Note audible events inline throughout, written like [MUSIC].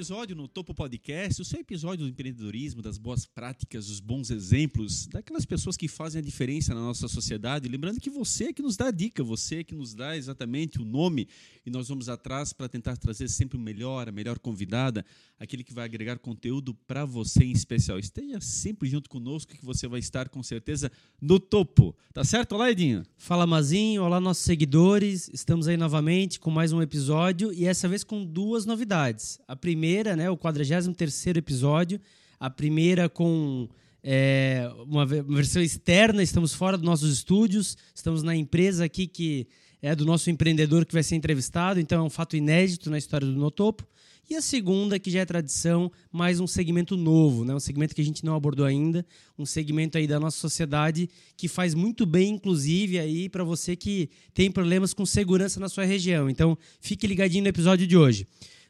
episódio no Topo Podcast, o seu episódio do empreendedorismo, das boas práticas, dos bons exemplos, daquelas pessoas que fazem a diferença na nossa sociedade. Lembrando que você é que nos dá a dica, você é que nos dá exatamente o nome e nós vamos atrás para tentar trazer sempre o melhor, a melhor convidada, aquele que vai agregar conteúdo para você em especial. Esteja sempre junto conosco que você vai estar com certeza no topo. Tá certo? Olá, Edinho. Fala, Mazinho. Olá, nossos seguidores. Estamos aí novamente com mais um episódio e essa vez com duas novidades. A primeira, né, o 43 episódio. A primeira com é, uma versão externa, estamos fora dos nossos estúdios, estamos na empresa aqui que é do nosso empreendedor que vai ser entrevistado, então é um fato inédito na história do Notopo. E a segunda, que já é tradição, mais um segmento novo, né? um segmento que a gente não abordou ainda, um segmento aí da nossa sociedade que faz muito bem, inclusive, aí para você que tem problemas com segurança na sua região. Então, fique ligadinho no episódio de hoje.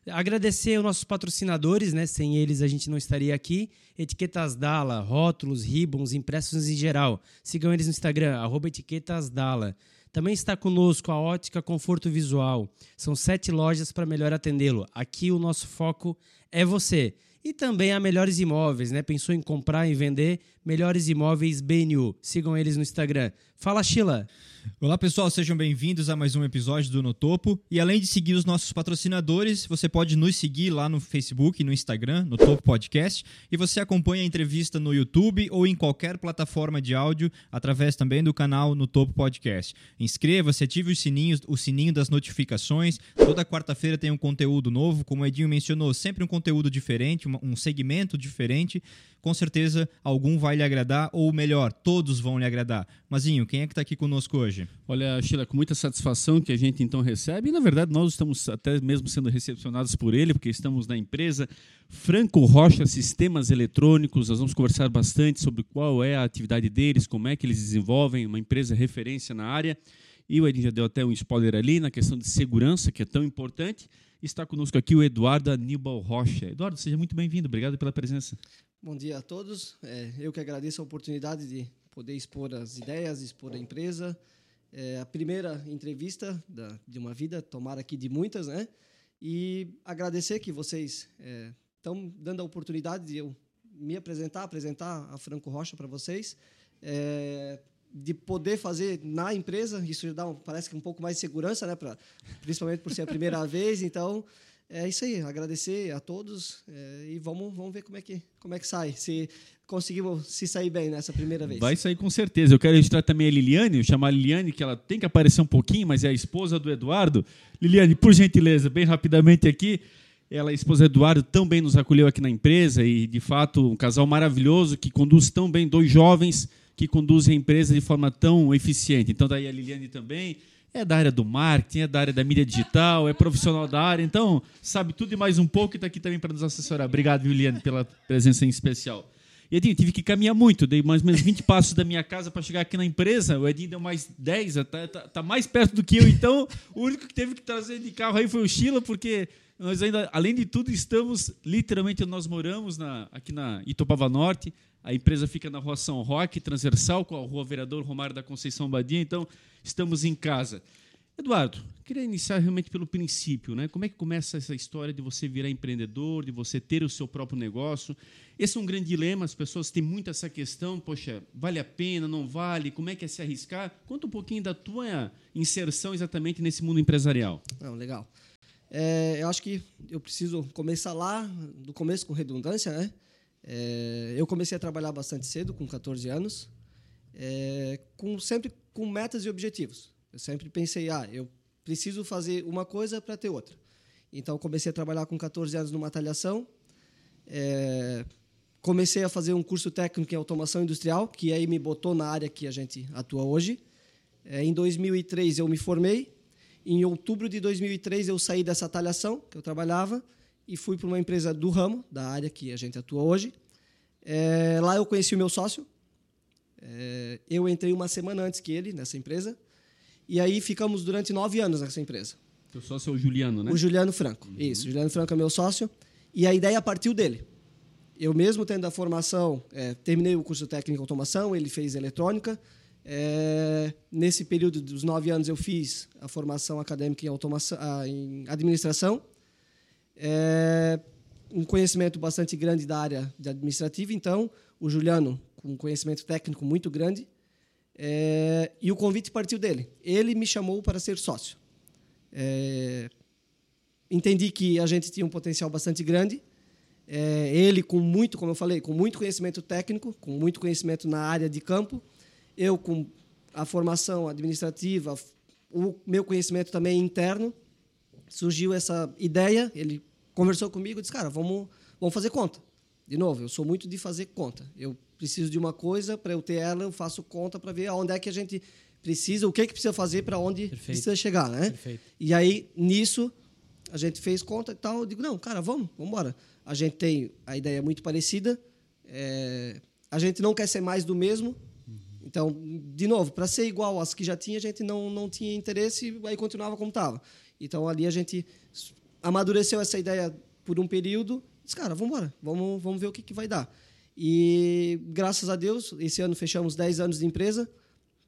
Agradecer aos nossos patrocinadores, né? Sem eles a gente não estaria aqui. Etiquetas Dala, rótulos, ribbons, impressos em geral. Sigam eles no Instagram, arroba etiquetas Dala. Também está conosco a Ótica Conforto Visual. São sete lojas para melhor atendê-lo. Aqui o nosso foco é você. E também a Melhores Imóveis, né? Pensou em comprar e vender? Melhores Imóveis BNU. Sigam eles no Instagram. Fala, Sheila! Olá pessoal, sejam bem-vindos a mais um episódio do No Topo. E além de seguir os nossos patrocinadores, você pode nos seguir lá no Facebook e no Instagram, no Topo Podcast. E você acompanha a entrevista no YouTube ou em qualquer plataforma de áudio, através também do canal No Topo Podcast. Inscreva-se, ative os sininhos, o sininho das notificações. Toda quarta-feira tem um conteúdo novo, como o Edinho mencionou, sempre um conteúdo diferente, um segmento diferente. Com certeza algum vai lhe agradar, ou melhor, todos vão lhe agradar. Mazinho, quem é que está aqui conosco hoje? Olha, Sheila, com muita satisfação que a gente então recebe, e na verdade nós estamos até mesmo sendo recepcionados por ele, porque estamos na empresa Franco Rocha Sistemas Eletrônicos. Nós vamos conversar bastante sobre qual é a atividade deles, como é que eles desenvolvem, uma empresa referência na área. E o Edin já deu até um spoiler ali na questão de segurança, que é tão importante. Está conosco aqui o Eduardo Aníbal Rocha. Eduardo, seja muito bem-vindo. Obrigado pela presença. Bom dia a todos. É, eu que agradeço a oportunidade de poder expor as ideias, expor a empresa é a primeira entrevista da, de uma vida, tomara aqui de muitas, né? E agradecer que vocês estão é, dando a oportunidade de eu me apresentar, apresentar a Franco Rocha para vocês, é, de poder fazer na empresa, isso dá um, parece que um pouco mais de segurança, né? Pra, principalmente por ser a primeira [LAUGHS] vez, então é isso aí, agradecer a todos é, e vamos, vamos ver como é que como é que sai. Se conseguimos se sair bem nessa primeira vez. Vai sair com certeza. Eu quero registrar também a Liliane, chamar a Liliane, que ela tem que aparecer um pouquinho, mas é a esposa do Eduardo. Liliane, por gentileza, bem rapidamente aqui. Ela, a esposa do Eduardo, também nos acolheu aqui na empresa e, de fato, um casal maravilhoso que conduz tão bem, dois jovens que conduzem a empresa de forma tão eficiente. Então, daí a Liliane também é da área do marketing, é da área da mídia digital, é profissional da área, então sabe tudo e mais um pouco e está aqui também para nos assessorar. Obrigado, Liliane, pela presença em especial. E Edinho, tive que caminhar muito, dei mais ou menos 20 passos da minha casa para chegar aqui na empresa. O Edinho deu mais 10, tá, tá, tá, mais perto do que eu. Então, o único que teve que trazer de carro aí foi o Sheila, porque nós ainda, além de tudo, estamos literalmente nós moramos na, aqui na Itopava Norte. A empresa fica na rua São Roque, transversal com a rua Vereador Romário da Conceição Badia. Então, estamos em casa. Eduardo, queria iniciar realmente pelo princípio, né? Como é que começa essa história de você virar empreendedor, de você ter o seu próprio negócio? Esse é um grande dilema, as pessoas têm muito essa questão, poxa, vale a pena, não vale, como é que é se arriscar? Conta um pouquinho da tua inserção exatamente nesse mundo empresarial. Não, legal. É, eu acho que eu preciso começar lá, do começo com redundância, né? É, eu comecei a trabalhar bastante cedo, com 14 anos, é, com, sempre com metas e objetivos. Eu sempre pensei, ah, eu preciso fazer uma coisa para ter outra. Então, comecei a trabalhar com 14 anos numa talhação, é, comecei a fazer um curso técnico em automação industrial, que aí me botou na área que a gente atua hoje. É, em 2003 eu me formei. Em outubro de 2003 eu saí dessa talhação que eu trabalhava e fui para uma empresa do ramo, da área que a gente atua hoje. É, lá eu conheci o meu sócio. É, eu entrei uma semana antes que ele nessa empresa. E aí ficamos durante nove anos nessa empresa. Seu sócio é o Juliano, né? O Juliano Franco. Uhum. Isso, o Juliano Franco é meu sócio. E a ideia partiu dele. Eu mesmo tendo a formação, é, terminei o curso técnico em automação, ele fez eletrônica. É, nesse período dos nove anos eu fiz a formação acadêmica em, automação, ah, em administração. É, um conhecimento bastante grande da área administrativa, então o Juliano com um conhecimento técnico muito grande é, e o convite partiu dele. Ele me chamou para ser sócio. É, entendi que a gente tinha um potencial bastante grande. É, ele com muito, como eu falei, com muito conhecimento técnico, com muito conhecimento na área de campo. Eu com a formação administrativa, o meu conhecimento também interno. Surgiu essa ideia, ele conversou comigo disse, cara, vamos, vamos fazer conta. De novo, eu sou muito de fazer conta. Eu preciso de uma coisa, para eu ter ela, eu faço conta para ver aonde é que a gente precisa, o que, é que precisa fazer para onde Perfeito. precisa chegar, né? Perfeito. E aí, nisso, a gente fez conta e tal. Eu digo, não, cara, vamos, vamos embora. A gente tem a ideia muito parecida. É, a gente não quer ser mais do mesmo. Então, de novo, para ser igual às que já tinha, a gente não, não tinha interesse, aí continuava como estava. Então, ali a gente amadureceu essa ideia por um período. Disse, cara, vamos embora, vamos, vamos ver o que, que vai dar. E, graças a Deus, esse ano fechamos 10 anos de empresa,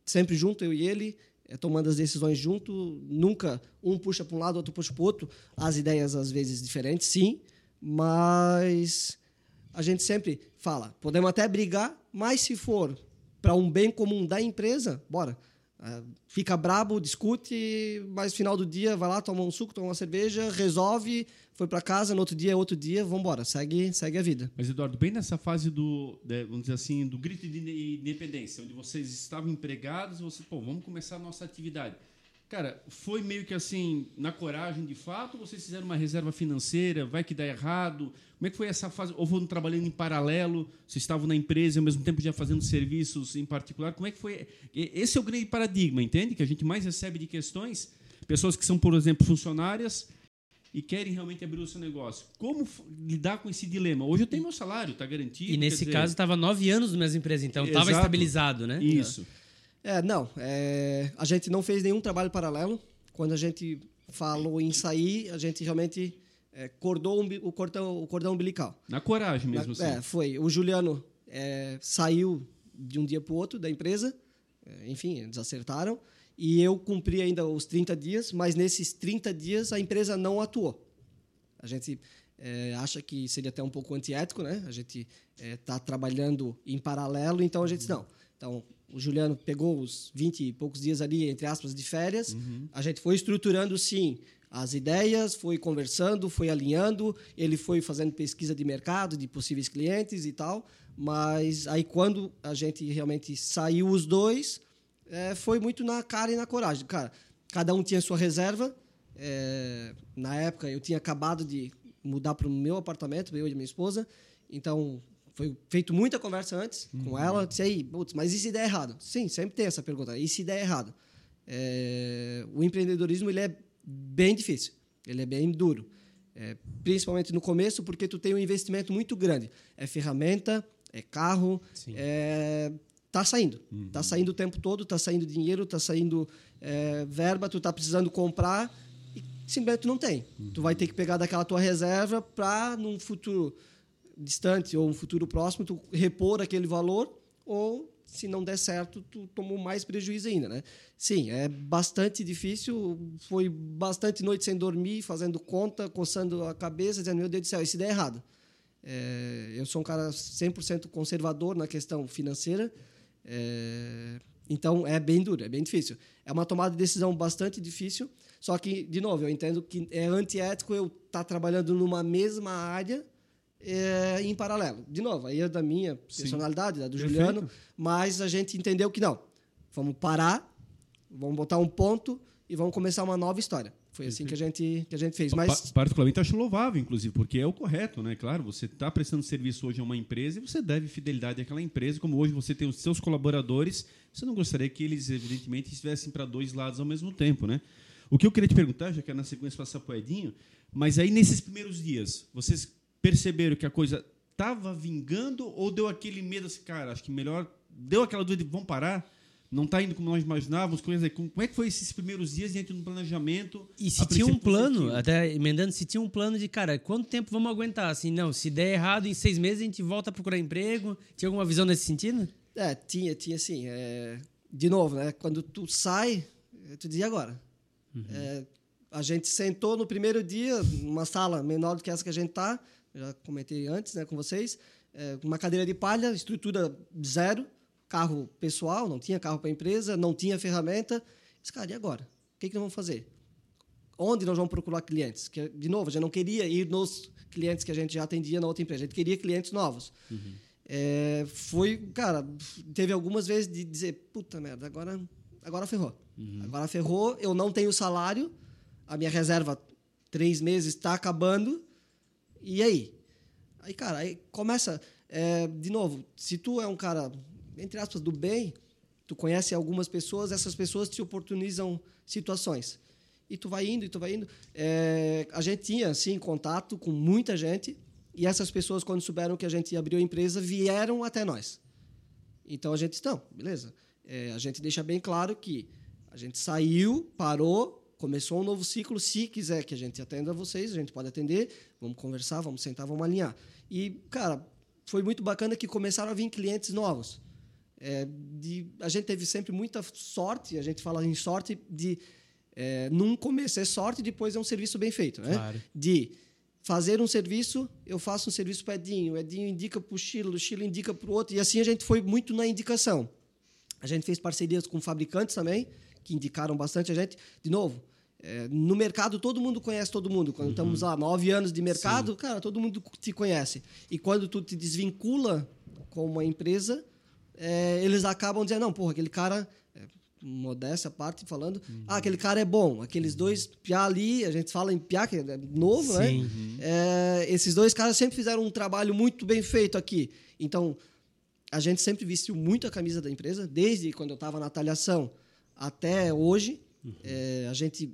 sempre junto, eu e ele, é, tomando as decisões junto. Nunca um puxa para um lado, outro puxa para o outro. As ideias, às vezes, diferentes, sim, mas a gente sempre fala, podemos até brigar, mas se for para um bem comum da empresa, bora. É, fica brabo, discute, mas no final do dia vai lá, toma um suco, toma uma cerveja, resolve, foi para casa, no outro dia é outro dia, vamos embora, segue, segue a vida. Mas Eduardo, bem nessa fase do, vamos dizer assim, do grito de independência, onde vocês estavam empregados, você, pô, vamos começar a nossa atividade. Cara, foi meio que assim, na coragem de fato, vocês fizeram uma reserva financeira, vai que dá errado? Como é que foi essa fase? Ou foram trabalhando em paralelo? Vocês estavam na empresa e ao mesmo tempo já fazendo serviços em particular? Como é que foi? Esse é o grande paradigma, entende? Que a gente mais recebe de questões, pessoas que são, por exemplo, funcionárias e querem realmente abrir o seu negócio. Como lidar com esse dilema? Hoje eu tenho meu salário, está garantido. E nesse dizer... caso estava nove anos na mesma empresa, então estava estabilizado, né? Isso. É, não. É, a gente não fez nenhum trabalho paralelo. Quando a gente falou em sair, a gente realmente é, cordou o cordão, o cordão umbilical. Na coragem mesmo, Na, assim. É, foi. O Juliano é, saiu de um dia para o outro da empresa. É, enfim, eles acertaram. E eu cumpri ainda os 30 dias, mas nesses 30 dias a empresa não atuou. A gente é, acha que seria até um pouco antiético, né? A gente está é, trabalhando em paralelo, então a gente não. Então, o Juliano pegou os 20 e poucos dias ali, entre aspas, de férias. Uhum. A gente foi estruturando, sim, as ideias, foi conversando, foi alinhando. Ele foi fazendo pesquisa de mercado, de possíveis clientes e tal. Mas aí, quando a gente realmente saiu os dois, é, foi muito na cara e na coragem. Cara, cada um tinha sua reserva. É, na época, eu tinha acabado de mudar para o meu apartamento, eu e minha esposa. Então, foi feito muita conversa antes uhum. com ela. Disse aí, putz, mas e se der errado? Sim, sempre tem essa pergunta. E se der errado? É, o empreendedorismo ele é bem difícil, ele é bem duro. É, principalmente no começo, porque tu tem um investimento muito grande. É ferramenta, é carro, é, tá saindo. Uhum. Tá saindo o tempo todo, tá saindo dinheiro, tá saindo é, verba, tu tá precisando comprar e simplesmente tu não tem. Uhum. Tu vai ter que pegar daquela tua reserva para num futuro distante ou um futuro próximo, tu repor aquele valor ou se não der certo, tu tomou mais prejuízo ainda, né? Sim, é bastante difícil, foi bastante noite sem dormir, fazendo conta, coçando a cabeça, dizendo, meu Deus do céu, se der errado? É, eu sou um cara 100% conservador na questão financeira, é, então é bem duro, é bem difícil. É uma tomada de decisão bastante difícil, só que, de novo, eu entendo que é antiético eu estar tá trabalhando numa mesma área é, em paralelo. De novo, aí é da minha personalidade, da do Perfeito. Juliano, mas a gente entendeu que não. Vamos parar, vamos botar um ponto e vamos começar uma nova história. Foi assim que a gente, que a gente fez. Mas... Particularmente acho louvável, inclusive, porque é o correto, né? Claro, você está prestando serviço hoje a uma empresa e você deve fidelidade àquela empresa. Como hoje você tem os seus colaboradores, você não gostaria que eles, evidentemente, estivessem para dois lados ao mesmo tempo, né? O que eu queria te perguntar, já que é na sequência passar para o Edinho, mas aí nesses primeiros dias, vocês perceberam que a coisa estava vingando ou deu aquele medo assim, cara, acho que melhor. Deu aquela dúvida de vamos parar? Não está indo como nós imaginávamos? Coisa, como é que foi esses primeiros dias diante do planejamento? E se tinha um plano, positivo? até emendando, se tinha um plano de, cara, quanto tempo vamos aguentar? Assim, não, se der errado, em seis meses a gente volta a procurar emprego. Tinha alguma visão nesse sentido? É, tinha, tinha sim. É, de novo, né? Quando tu sai, tu diz agora. Uhum. É, a gente sentou no primeiro dia, numa sala menor do que essa que a gente está, já comentei antes né, com vocês. É, uma cadeira de palha, estrutura zero, carro pessoal, não tinha carro para a empresa, não tinha ferramenta. Disse, cara, e agora? O que, que nós vamos fazer? Onde nós vamos procurar clientes? Que, de novo, a gente não queria ir nos clientes que a gente já atendia na outra empresa, a gente queria clientes novos. Uhum. É, foi, cara, teve algumas vezes de dizer, puta merda, agora, agora ferrou. Uhum. Agora ferrou, eu não tenho salário, a minha reserva três meses está acabando, e aí? Aí, cara, aí começa. É, de novo, se tu é um cara, entre aspas, do bem, tu conhece algumas pessoas, essas pessoas te oportunizam situações. E tu vai indo, e tu vai indo. É, a gente tinha, sim, contato com muita gente, e essas pessoas, quando souberam que a gente abriu a empresa, vieram até nós. Então a gente, não, beleza. É, a gente deixa bem claro que a gente saiu, parou, começou um novo ciclo. Se quiser que a gente atenda vocês, a gente pode atender. Vamos conversar, vamos sentar, vamos alinhar. E, cara, foi muito bacana que começaram a vir clientes novos. É, de, a gente teve sempre muita sorte, a gente fala em sorte de é, num começo é sorte, depois é um serviço bem feito, né? Claro. De fazer um serviço, eu faço um serviço para Edinho, o Edinho indica para o Chilo, o Chilo indica para o outro, e assim a gente foi muito na indicação. A gente fez parcerias com fabricantes também, que indicaram bastante a gente. De novo, é, no mercado, todo mundo conhece todo mundo. Quando uhum. estamos lá nove anos de mercado, Sim. cara, todo mundo te conhece. E quando tu te desvincula com uma empresa, é, eles acabam dizendo, não, porra, aquele cara, é, modéstia a parte falando, uhum. ah, aquele cara é bom. Aqueles dois piá ali, a gente fala em piá, que é novo, né? Sim. né? esses dois caras sempre fizeram um trabalho muito bem feito aqui. Então, a gente sempre vestiu muito a camisa da empresa, desde quando eu estava na talhação até hoje. Uhum. É, a gente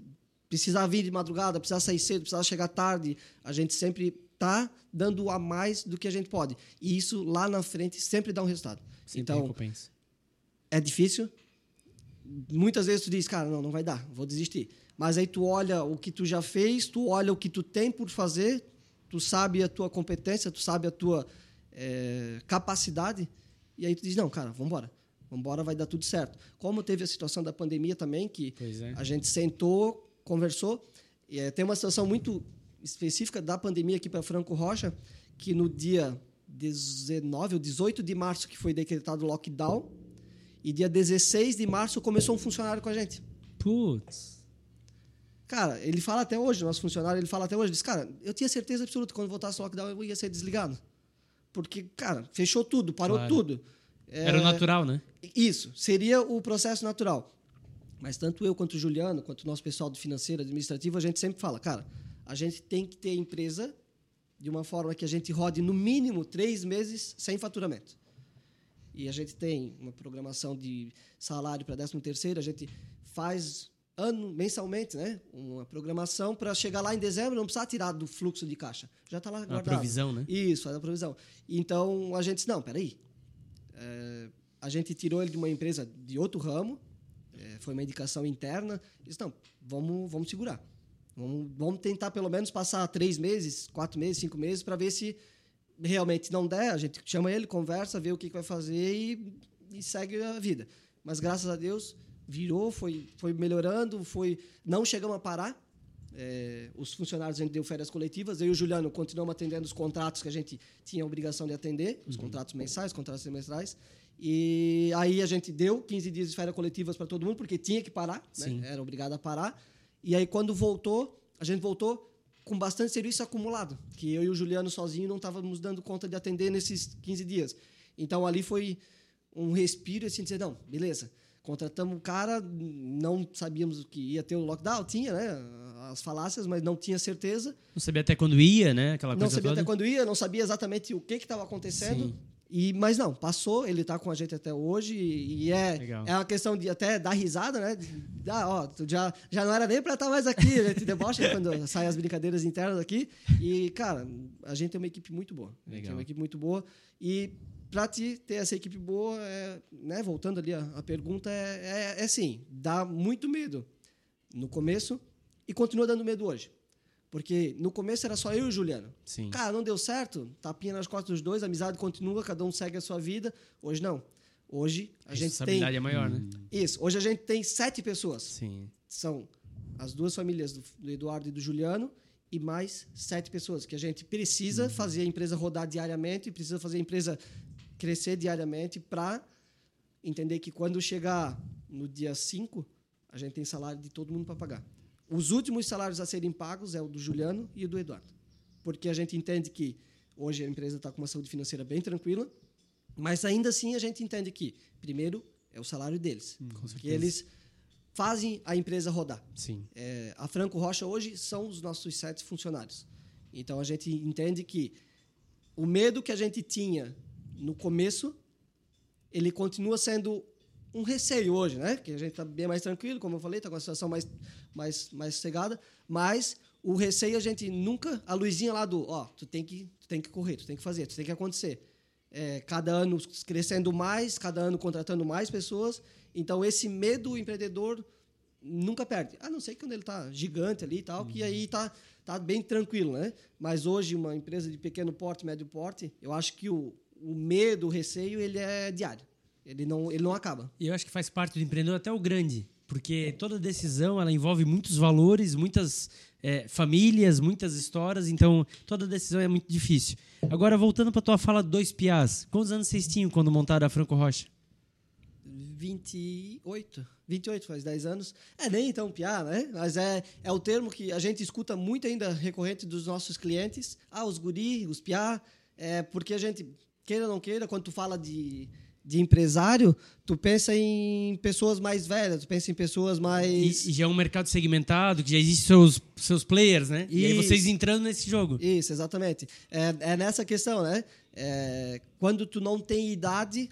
precisar vir de madrugada, precisar sair cedo, precisar chegar tarde, a gente sempre está dando a mais do que a gente pode. E isso lá na frente sempre dá um resultado. Sempre então, recompensa. é difícil. Muitas vezes tu diz, cara, não, não vai dar, vou desistir. Mas aí tu olha o que tu já fez, tu olha o que tu tem por fazer, tu sabe a tua competência, tu sabe a tua é, capacidade, e aí tu diz, não, cara, vamos embora. Vamos embora, vai dar tudo certo. Como teve a situação da pandemia também, que é. a gente sentou, conversou. E, é, tem uma situação muito específica da pandemia aqui para Franco Rocha, que no dia 19 ou 18 de março que foi decretado lockdown, e dia 16 de março começou um funcionário com a gente. Putz. Cara, ele fala até hoje, nosso funcionário, ele fala até hoje, diz, cara, eu tinha certeza absoluta que quando voltasse o lockdown eu ia ser desligado. Porque, cara, fechou tudo, parou claro. tudo. É, Era o natural, né? Isso, seria o processo natural. Mas tanto eu quanto o Juliano, quanto o nosso pessoal do financeiro, administrativo, a gente sempre fala, cara, a gente tem que ter empresa de uma forma que a gente rode no mínimo três meses sem faturamento. E a gente tem uma programação de salário para 13 terceiro, a gente faz ano mensalmente, né? Uma programação para chegar lá em dezembro não precisar tirar do fluxo de caixa. Já está lá guardado. A provisão, né? Isso, faz a provisão. Então a gente disse, não, peraí. É, a gente tirou ele de uma empresa de outro ramo, é, foi uma indicação interna. Disse, não, vamos, vamos segurar. Vamos, vamos tentar pelo menos passar três meses, quatro meses, cinco meses, para ver se realmente não der. A gente chama ele, conversa, vê o que, que vai fazer e, e segue a vida. Mas graças a Deus virou, foi, foi melhorando, foi não chegamos a parar. É, os funcionários a gente deu férias coletivas. Eu e o Juliano continuamos atendendo os contratos que a gente tinha a obrigação de atender, os uhum. contratos mensais, contratos semestrais. E aí a gente deu 15 dias de férias coletivas para todo mundo, porque tinha que parar, né? era obrigado a parar. E aí quando voltou, a gente voltou com bastante serviço acumulado, que eu e o Juliano sozinho não estávamos dando conta de atender nesses 15 dias. Então ali foi um respiro assim, dizer, não, beleza, contratamos um cara, não sabíamos que ia ter o lockdown, tinha, né, as falácias, mas não tinha certeza. Não sabia até quando ia, né, aquela não coisa sabia toda. até quando ia, não sabia exatamente o que estava acontecendo. Sim. E, mas não, passou, ele está com a gente até hoje e é, é uma questão de até dar risada, né? Ah, ó, tu já, já não era nem para estar tá mais aqui, a gente debocha [LAUGHS] quando saem as brincadeiras internas aqui. E, cara, a gente tem uma equipe muito boa. Legal. Tem uma equipe muito boa. E para te ter essa equipe boa, é, né, voltando ali a, a pergunta, é, é, é sim, dá muito medo no começo e continua dando medo hoje. Porque no começo era só eu e o Juliano. Sim. Cara, não deu certo, tapinha nas costas dos dois, a amizade continua, cada um segue a sua vida. Hoje não. Hoje a, a gente tem. é maior, né? Isso. Hoje a gente tem sete pessoas. Sim. São as duas famílias do, do Eduardo e do Juliano e mais sete pessoas, que a gente precisa Uhum. fazer a empresa rodar diariamente, precisa fazer a empresa crescer diariamente para entender que quando chegar no dia 5, a gente tem salário de todo mundo para pagar. Os últimos salários a serem pagos é o do Juliano e o do Eduardo. Porque a gente entende que hoje a empresa está com uma saúde financeira bem tranquila, mas ainda assim a gente entende que, primeiro, é o salário deles. que eles fazem a empresa rodar. Sim. É, a Franco Rocha hoje são os nossos sete funcionários. Então a gente entende que o medo que a gente tinha no começo, ele continua sendo um receio hoje, né? Que a gente está bem mais tranquilo, como eu falei, está com a situação mais, mais, mais sossegada, mas o receio a gente nunca, a luzinha lá do, ó, tu tem que, tu tem que correr, tu tem que fazer, tu tem que acontecer. É, cada ano crescendo mais, cada ano contratando mais pessoas. Então esse medo empreendedor nunca perde. A não ser quando ele está gigante ali e tal, que aí está tá bem tranquilo, né? Mas hoje uma empresa de pequeno porte, médio porte, eu acho que o, o medo, o receio, ele é diário. Ele não, ele não acaba. E eu acho que faz parte do empreendedor até o grande, porque toda decisão ela envolve muitos valores, muitas é, famílias, muitas histórias, então toda decisão é muito difícil. Agora, voltando para tua fala dois piás, quantos anos vocês tinham quando montaram a Franco Rocha? 28. 28, faz 10 anos. É nem tão piá, né? Mas é, é o termo que a gente escuta muito ainda recorrente dos nossos clientes. Ah, os guri, os piá. É porque a gente, queira ou não queira, quando tu fala de, de empresário, tu pensa em pessoas mais velhas, tu pensa em pessoas mais... E, e já é um mercado segmentado, que já existem seus, seus players, né? E aí Isso. vocês entrando nesse jogo. Isso, exatamente. É, é nessa questão, né? É, quando tu não tem idade,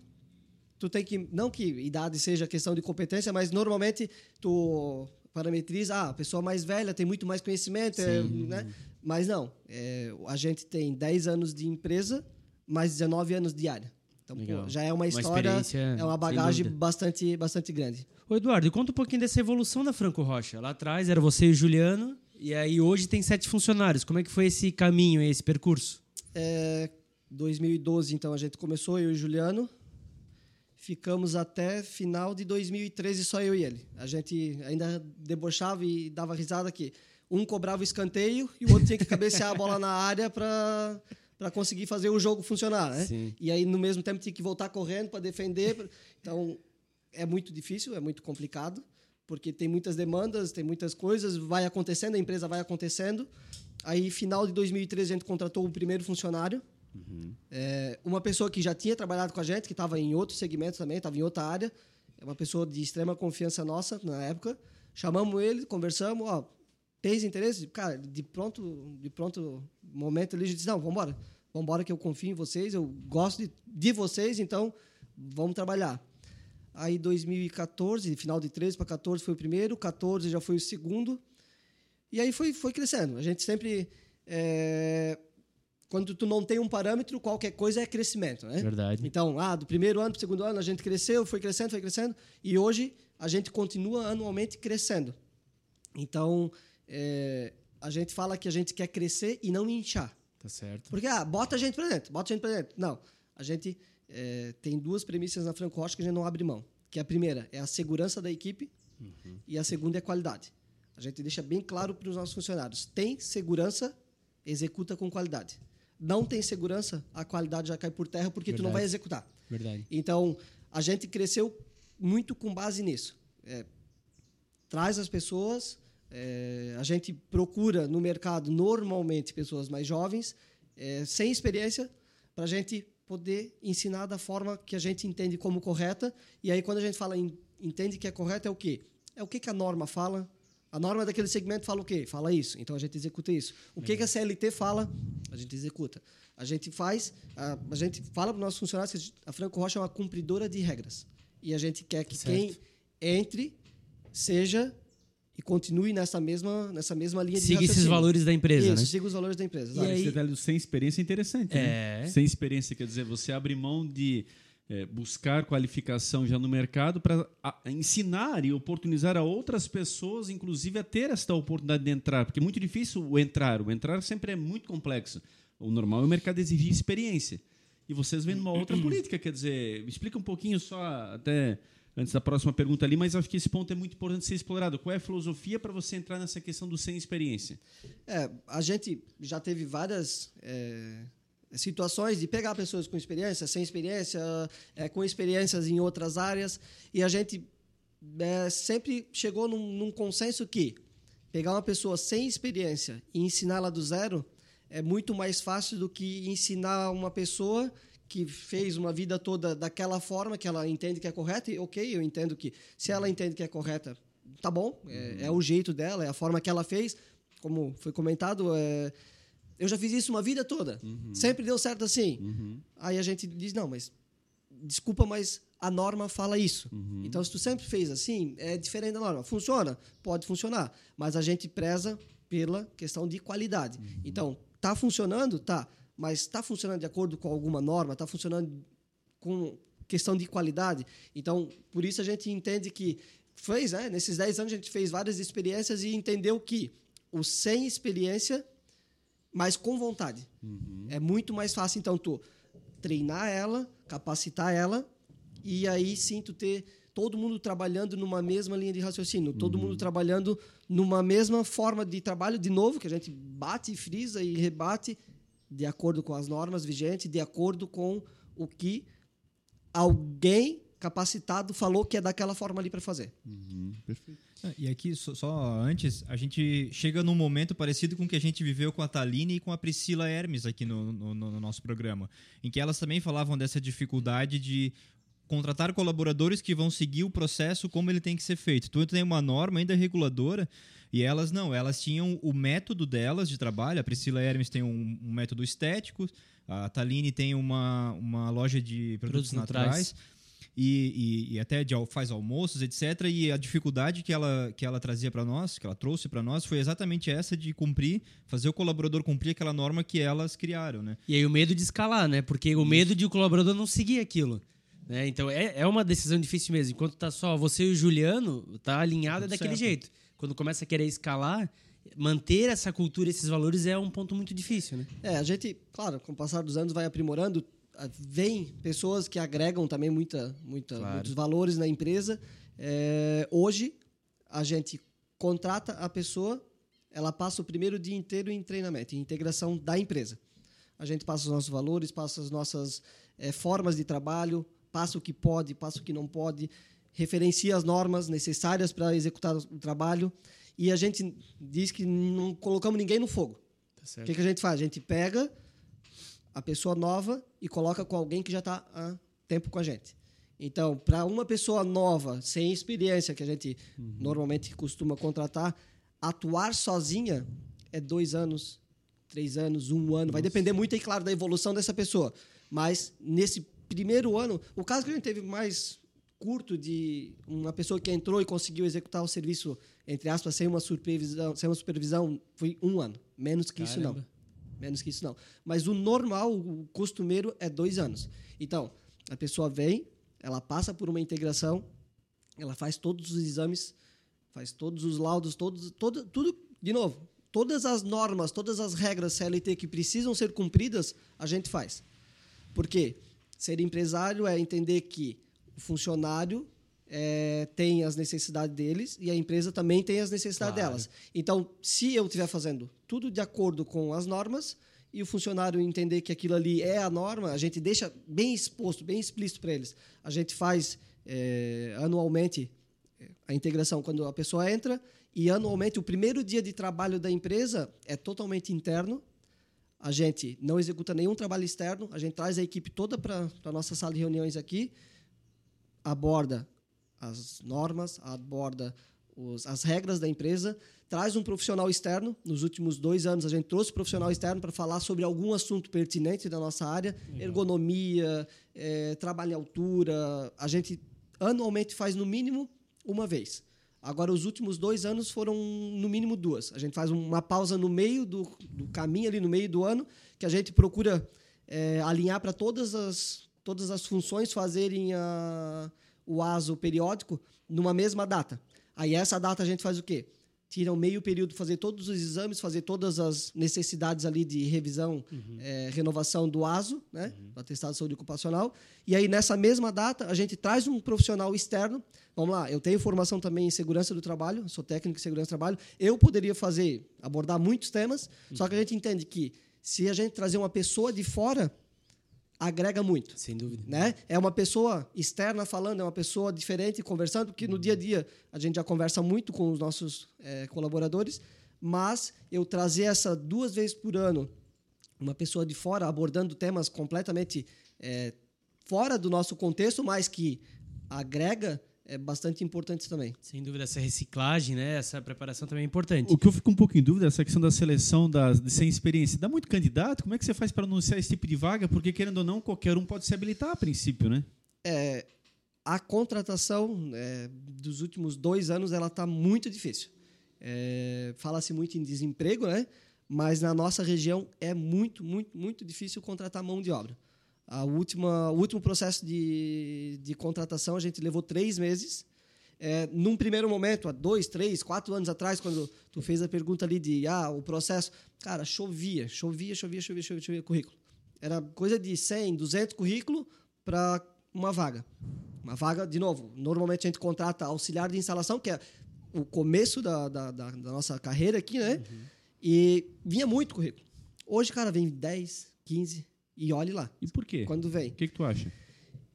tu tem que não que idade seja questão de competência, mas normalmente tu parametriza, ah, a pessoa mais velha tem muito mais conhecimento, é, né? Mas não, é, a gente tem 10 anos de empresa, mais 19 anos de área. Então, pô, já é uma Uma história, experiência, é uma bagagem bastante, bastante grande. Ô Eduardo, conta um pouquinho dessa evolução da Franco Rocha. Lá atrás era você e o Juliano, e aí hoje tem sete funcionários. Como é que foi esse caminho, esse percurso? É, 2012, então, a gente começou, eu e o Juliano. Ficamos até final de 2013, só eu e ele. A gente ainda debochava e dava risada que um cobrava o escanteio e o outro tinha que cabecear a bola na área para para conseguir fazer o jogo funcionar, né? Sim. E aí, no mesmo tempo, tinha que voltar correndo para defender. Então, é muito difícil, é muito complicado, porque tem muitas demandas, tem muitas coisas, vai acontecendo, a empresa vai acontecendo. Aí, final de 2013, a gente contratou o primeiro funcionário. É, uma pessoa que já tinha trabalhado com a gente, que estava em outro segmento também, estava em outra área. É uma pessoa de extrema confiança nossa na época. Chamamos ele, conversamos, ó, tens interesse? Cara, de pronto, de pronto momento ele disse, não, vamos embora. Vamos embora que eu confio em vocês, eu gosto de, de vocês, então vamos trabalhar. Aí 2014, final de 13 para 14 foi o primeiro, 14 já foi o segundo. E aí foi, foi crescendo. A gente sempre é, quando tu não tem um parâmetro, qualquer coisa é crescimento, né? Verdade. Então, ah, do primeiro ano para o segundo ano a gente cresceu, foi crescendo, foi crescendo, e hoje a gente continua anualmente crescendo. Então, é, a gente fala que a gente quer crescer e não inchar. Tá certo. Porque, ah, bota a gente para dentro, bota a gente para dentro. Não, a gente é, tem duas premissas na Franco Rocha que a gente não abre mão. Que a primeira é a segurança da equipe e a segunda é a qualidade. A gente deixa bem claro para os nossos funcionários. Tem segurança, executa com qualidade. Não tem segurança, a qualidade já cai por terra porque tu não Verdade. vai executar. Verdade. Então, a gente cresceu muito com base nisso. É, traz as pessoas, é, a gente procura no mercado normalmente pessoas mais jovens, é, sem experiência, para a gente poder ensinar da forma que a gente entende como correta. E aí, quando a gente fala em entende que é correto, é o quê? É o que, que a norma fala. A norma daquele segmento fala o quê? Fala isso. Então a gente executa isso. O que, que a CLT fala? A gente executa. A gente faz, a, a gente fala para os nossos funcionários que a Franco Rocha é uma cumpridora de regras. E a gente quer que Certo. quem entre seja e continue nessa mesma, nessa mesma linha de Siga esses valores da empresa, Isso, né? siga os valores da empresa. E aí- Esse detalhe do sem experiência é interessante. né? É. Sem experiência quer dizer você abre mão de é, buscar qualificação já no mercado para ensinar e oportunizar a outras pessoas, inclusive, a ter esta oportunidade de entrar. Porque é muito difícil o entrar. O entrar sempre é muito complexo. O normal é o mercado exigir experiência. E vocês vêm numa outra política, quer dizer, me explica um pouquinho só até antes da próxima pergunta ali, mas acho que esse ponto é muito importante ser explorado. Qual é a filosofia para você entrar nessa questão do sem experiência? É, a gente já teve várias é, situações de pegar pessoas com experiência, sem experiência, é, com experiências em outras áreas, e a gente é, sempre chegou num, num consenso que pegar uma pessoa sem experiência e ensiná-la do zero é muito mais fácil do que ensinar uma pessoa que fez uma vida toda daquela forma que ela entende que é correta, e ok, eu entendo que se ela entende que é correta, tá bom, é, é o jeito dela, é a forma que ela fez, como foi comentado, é, eu já fiz isso uma vida toda, uhum. sempre deu certo assim. Uhum. Aí a gente diz, não, mas desculpa, mas a norma fala isso. Uhum. Então, se tu sempre fez assim, é diferente da norma. Funciona? Pode funcionar, mas a gente preza pela questão de qualidade. Uhum. Então, tá funcionando? Tá mas está funcionando de acordo com alguma norma, está funcionando com questão de qualidade. Então, por isso a gente entende que fez, né? nesses 10 anos a gente fez várias experiências e entendeu que o sem experiência, mas com vontade. Uhum. É muito mais fácil, então, tu treinar ela, capacitar ela, e aí sim tu ter todo mundo trabalhando numa mesma linha de raciocínio, todo uhum. mundo trabalhando numa mesma forma de trabalho, de novo, que a gente bate, frisa e rebate, de acordo com as normas vigentes, de acordo com o que alguém capacitado falou que é daquela forma ali para fazer. Uhum, perfeito. Ah, e aqui, só, só, antes, a gente chega num momento parecido com o que a gente viveu com a Taline e com a Priscila Hermes aqui no, no, no nosso programa, em que elas também falavam dessa dificuldade de contratar colaboradores que vão seguir o processo como ele tem que ser feito. Tu tem uma norma ainda reguladora e elas não, elas tinham o método delas de trabalho. A Priscila Hermes tem um, um método estético, a Taline tem uma, uma loja de produtos, produtos naturais. naturais. E, e, e, até de, faz almoços, etc. E a dificuldade que ela, que ela trazia para nós, que ela trouxe para nós, foi exatamente essa de cumprir, fazer o colaborador cumprir aquela norma que elas criaram, né? E aí o medo de escalar, né? Porque o medo de o colaborador não seguir aquilo. Né? Então é, é uma decisão difícil mesmo. Enquanto tá só você e o Juliano, tá alinhado é daquele certo. jeito quando começa a querer escalar, manter essa cultura, esses valores é um ponto muito difícil, né? É, a gente, claro, com o passar dos anos vai aprimorando, vem pessoas que agregam também muita, muita, claro. muitos valores na empresa. É, hoje, a gente contrata a pessoa, ela passa o primeiro dia inteiro em treinamento, em integração da empresa. A gente passa os nossos valores, passa as nossas é, formas de trabalho, passa o que pode, passa o que não pode, referencia as normas necessárias para executar o trabalho e a gente diz que não colocamos ninguém no fogo. Tá o que, que a gente faz? A gente pega a pessoa nova e coloca com alguém que já está há tempo com a gente. Então, para uma pessoa nova, sem experiência, que a gente uhum. normalmente costuma contratar, atuar sozinha é dois anos, três anos, um ano. Nossa. Vai depender muito, aí, claro, da evolução dessa pessoa. Mas nesse primeiro ano, o caso que a gente teve mais curto de uma pessoa que entrou e conseguiu executar o serviço, entre aspas, sem uma supervisão, sem uma supervisão foi um ano. Menos que Caramba. isso não. Menos que isso não. Mas o normal, o costumeiro, é dois anos. Então, a pessoa vem, ela passa por uma integração, ela faz todos os exames, faz todos os laudos, todos, todo, tudo, de novo, todas as normas, todas as regras CLT que precisam ser cumpridas, a gente faz. Por quê? Ser empresário é entender que o funcionário é, tem as necessidades deles e a empresa também tem as necessidades claro. delas. Então, se eu estiver fazendo tudo de acordo com as normas e o funcionário entender que aquilo ali é a norma, a gente deixa bem exposto, bem explícito para eles. A gente faz é, anualmente é, a integração quando a pessoa entra e anualmente o primeiro dia de trabalho da empresa é totalmente interno. A gente não executa nenhum trabalho externo, a gente traz a equipe toda para a nossa sala de reuniões aqui aborda as normas, aborda os, as regras da empresa, traz um profissional externo. Nos últimos dois anos, a gente trouxe um profissional externo para falar sobre algum assunto pertinente da nossa área, ergonomia, é, trabalho em altura. A gente anualmente faz no mínimo uma vez. Agora, os últimos dois anos foram no mínimo duas. A gente faz uma pausa no meio do, do caminho, ali no meio do ano, que a gente procura é, alinhar para todas as todas as funções fazerem a, o ASO periódico numa mesma data. Aí essa data a gente faz o quê? tiram meio período fazer todos os exames, fazer todas as necessidades ali de revisão, uhum. é, renovação do ASO, né, uhum. do atestado de saúde ocupacional. E aí nessa mesma data a gente traz um profissional externo. Vamos lá, eu tenho formação também em segurança do trabalho, sou técnico em segurança do trabalho. Eu poderia fazer, abordar muitos temas, uhum. só que a gente entende que se a gente trazer uma pessoa de fora agrega muito. Sem dúvida. Né? É uma pessoa externa falando, é uma pessoa diferente conversando, porque no dia a dia a gente já conversa muito com os nossos é, colaboradores, mas eu trazer essa duas vezes por ano uma pessoa de fora abordando temas completamente é, fora do nosso contexto, mas que agrega é bastante importante também. Sem dúvida, essa reciclagem, né? essa preparação também é importante. O que eu fico um pouco em dúvida é essa questão da seleção da, de sem experiência. Dá muito candidato? Como é que você faz para anunciar esse tipo de vaga? Porque, querendo ou não, qualquer um pode se habilitar a princípio, né? É, a contratação é, dos últimos dois anos ela está muito difícil. É, Fala-se muito em desemprego, né? mas na nossa região é muito, muito, muito difícil contratar mão de obra. A última, o último processo de, de contratação a gente levou três meses. É, num primeiro momento, há dois, três, quatro anos atrás, quando tu fez a pergunta ali de ah, o processo, cara, chovia, chovia, chovia, chovia, chovia, chovia currículo. Era coisa de 100, 200 currículos para uma vaga. Uma vaga, de novo, normalmente a gente contrata auxiliar de instalação, que é o começo da, da, da, da nossa carreira aqui, né? Uhum. E vinha muito currículo. Hoje, cara, vem 10, 15, e olhe lá. E por quê? Quando vem. O que, que tu acha?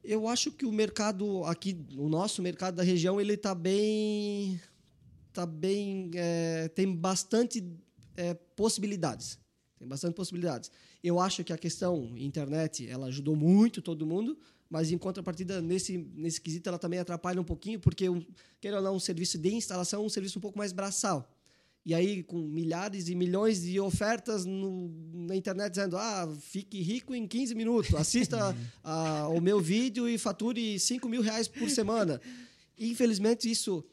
Eu acho que o mercado aqui, o nosso mercado da região, ele está bem, tá bem, é, tem bastante é, possibilidades. Tem bastante possibilidades. Eu acho que a questão internet, ela ajudou muito todo mundo, mas em contrapartida nesse nesse quesito ela também atrapalha um pouquinho, porque querendo ou não, um serviço de instalação é um serviço um pouco mais braçal e aí com milhares e milhões de ofertas no, na internet dizendo ah, fique rico em 15 minutos, assista [LAUGHS] a, o meu vídeo e fature 5 mil reais por semana. Infelizmente isso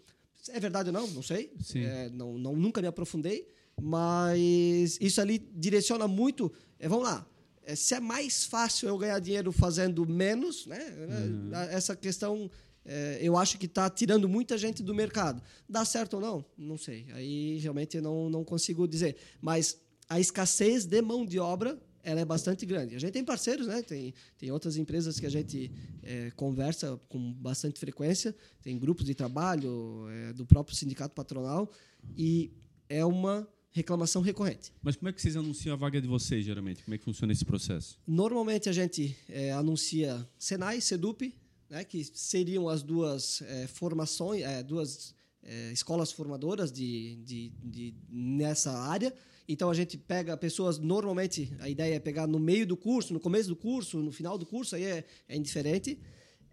é verdade ou não, não sei, é, não, não, nunca me aprofundei, mas isso ali direciona muito, é, vamos lá, é, se é mais fácil eu ganhar dinheiro fazendo menos, né? Uhum. Essa questão é, eu acho que está tirando muita gente do mercado. Dá certo ou não? Não sei. Aí realmente não, não consigo dizer. Mas a escassez de mão de obra ela é bastante grande. A gente tem parceiros, né? Tem, tem outras empresas que a gente é, conversa com bastante frequência, tem grupos de trabalho é, do próprio sindicato patronal e é uma reclamação recorrente. Mas como é que vocês anunciam a vaga de vocês, geralmente? Como é que funciona esse processo? Normalmente a gente é, anuncia Senai, Sedup, né, que seriam as duas é, formações, é, duas é, escolas formadoras de, de, de, nessa área. Então a gente pega pessoas, normalmente a ideia é pegar no meio do curso, no começo do curso, no final do curso, aí é, é indiferente.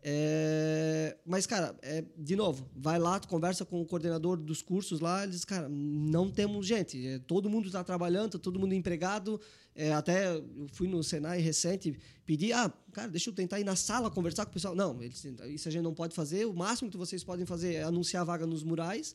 É, mas, cara, é, de novo, vai lá, tu conversa com o coordenador dos cursos lá, eles, cara, não temos gente, é, todo mundo está trabalhando, tá todo mundo empregado. É, até eu fui no Senai recente, pedi, ah, cara, deixa eu tentar ir na sala conversar com o pessoal. Não, eles, isso a gente não pode fazer, o máximo que vocês podem fazer é anunciar a vaga nos murais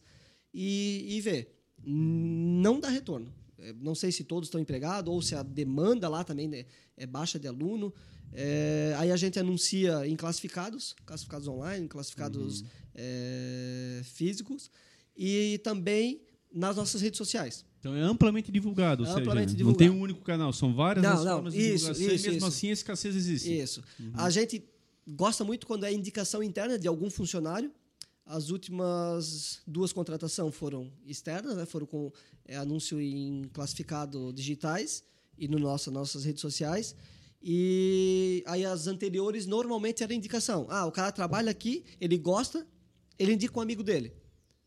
e, e ver. Não dá retorno. É, não sei se todos estão empregados ou se a demanda lá também né, é baixa de aluno. É, aí a gente anuncia em classificados, classificados online, classificados uhum. é, físicos e também nas nossas redes sociais. Então é amplamente divulgado, amplamente seja, divulgado. não tem um único canal, são várias não, não, formas de isso, divulgação isso, e mesmo isso. assim a escassez existe. Isso. Uhum. A gente gosta muito quando é indicação interna de algum funcionário. As últimas duas contratações foram externas, né? foram com é, anúncio em classificado digitais e no nosso, nossas redes sociais. E aí as anteriores normalmente era indicação. Ah, o cara trabalha aqui, ele gosta, ele indica um amigo dele.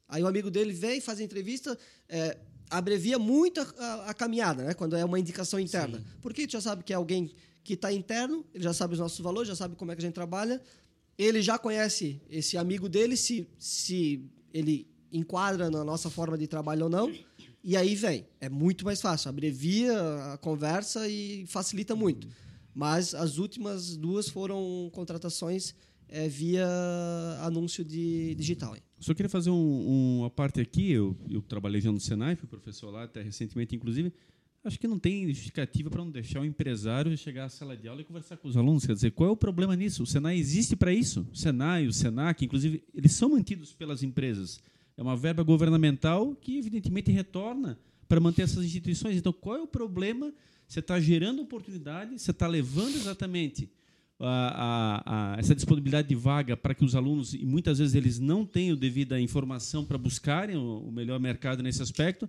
Aí o amigo dele vem, faz a entrevista, é, abrevia muito a, a, a, caminhada, né? Quando é uma indicação interna. Sim. Porque tu já sabe que é alguém que está interno, ele já sabe os nossos valores, já sabe como é que a gente trabalha, ele já conhece esse amigo dele, se, se ele enquadra na nossa forma de trabalho ou não, e aí vem. É muito mais fácil, abrevia a conversa e facilita muito. Mas as últimas duas foram contratações é, via anúncio de digital. Só queria fazer um, uma parte aqui. Eu, eu trabalhei já no Senai, fui professor lá até recentemente, inclusive. Acho que não tem justificativa para não deixar o empresário chegar à sala de aula e conversar com os alunos. Quer dizer, qual é o problema nisso? O Senai existe para isso. O Senai, o Senac, inclusive, eles são mantidos pelas empresas. É uma verba governamental que, evidentemente, retorna para manter essas instituições. Então, qual é o problema? Você está gerando oportunidade, você está levando exatamente a, a, a, essa disponibilidade de vaga para que os alunos, e muitas vezes eles não têm a devida informação para buscarem o, o melhor mercado nesse aspecto,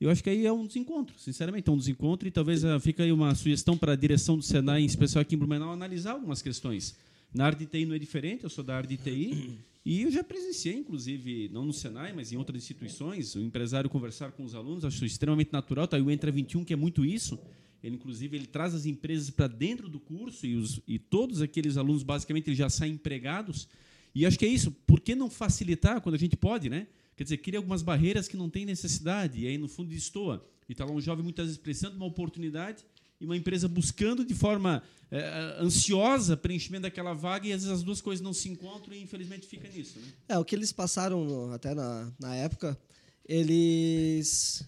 eu acho que aí é um desencontro, sinceramente, é um desencontro e talvez uh, fica aí uma sugestão para a direção do Senai, em especial aqui em Blumenau, analisar algumas questões. Na área de TI não é diferente, eu sou da área de TI e eu já presenciei, inclusive, não no Senai, mas em outras instituições, o empresário conversar com os alunos, acho extremamente natural. Tá aí o Entra 21, que é muito isso. Ele, inclusive, ele traz as empresas para dentro do curso e, os, e todos aqueles alunos, basicamente, eles já saem empregados. E acho que é isso. Por que não facilitar quando a gente pode, né? Quer dizer, cria algumas barreiras que não tem necessidade, e aí, no fundo, destoa. E está lá um jovem muitas vezes precisando de uma oportunidade e uma empresa buscando de forma é, ansiosa preenchimento daquela vaga e às vezes as duas coisas não se encontram e infelizmente fica nisso. Né? É, o que eles passaram até na, na época, eles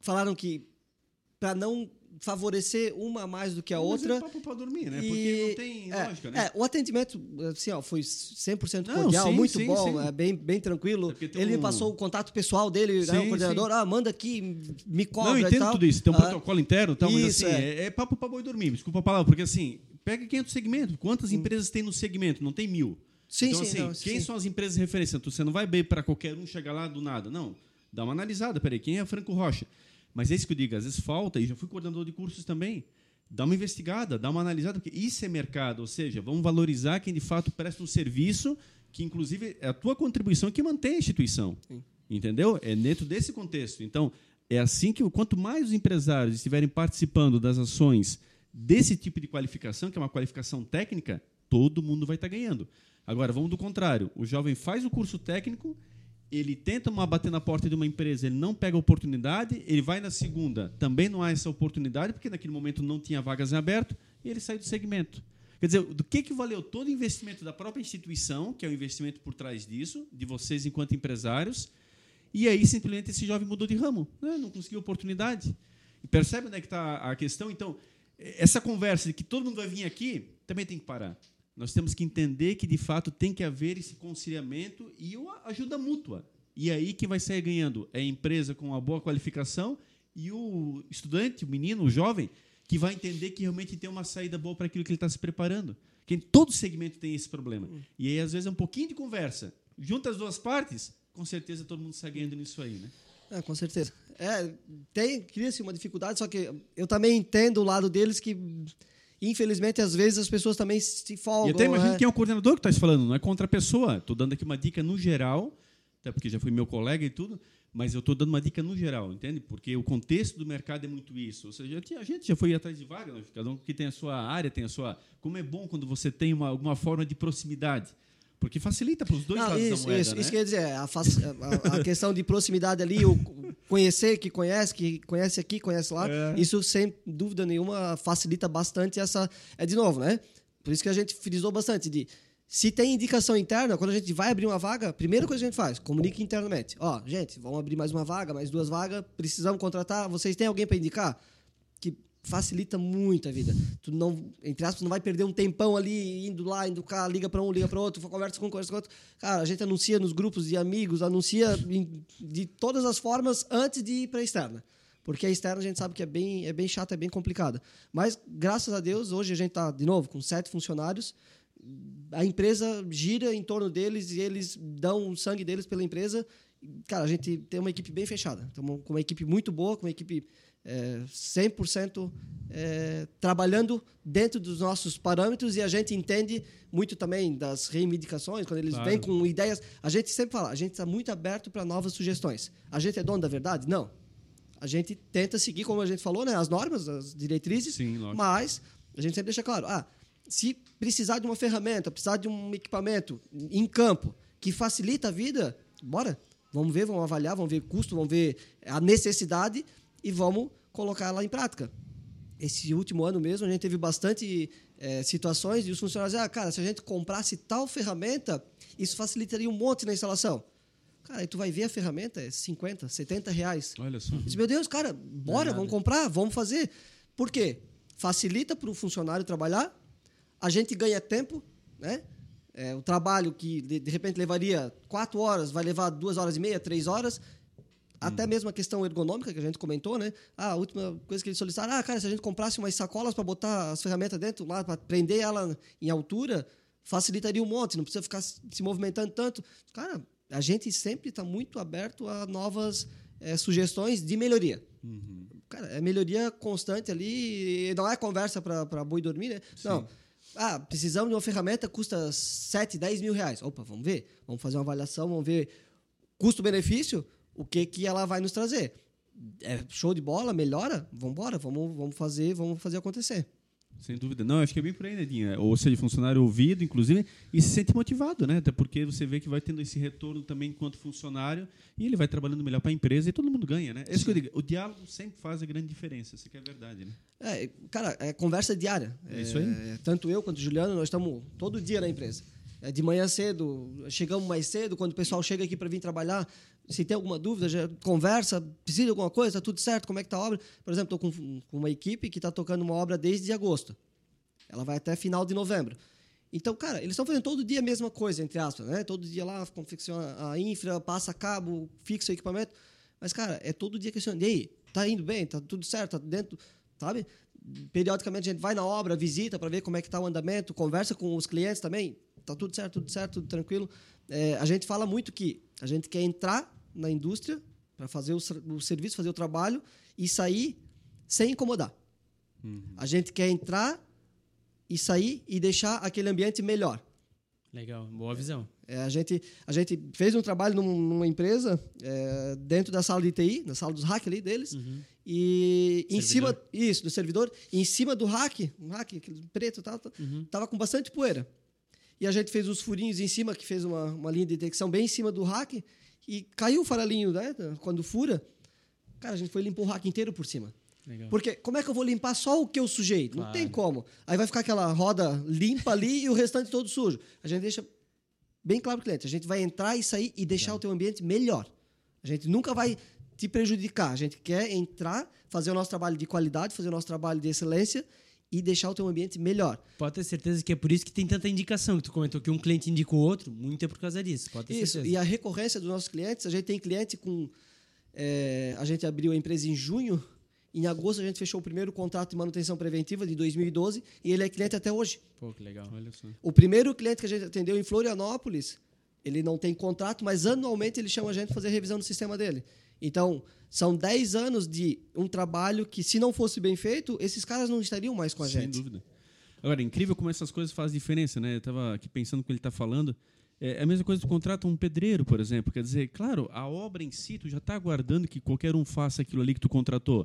falaram que para não favorecer uma mais do que a Mas outra. É papo para dormir, né? Porque não tem é, lógica, né? É, o atendimento assim, ó, foi 100% Não, cordial, sim, muito sim, bom, sim. É bem, bem tranquilo. É Ele me um- passou o contato pessoal dele, né, o coordenador, ah, manda aqui, me cobra Não, eu e entendo tudo isso. Tem um Ah, protocolo interno e tal, mas Isso, assim, é. é, é papo para boi dormir. Desculpa a palavra, porque assim, pega quem é do segmento. Quantas empresas tem no segmento? Não tem mil. Sim, então, sim, assim, não, quem são as empresas de referência? Tu- Você não vai bem para qualquer um chegar lá do nada. Não. Dá uma analisada. Peraí, quem é Franco Rocha? Mas é isso que eu digo. Às vezes falta, e já fui coordenador de cursos também. Dá uma investigada, dá uma analisada, porque isso é mercado. Ou seja, vamos valorizar quem de fato presta um serviço que, inclusive, é a tua contribuição que mantém a instituição. Entendeu? É dentro desse contexto. Então, é assim que, quanto mais os empresários estiverem participando das ações desse tipo de qualificação, que é uma qualificação técnica, todo mundo vai estar ganhando. Agora, vamos do contrário. O jovem faz o curso técnico, ele tenta uma, bater na porta de uma empresa, ele não pega a oportunidade, ele vai na segunda, também não há essa oportunidade, porque naquele momento não tinha vagas em aberto, e ele sai do segmento. Quer dizer, do que, que valeu todo o investimento da própria instituição, que é o investimento por trás disso, de vocês enquanto empresários, e aí simplesmente esse jovem mudou de ramo, né? não conseguiu oportunidade. E percebe onde é que está a questão? Então, essa conversa de que todo mundo vai vir aqui, também tem que parar. Nós temos que entender que, de fato, tem que haver esse conciliamento e uma ajuda mútua. E aí quem vai sair ganhando é a empresa com uma boa qualificação e o estudante, o menino, o jovem, que vai entender que realmente tem uma saída boa para aquilo que ele está se preparando. Que em todo segmento tem esse problema. E aí, às vezes, é um pouquinho de conversa. Junta as duas partes, com certeza todo mundo sai ganhando nisso aí, né? É, com certeza. É, tem, cria-se uma dificuldade, só que eu também entendo o lado deles que, infelizmente, às vezes as pessoas também se folgam. E até imagino né? quem é o coordenador que está falando, não é contra a pessoa. Estou dando aqui uma dica no geral, até porque já fui meu colega e tudo, mas eu estou dando uma dica no geral, entende? Porque o contexto do mercado é muito isso. Ou seja, a gente já foi atrás de vaga, né? cada um que tem a sua área, tem a sua. Como é bom quando você tem uma, alguma forma de proximidade. Porque facilita para os dois Não, lados isso, da moeda. isso, né? isso quer dizer, a, a- a questão de proximidade ali, o conhecer que conhece, que conhece aqui, conhece lá, É. isso sem dúvida nenhuma facilita bastante essa. É de novo, né? Por isso que a gente frisou bastante de se tem indicação interna, quando a gente vai abrir uma vaga, a primeira coisa que a gente faz, comunique internamente. Ó, gente, vamos abrir mais uma vaga, mais duas vagas, precisamos contratar, vocês têm alguém para indicar? Facilita muito a vida. Tu não, entre aspas, não vai perder um tempão ali indo lá, indo cá, liga para um, liga para outro, conversa com um, conversa com outro. Cara, a gente anuncia nos grupos de amigos, anuncia de todas as formas antes de ir para a externa. Porque a externa a gente sabe que é bem, é bem chata, é bem complicada. Mas, graças a Deus, hoje a gente está, de novo, com sete funcionários. A empresa gira em torno deles e eles dão o sangue deles pela empresa. Cara, a gente tem uma equipe bem fechada. Estamos com uma equipe muito boa, com uma equipe é, 100% é, trabalhando dentro dos nossos parâmetros e a gente entende muito também das reivindicações, quando eles Claro. vêm com ideias. A gente sempre fala, a gente está muito aberto para novas sugestões. A gente é dono da verdade? Não. A gente tenta seguir, como a gente falou, né, as normas, as diretrizes, Sim, mas a gente sempre deixa claro, ah, se precisar de uma ferramenta, precisar de um equipamento em campo que facilita a vida, bora. Vamos ver, vamos avaliar, vamos ver custo, vamos ver a necessidade e vamos colocar ela em prática. Esse último ano mesmo, a gente teve bastante eh, situações e os funcionários ah, cara, se a gente comprasse tal ferramenta, isso facilitaria um monte na instalação. Cara, aí tu vai ver a ferramenta, é 50, 70 reais. Olha só. Disse, meu Deus, cara, bora, vamos comprar, vamos fazer. Por quê? Facilita para o funcionário trabalhar, a gente ganha tempo, né? É, o trabalho que de, de repente levaria quatro horas vai levar duas horas e meia, três horas. Até mesmo a questão ergonômica que a gente comentou, né? Ah, a última coisa que eles solicitaram, ah, cara, se a gente comprasse umas sacolas para botar as ferramentas dentro lá, para prender ela em altura, facilitaria um monte, não precisa ficar se movimentando tanto. Cara, a gente sempre está muito aberto a novas eh, sugestões de melhoria. Cara, é melhoria constante ali, não é conversa para boi dormir, né? Não. Ah, precisamos de uma ferramenta, custa 7, 10 mil reais. Opa, vamos ver. Vamos fazer uma avaliação, vamos ver custo-benefício, o que, que ela vai nos trazer. É show de bola, melhora? Vamos embora, vamos, vamos fazer, vamos fazer acontecer. Sem dúvida. Não, acho que é bem por aí, Nedinha. Ou seja, funcionário ouvido, inclusive, e se sente motivado, né? Até porque você vê que vai tendo esse retorno também enquanto funcionário e ele vai trabalhando melhor para a empresa e todo mundo ganha, né? É isso que eu digo. O diálogo sempre faz a grande diferença. Isso que é verdade, né? É, cara, é conversa diária. É isso aí. tanto eu quanto o Juliano, nós estamos todo dia na empresa. É de manhã cedo, chegamos mais cedo, quando o pessoal chega aqui para vir trabalhar, se tem alguma dúvida, já conversa, precisa de alguma coisa, está tudo certo, como é que está a obra? Por exemplo, estou com, com uma equipe que está tocando uma obra desde agosto. Ela vai até final de novembro. Então, cara, eles estão fazendo todo dia a mesma coisa, entre aspas, né? Todo dia lá, confecciona a infra, passa cabo, fixa o equipamento. Mas, cara, é todo dia questionando. E aí, tá indo bem? Tá tudo certo? Tá dentro, sabe? Periodicamente a gente vai na obra, visita para ver como é que tá o andamento, conversa com os clientes também. Tá tudo certo, tudo certo, tudo tranquilo. É, a gente fala muito que a gente quer entrar na indústria para fazer o, o serviço, fazer o trabalho e sair sem incomodar. A gente quer entrar e sair e deixar aquele ambiente melhor. Legal, boa visão. É, a, gente, a gente fez um trabalho num- numa empresa é, dentro da sala de TI, na sala dos hack ali deles. E em Servidor. cima. Isso, do servidor. E em cima do hack, um hack aquele preto e tal, tal, tava com bastante poeira. E a gente fez os furinhos em cima, que fez uma, uma linha de detecção bem em cima do hack. E caiu o faralinho, né? Quando fura. Cara, a gente foi limpar o hack inteiro por cima. Legal. Porque como é que eu vou limpar só o que eu sujei? Não Claro. tem como. Aí vai ficar aquela roda limpa ali e o restante todo sujo. A gente deixa bem claro para o cliente. A gente vai entrar e sair e deixar o teu ambiente melhor. A gente nunca vai te prejudicar. A gente quer entrar, fazer o nosso trabalho de qualidade, fazer o nosso trabalho de excelência e deixar o teu ambiente melhor. Pode ter certeza que é por isso que tem tanta indicação. Que tu comentou que um cliente indica o outro, muito é por causa disso. Pode ter Isso. certeza. E a recorrência dos nossos clientes, a gente tem cliente com. é, a gente abriu a empresa em junho. Em agosto, a gente fechou o primeiro contrato de manutenção preventiva de 2012 e ele é cliente até hoje. Pô, que legal. Olha só. O primeiro cliente que a gente atendeu em Florianópolis, ele não tem contrato, mas anualmente ele chama a gente para fazer revisão do sistema dele. Então, são 10 anos de um trabalho que, se não fosse bem feito, esses caras não estariam mais com a Sem gente. dúvida. Agora, é incrível como essas coisas fazem diferença, né? Eu estava aqui pensando que ele está falando. É a mesma coisa que tu contrata um pedreiro, por exemplo. Quer dizer, claro, a obra em si, tu já está aguardando que qualquer um faça aquilo ali que tu contratou.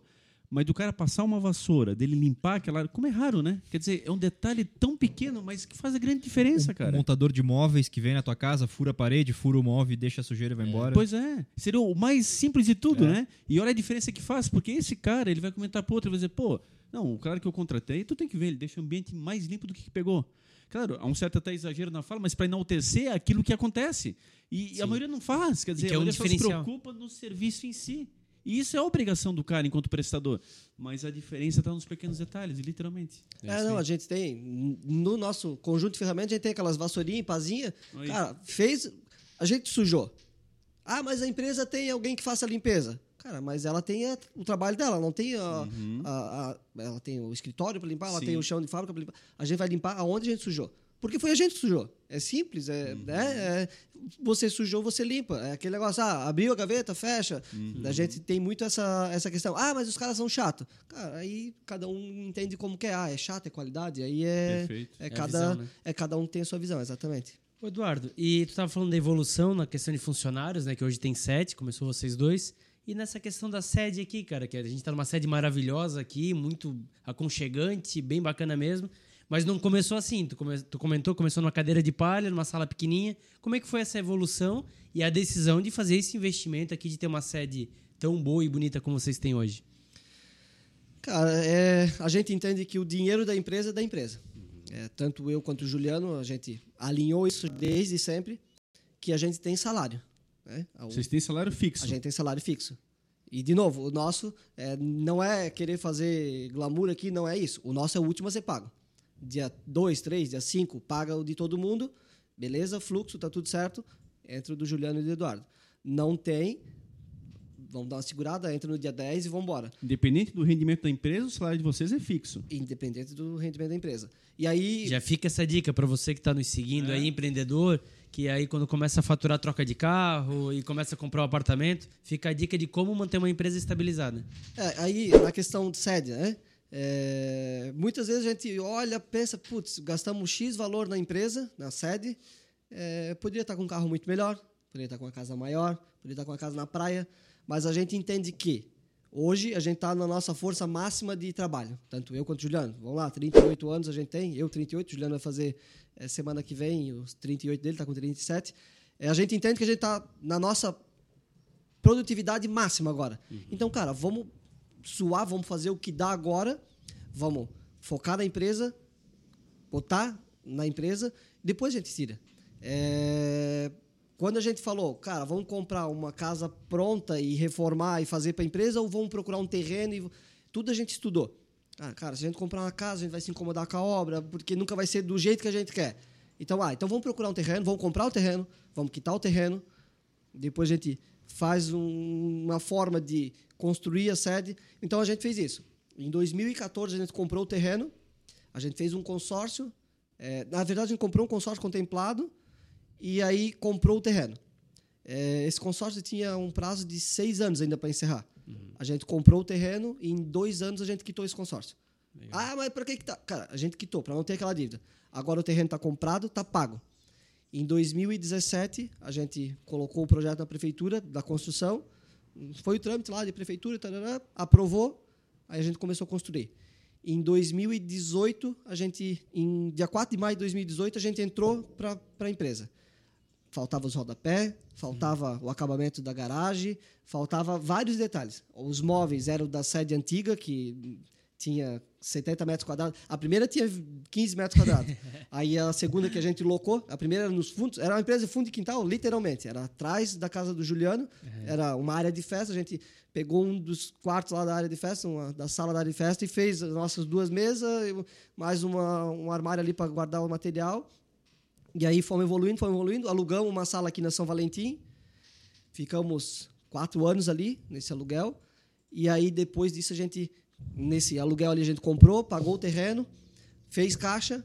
Mas do cara passar uma vassoura, dele limpar aquela área, como é raro, né? Quer dizer, é um detalhe tão pequeno, mas que faz a grande diferença, Um cara. montador de móveis que vem na tua casa, fura a parede, fura o móvel, deixa a sujeira e vai embora. Pois é. Seria o mais simples de tudo, É. né? E olha a diferença que faz, porque esse cara, ele vai comentar pro outro e vai dizer, pô, não, o cara que eu contratei, tu tem que ver, ele deixa o ambiente mais limpo do que, que pegou. Claro, há um certo até exagero na fala, mas para enaltecer aquilo que acontece. E a maioria não faz, quer dizer, que é a um maioria só se preocupa no serviço em si. E isso é a obrigação do cara enquanto prestador. Mas a diferença está nos pequenos detalhes, literalmente. É, não, a gente tem. No nosso conjunto de ferramentas, a gente tem aquelas vassourinhas, pazinha. Aí. Cara, fez. A gente sujou. Ah, mas a empresa tem alguém que faça a limpeza. Cara, mas ela tem a- o trabalho dela, não tem a, a- a- ela tem o escritório para limpar, ela Sim. tem o chão de fábrica para limpar. A gente vai limpar aonde a gente sujou. Porque foi a gente que sujou. É simples, é, né? É, você sujou, você limpa. É aquele negócio, ah, abriu a gaveta, fecha. A gente tem muito essa, essa questão. Ah, mas os caras são chatos. Cara, aí cada um entende como que é. Ah, é chato, é qualidade. Aí é, Perfeito. é, a cada, visão, né? é cada um tem a sua visão, exatamente. Ô, Eduardo, e tu estava falando da evolução na questão de funcionários, né? Que hoje tem sete, começou vocês dois. E nessa questão da sede aqui, cara, que a gente tá numa sede maravilhosa aqui, muito aconchegante, bem bacana mesmo. Mas não começou assim. Tu, come- tu comentou, começou numa cadeira de palha, numa sala pequenininha. Como é que foi essa evolução e a decisão de fazer esse investimento aqui, de ter uma sede tão boa e bonita como vocês têm hoje? Cara, é, a gente entende que o dinheiro da empresa é da empresa. É, tanto eu quanto o Juliano, a gente alinhou isso desde sempre, que a gente tem salário. Né? A- Vocês têm salário fixo. A gente tem salário fixo. E, de novo, o nosso é, não é querer fazer glamour aqui, não é isso. O nosso é o último a ser pago. Dia 2, 3, dia 5, paga o de todo mundo. beleza, fluxo, tá tudo certo, entra o do Juliano e do Eduardo. Não tem, vamos dar uma segurada, entra no dia 10 e vamos embora. Independente do rendimento da empresa, o salário de vocês é fixo. Independente do rendimento da empresa. E aí. Já fica essa dica para você que está nos seguindo aí, empreendedor, que aí quando começa a faturar troca de carro e começa a comprar um apartamento, fica a dica de como manter uma empresa estabilizada. É, aí, na questão de sede, né? É, muitas vezes a gente olha, pensa, putz, gastamos X valor na empresa, na sede, é, poderia estar com um carro muito melhor, poderia estar com uma casa maior, poderia estar com uma casa na praia, mas a gente entende que hoje a gente está na nossa força máxima de trabalho, tanto eu quanto o Juliano. Vamos lá, 38 anos a gente tem, eu 38, o Juliano vai fazer é, semana que vem os 38 dele, está com 37. É, a gente entende que a gente está na nossa produtividade máxima agora. Uhum. Então, cara, vamos suar, vamos fazer o que dá agora, vamos focar na empresa, botar na empresa, depois a gente tira. É, quando a gente falou, cara, vamos comprar uma casa pronta e reformar e fazer para a empresa, ou vamos procurar um terreno e tudo a gente estudou. Ah, cara, se a gente comprar uma casa, a gente vai se incomodar com a obra, porque nunca vai ser do jeito que a gente quer. Então, ah, então vamos procurar um terreno, vamos comprar o terreno, vamos quitar o terreno, depois a gente faz um, uma forma de construir a sede. Então a gente fez isso. Em 2014 a gente comprou o terreno, a gente fez um consórcio. É, na verdade, a gente comprou um consórcio contemplado e aí comprou o terreno. É, esse consórcio tinha um prazo de seis anos ainda para encerrar. Uhum. A gente comprou o terreno e em dois anos a gente quitou esse consórcio. Legal. Ah, mas para que que tá? Cara, a gente quitou, para não ter aquela dívida. Agora o terreno está comprado, está pago. Em 2017, a gente colocou o projeto na prefeitura da construção. Foi o trâmite lá de prefeitura, tarará, aprovou, aí a gente começou a construir. Em 2018, a gente, em dia 4 de maio de 2018, a gente entrou para a empresa faltava os rodapé, faltava o acabamento da garagem, faltava vários detalhes. Os móveis eram da sede antiga, que tinha 70 metros quadrados. A primeira tinha 15 metros quadrados. [LAUGHS] Aí a segunda que a gente locou, a primeira era nos fundos, era uma empresa de fundo de quintal, literalmente. Era atrás da casa do Juliano, uhum. era uma área de festa. A gente pegou um dos quartos lá da área de festa, uma, da sala da área de festa, e fez as nossas duas mesas, mais uma, um armário ali para guardar o material. E aí fomos evoluindo, fomos evoluindo. Alugamos uma sala aqui na São Valentim. Ficamos quatro anos ali, nesse aluguel. E aí, depois disso, a gente, nesse aluguel ali, a gente comprou, pagou o terreno, fez caixa,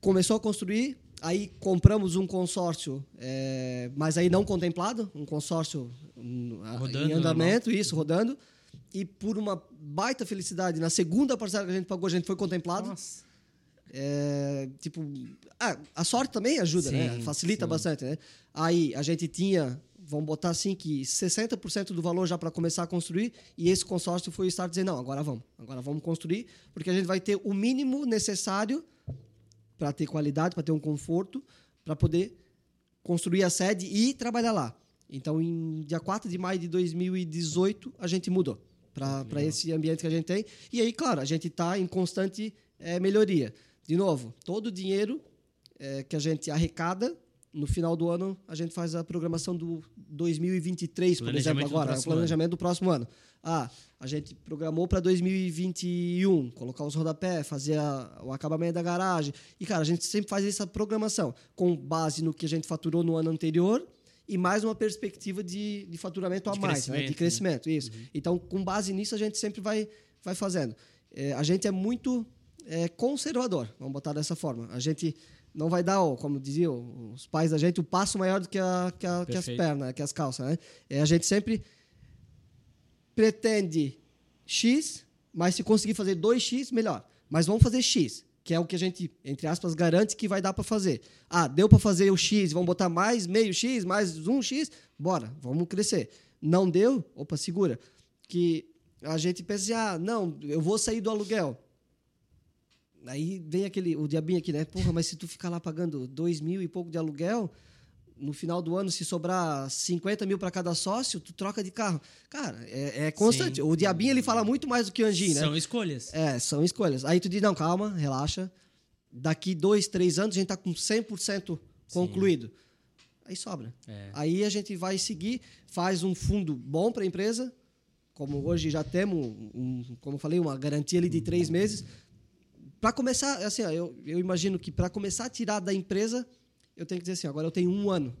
começou a construir. Aí compramos um consórcio, é, mas aí não contemplado, um consórcio rodando, em andamento, normal. isso, rodando. E por uma baita felicidade, na segunda parcela que a gente pagou, a gente foi contemplado. Nossa. É, tipo, ah, a sorte também ajuda, né? sim, né? Facilita sim. bastante, né? Aí a gente tinha, vamos botar assim, que 60% do valor já para começar a construir, e esse consórcio foi estar dizendo, não, agora vamos, agora vamos construir, porque a gente vai ter o mínimo necessário para ter qualidade, para ter um conforto, para poder construir a sede e trabalhar lá. Então, em dia 4 de maio de 2018, a gente mudou para esse ambiente que a gente tem. E aí, claro, a gente está em constante é, melhoria. De novo, todo o dinheiro é, que a gente arrecada, no final do ano, a gente faz a programação do 2023, por exemplo, agora, o planejamento ano. do próximo ano. Ah, a gente programou para 2021, colocar os rodapés, fazer a, o acabamento da garagem. E, cara, a gente sempre faz essa programação com base no que a gente faturou no ano anterior e mais uma perspectiva de, de faturamento de a mais, né? de crescimento. Né? Isso. Uhum. Então, com base nisso, a gente sempre vai, vai fazendo. É, a gente é muito é, conservador, vamos botar dessa forma. A gente não vai dar, como diziam os pais da gente, o passo maior do que, a, que, a, que as pernas, que as calças. Né? É, a gente sempre pretende X, mas se conseguir fazer 2X, melhor. Mas vamos fazer X, que é o que a gente, entre aspas, garante que vai dar para fazer. Ah, deu para fazer o X, vamos botar mais meio X, mais um X, bora, vamos crescer. Não deu? Opa, segura. Que a gente pensa assim, ah, não, eu vou sair do aluguel. Aí vem aquele, o diabinho aqui, né? Porra, mas se tu ficar lá pagando dois mil e pouco de aluguel, no final do ano, se sobrar 50 mil para cada sócio, tu troca de carro. Cara, é, é constante. Sim. O diabinho ele fala muito mais do que o anjinho, né? São escolhas. É, são escolhas. Aí tu diz, não, calma, relaxa. Daqui dois, três anos a gente tá com 100% concluído. Sim. Aí sobra. É. Aí a gente vai seguir, faz um fundo bom para a empresa, como hoje já temos, um, como eu falei, uma garantia ali de três meses para começar, assim, ó, eu, eu imagino que para começar a tirar da empresa eu tenho que dizer assim, agora eu tenho um ano.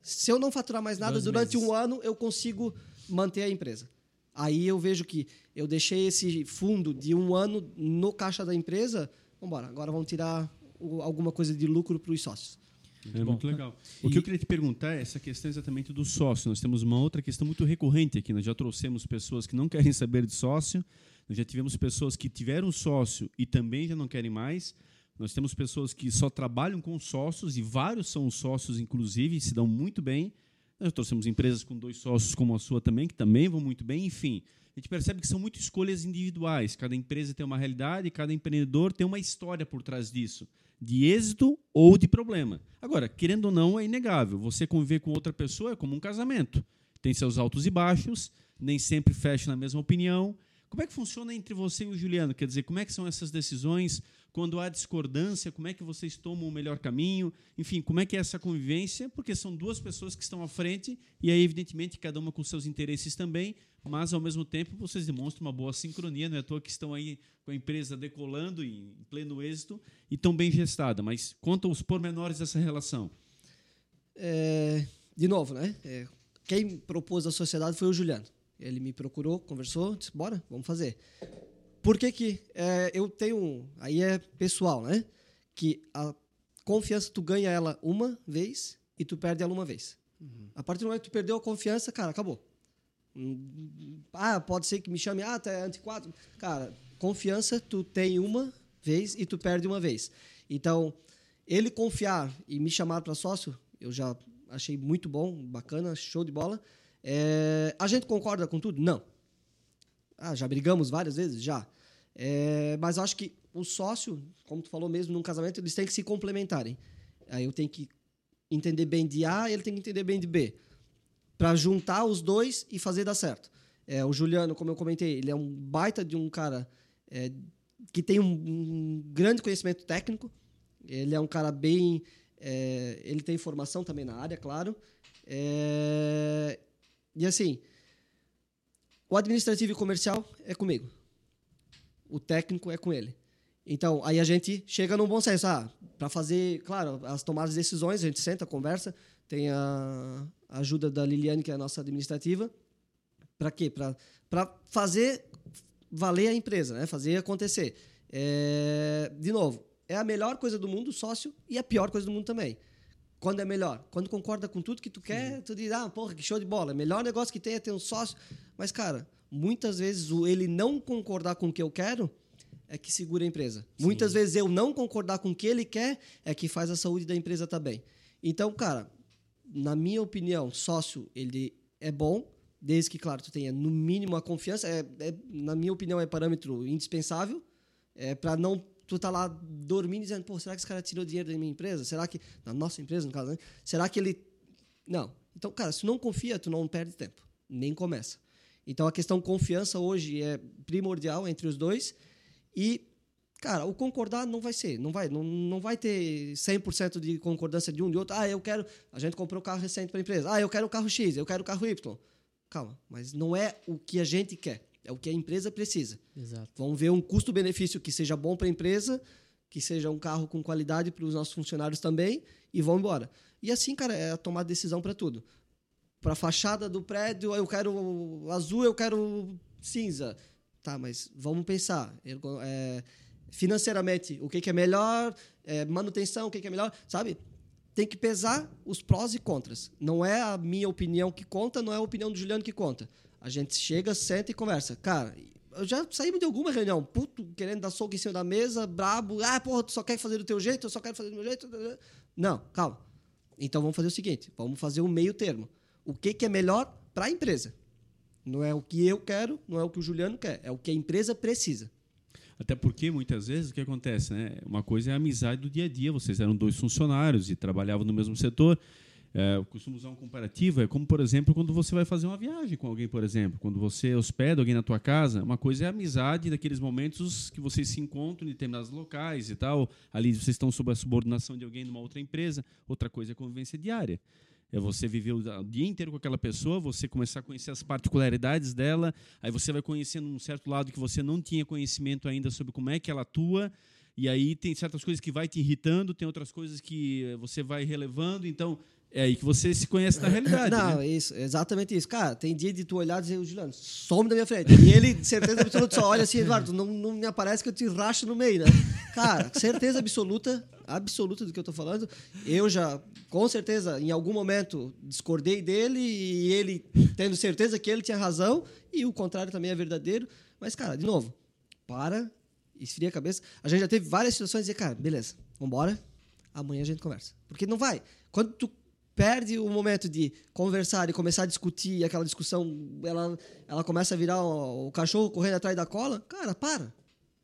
Se eu não faturar mais nada Dois durante meses. um ano, eu consigo manter a empresa. Aí eu vejo que eu deixei esse fundo de um ano no caixa da empresa. Vamos embora, agora vamos tirar o- alguma coisa de lucro para os sócios. É muito legal. O que eu queria te perguntar é essa questão exatamente do sócio. Nós temos uma outra questão muito recorrente aqui. Nós já trouxemos pessoas que não querem saber de sócio, nós já tivemos pessoas que tiveram sócio e também já não querem mais. Nós temos pessoas que só trabalham com sócios e vários são sócios, inclusive, se dão muito bem. Nós trouxemos empresas com dois sócios como a sua também, que também vão muito bem. Enfim, a gente percebe que são muito escolhas individuais. Cada empresa tem uma realidade, cada empreendedor tem uma história por trás disso, de êxito ou de problema. Agora, querendo ou não, é inegável. Você conviver com outra pessoa é como um casamento. Tem seus altos e baixos, nem sempre fecha na mesma opinião. Como é que funciona entre você e o Juliano? Quer dizer, como é que são essas decisões? Quando há discordância, como é que vocês tomam o melhor caminho? Enfim, como é que é essa convivência? Porque são duas pessoas que estão à frente e aí, evidentemente, cada uma com seus interesses também, mas ao mesmo tempo vocês demonstram uma boa sincronia, não é à toa que estão aí com a empresa decolando em pleno êxito e tão bem gestada. Mas conta os pormenores dessa relação. É, de novo, né? É, quem propôs a sociedade foi o Juliano. Ele me procurou, conversou, disse, bora, vamos fazer. Por que que é, eu tenho... Aí é pessoal, né? Que a confiança, tu ganha ela uma vez e tu perde ela uma vez. A partir do momento que tu perdeu a confiança, cara, acabou. Hum, Ah, pode ser que me chame, ah, tá antiquado. Cara, confiança tu tem uma vez e tu perde uma vez. Então, ele confiar e me chamar para sócio, eu já achei muito bom, bacana, show de bola. É, a gente concorda com tudo? Não. Ah, já brigamos várias vezes? Já. É, mas acho que o sócio, como tu falou mesmo, num casamento, eles têm que se complementarem. Aí eu tenho que entender bem de A, ele tem que entender bem de B. Para juntar os dois e fazer dar certo. É, o Juliano, como eu comentei, ele é um baita de um cara é, que tem um, um grande conhecimento técnico. Ele é um cara bem. é, ele tem formação também na área, claro. E assim, o administrativo e comercial é comigo. O técnico é com ele. Então, aí a gente chega num bom senso. Ah, para fazer, claro, as tomadas de decisões, a gente senta, conversa. Tem a ajuda da Liliane, que é a nossa administrativa. Para quê? Para fazer valer a empresa, né? fazer acontecer. É, de novo, é a melhor coisa do mundo, sócio, e a pior coisa do mundo também. Quando é melhor? Quando concorda com tudo que tu quer, tu diz, ah, porra, que show de bola. O melhor negócio que tem é ter um sócio. Mas, cara, muitas vezes o ele não concordar com o que eu quero é que segura a empresa. Muitas vezes eu não concordar com o que ele quer é que faz a saúde da empresa estar bem. Então, cara, na minha opinião, sócio, ele é bom, desde que, claro, tu tenha no mínimo a confiança. É, é- na minha opinião, é parâmetro indispensável. É para não tu tá lá dormindo dizendo, pô, será que esse cara tirou dinheiro da minha empresa? Será que na nossa empresa, no caso, né? Será que ele não? Então, cara, se não confia, tu não perde tempo, nem começa. Então, a questão confiança hoje é primordial entre os dois e Cara, o concordar não vai ser, não vai, não, não vai ter 100% de concordância de um de outro. Ah, eu quero, a gente comprou carro recente para a empresa. Ah, eu quero o carro X, eu quero o carro Y. Calma, mas não é o que a gente quer, é o que a empresa precisa. Exato. Vamos ver um custo-benefício que seja bom para a empresa, que seja um carro com qualidade para os nossos funcionários também, e vão embora. E assim, cara, é tomar decisão para tudo. Para a fachada do prédio, eu quero azul, eu quero cinza. Tá, mas vamos pensar. É, financeiramente, o que, que é melhor? É, manutenção, o que, que é melhor? Sabe? Tem que pesar os prós e contras. Não é a minha opinião que conta, não é a opinião do Juliano que conta. A gente chega, senta e conversa. Cara, eu já saí de alguma reunião, puto, querendo dar soco em cima da mesa, brabo. Ah, porra, tu só quer fazer do teu jeito, eu só quero fazer do meu jeito. Não, calma. Então vamos fazer o seguinte: vamos fazer o meio termo. O que, que é melhor para a empresa? Não é o que eu quero, não é o que o Juliano quer, é o que a empresa precisa. Até porque, muitas vezes, o que acontece? Né? Uma coisa é a amizade do dia a dia. Vocês eram dois funcionários e trabalhavam no mesmo setor. É, eu costumo usar um comparativo. É como, por exemplo, quando você vai fazer uma viagem com alguém, por exemplo. Quando você hospeda alguém na tua casa. Uma coisa é a amizade daqueles momentos que vocês se encontram em determinados locais e tal. Ali vocês estão sob a subordinação de alguém numa outra empresa. Outra coisa é a convivência diária. É você viver o dia inteiro com aquela pessoa, você começar a conhecer as particularidades dela, aí você vai conhecendo um certo lado que você não tinha conhecimento ainda sobre como é que ela atua, E aí tem certas coisas que vai te irritando, tem outras coisas que você vai relevando, então é aí que você se conhece na realidade. Não, né? isso, exatamente isso. Cara, tem dia de tu olhar e dizer, Juliano, some da minha frente. E ele, de certeza absoluta, só olha assim, Eduardo, não, não me aparece que eu te racho no meio, né? Cara, certeza absoluta, absoluta do que eu tô falando. Eu já, com certeza, em algum momento, discordei dele e ele, tendo certeza que ele tinha razão, e o contrário também é verdadeiro. Mas, cara, de novo, para, esfria a cabeça. A gente já teve várias situações de dizer, cara, beleza, vambora, amanhã a gente conversa. Porque não vai. Quando tu perde o momento de conversar e começar a discutir, e aquela discussão, ela, ela começa a virar o, o cachorro correndo atrás da cola, cara, para.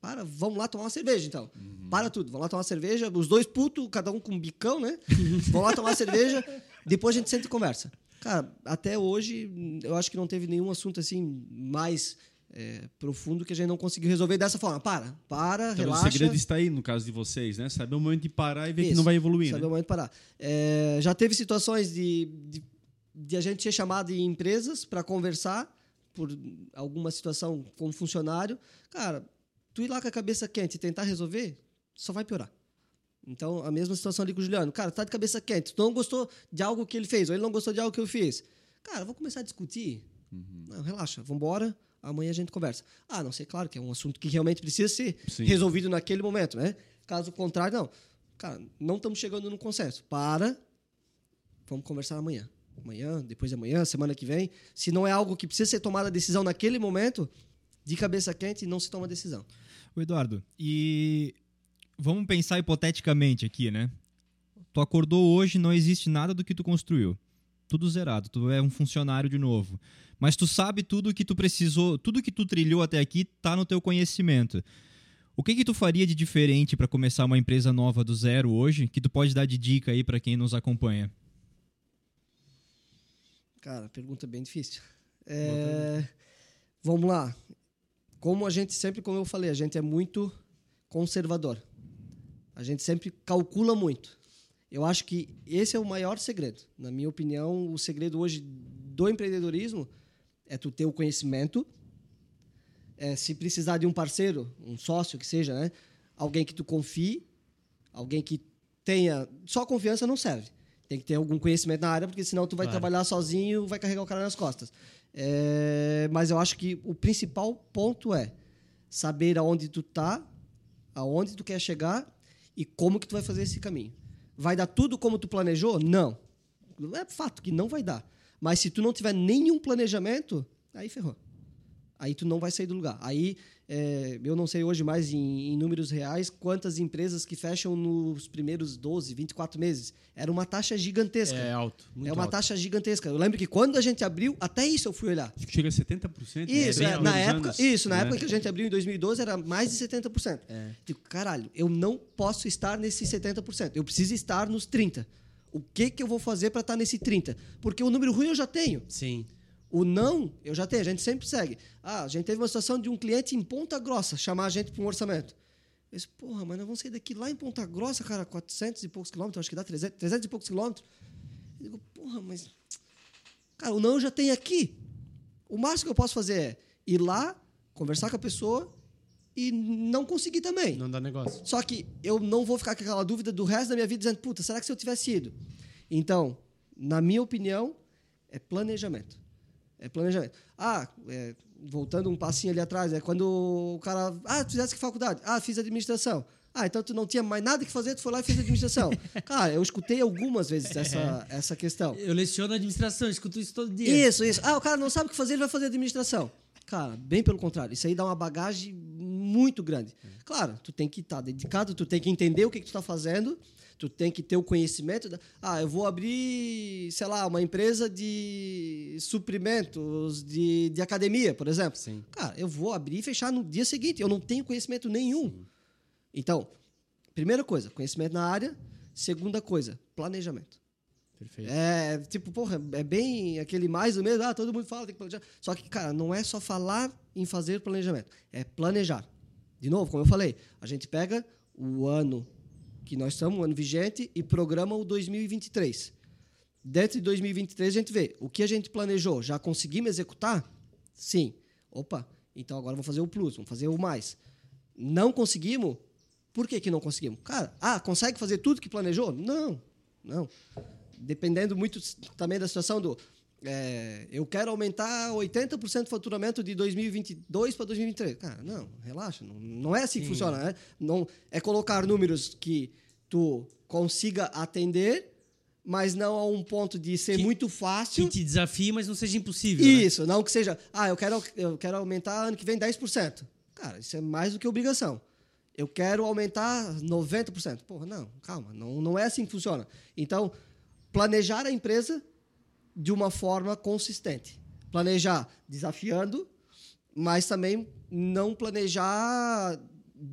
Para, vamos lá tomar uma cerveja, então. Para tudo, vamos lá tomar uma cerveja, os dois putos, cada um com um bicão, né? [LAUGHS] vamos lá tomar uma cerveja, depois a gente senta e conversa. Cara, até hoje, eu acho que não teve nenhum assunto assim mais é, profundo que a gente não conseguiu resolver dessa forma. Para, para, Então, relaxa. o segredo está aí, no caso de vocês, né? Saber o momento de parar e ver que Isso. não vai evoluir, Saber né? o momento de parar. É, já teve situações de, de, de a gente ser chamado em empresas para conversar por alguma situação com um funcionário. Cara, tu ir lá com a cabeça quente e tentar resolver, só vai piorar. Então, a mesma situação ali com o Juliano. Cara, tá de cabeça quente, tu não gostou de algo que ele fez, ou ele não gostou de algo que eu fiz. Cara, vamos começar a discutir. Não, relaxa, vamos embora. Amanhã a gente conversa. Ah, não sei, claro que é um assunto que realmente precisa ser Sim. resolvido naquele momento, né? Caso contrário, não. Cara, não estamos chegando num consenso. Para, vamos conversar amanhã. Amanhã, depois de amanhã, semana que vem. Se não é algo que precisa ser tomada a decisão naquele momento, de cabeça quente, não se toma decisão. Ô Eduardo, e vamos pensar hipoteticamente aqui, né? Tu acordou hoje, não existe nada do que tu construiu. Tudo zerado, tu é um funcionário de novo. Mas tu sabe tudo que tu precisou, tudo que tu trilhou até aqui tá no teu conhecimento. O que que tu faria de diferente para começar uma empresa nova do zero hoje, que tu pode dar de dica aí para quem nos acompanha? Cara, pergunta bem difícil. É, vamos lá. Como a gente sempre, como eu falei, a gente é muito conservador. A gente sempre calcula muito. Eu acho que esse é o maior segredo. Na minha opinião, o segredo hoje do empreendedorismo é tu ter o conhecimento, é, se precisar de um parceiro, um sócio que seja, né? Alguém que tu confie, alguém que tenha só confiança não serve. Tem que ter algum conhecimento na área, porque senão tu vai Claro. trabalhar sozinho, vai carregar o cara nas costas. É, mas eu acho que o principal ponto é saber aonde tu tá, aonde tu quer chegar e como que tu vai fazer esse caminho. Vai dar tudo como tu planejou? Não. É fato que não vai dar. Mas se tu não tiver nenhum planejamento, aí ferrou. Aí tu não vai sair do lugar. Aí é, eu não sei hoje mais em, em números reais quantas empresas que fecham nos primeiros 12, 24 meses. Era uma taxa gigantesca. É alto. Muito é uma alto. taxa gigantesca. Eu lembro que quando a gente abriu, até isso eu fui olhar. Acho que chega a 70%. Isso, né? é, na época, anos, isso, na né? época que a gente abriu em 2012 era mais de 70%. É. Digo, caralho, eu não posso estar nesse 70%. Eu preciso estar nos 30. O que que eu vou fazer para estar nesse 30? Porque o número ruim eu já tenho. Sim. O não, eu já tenho, a gente sempre segue. Ah, a gente teve uma situação de um cliente em Ponta Grossa chamar a gente para um orçamento. Eu disse, porra, mas nós vamos sair daqui lá em Ponta Grossa, cara, 400 e poucos quilômetros, acho que dá 300, 300 e poucos quilômetros. Eu digo, porra, mas. Cara, o não eu já tenho aqui. O máximo que eu posso fazer é ir lá, conversar com a pessoa e não conseguir também. Não dá negócio. Só que eu não vou ficar com aquela dúvida do resto da minha vida dizendo, puta, será que se eu tivesse ido? Então, na minha opinião, é planejamento. É planejamento. Ah, é, voltando um passinho ali atrás, é quando o cara. Ah, tu fizesse que faculdade? Ah, fiz administração. Ah, então tu não tinha mais nada que fazer, tu foi lá e fez administração. [LAUGHS] Cara, eu escutei algumas vezes essa, essa questão. Eu leciono administração, escuto isso todo dia. Isso, isso. Ah, o cara não sabe o que fazer, ele vai fazer administração. Cara, bem pelo contrário. Isso aí dá uma bagagem muito grande. Claro, tu tem que estar dedicado, tu tem que entender o que, que tu está fazendo, tu tem que ter o conhecimento. Da... Ah, eu vou abrir, sei lá, uma empresa de suprimentos de, de academia, por exemplo. Sim. Cara, eu vou abrir e fechar no dia seguinte. Eu não tenho conhecimento nenhum. Então, primeira coisa, conhecimento na área. Segunda coisa, planejamento. Perfeito. É, tipo, porra, é bem aquele mais ou menos, ah, todo mundo fala, tem que planejar. Só que, cara, não é só falar em fazer planejamento, é planejar. De novo, como eu falei, a gente pega o ano que nós estamos, o ano vigente, e programa o 2023. Dentro de 2023, a gente vê o que a gente planejou, já conseguimos executar? Sim. Opa, então agora vamos fazer o plus, vamos fazer o mais. Não conseguimos? Por que, que não conseguimos? Cara, ah, consegue fazer tudo que planejou? Não, não. Dependendo muito também da situação do. É, eu quero aumentar 80% do faturamento de 2022 para 2023. Cara, não, relaxa. Não, não é assim que funciona. Né? Não, é colocar números que tu consiga atender, mas não a um ponto de ser Que- muito fácil. Que te desafie, mas não seja impossível. né? Isso, não que seja, ah, eu quero, eu quero aumentar ano que vem 10%. Cara, isso é mais do que obrigação. Eu quero aumentar 90%. Porra, não, calma, não, não é assim que funciona. Então, planejar a empresa de uma forma consistente. Planejar desafiando, mas também não planejar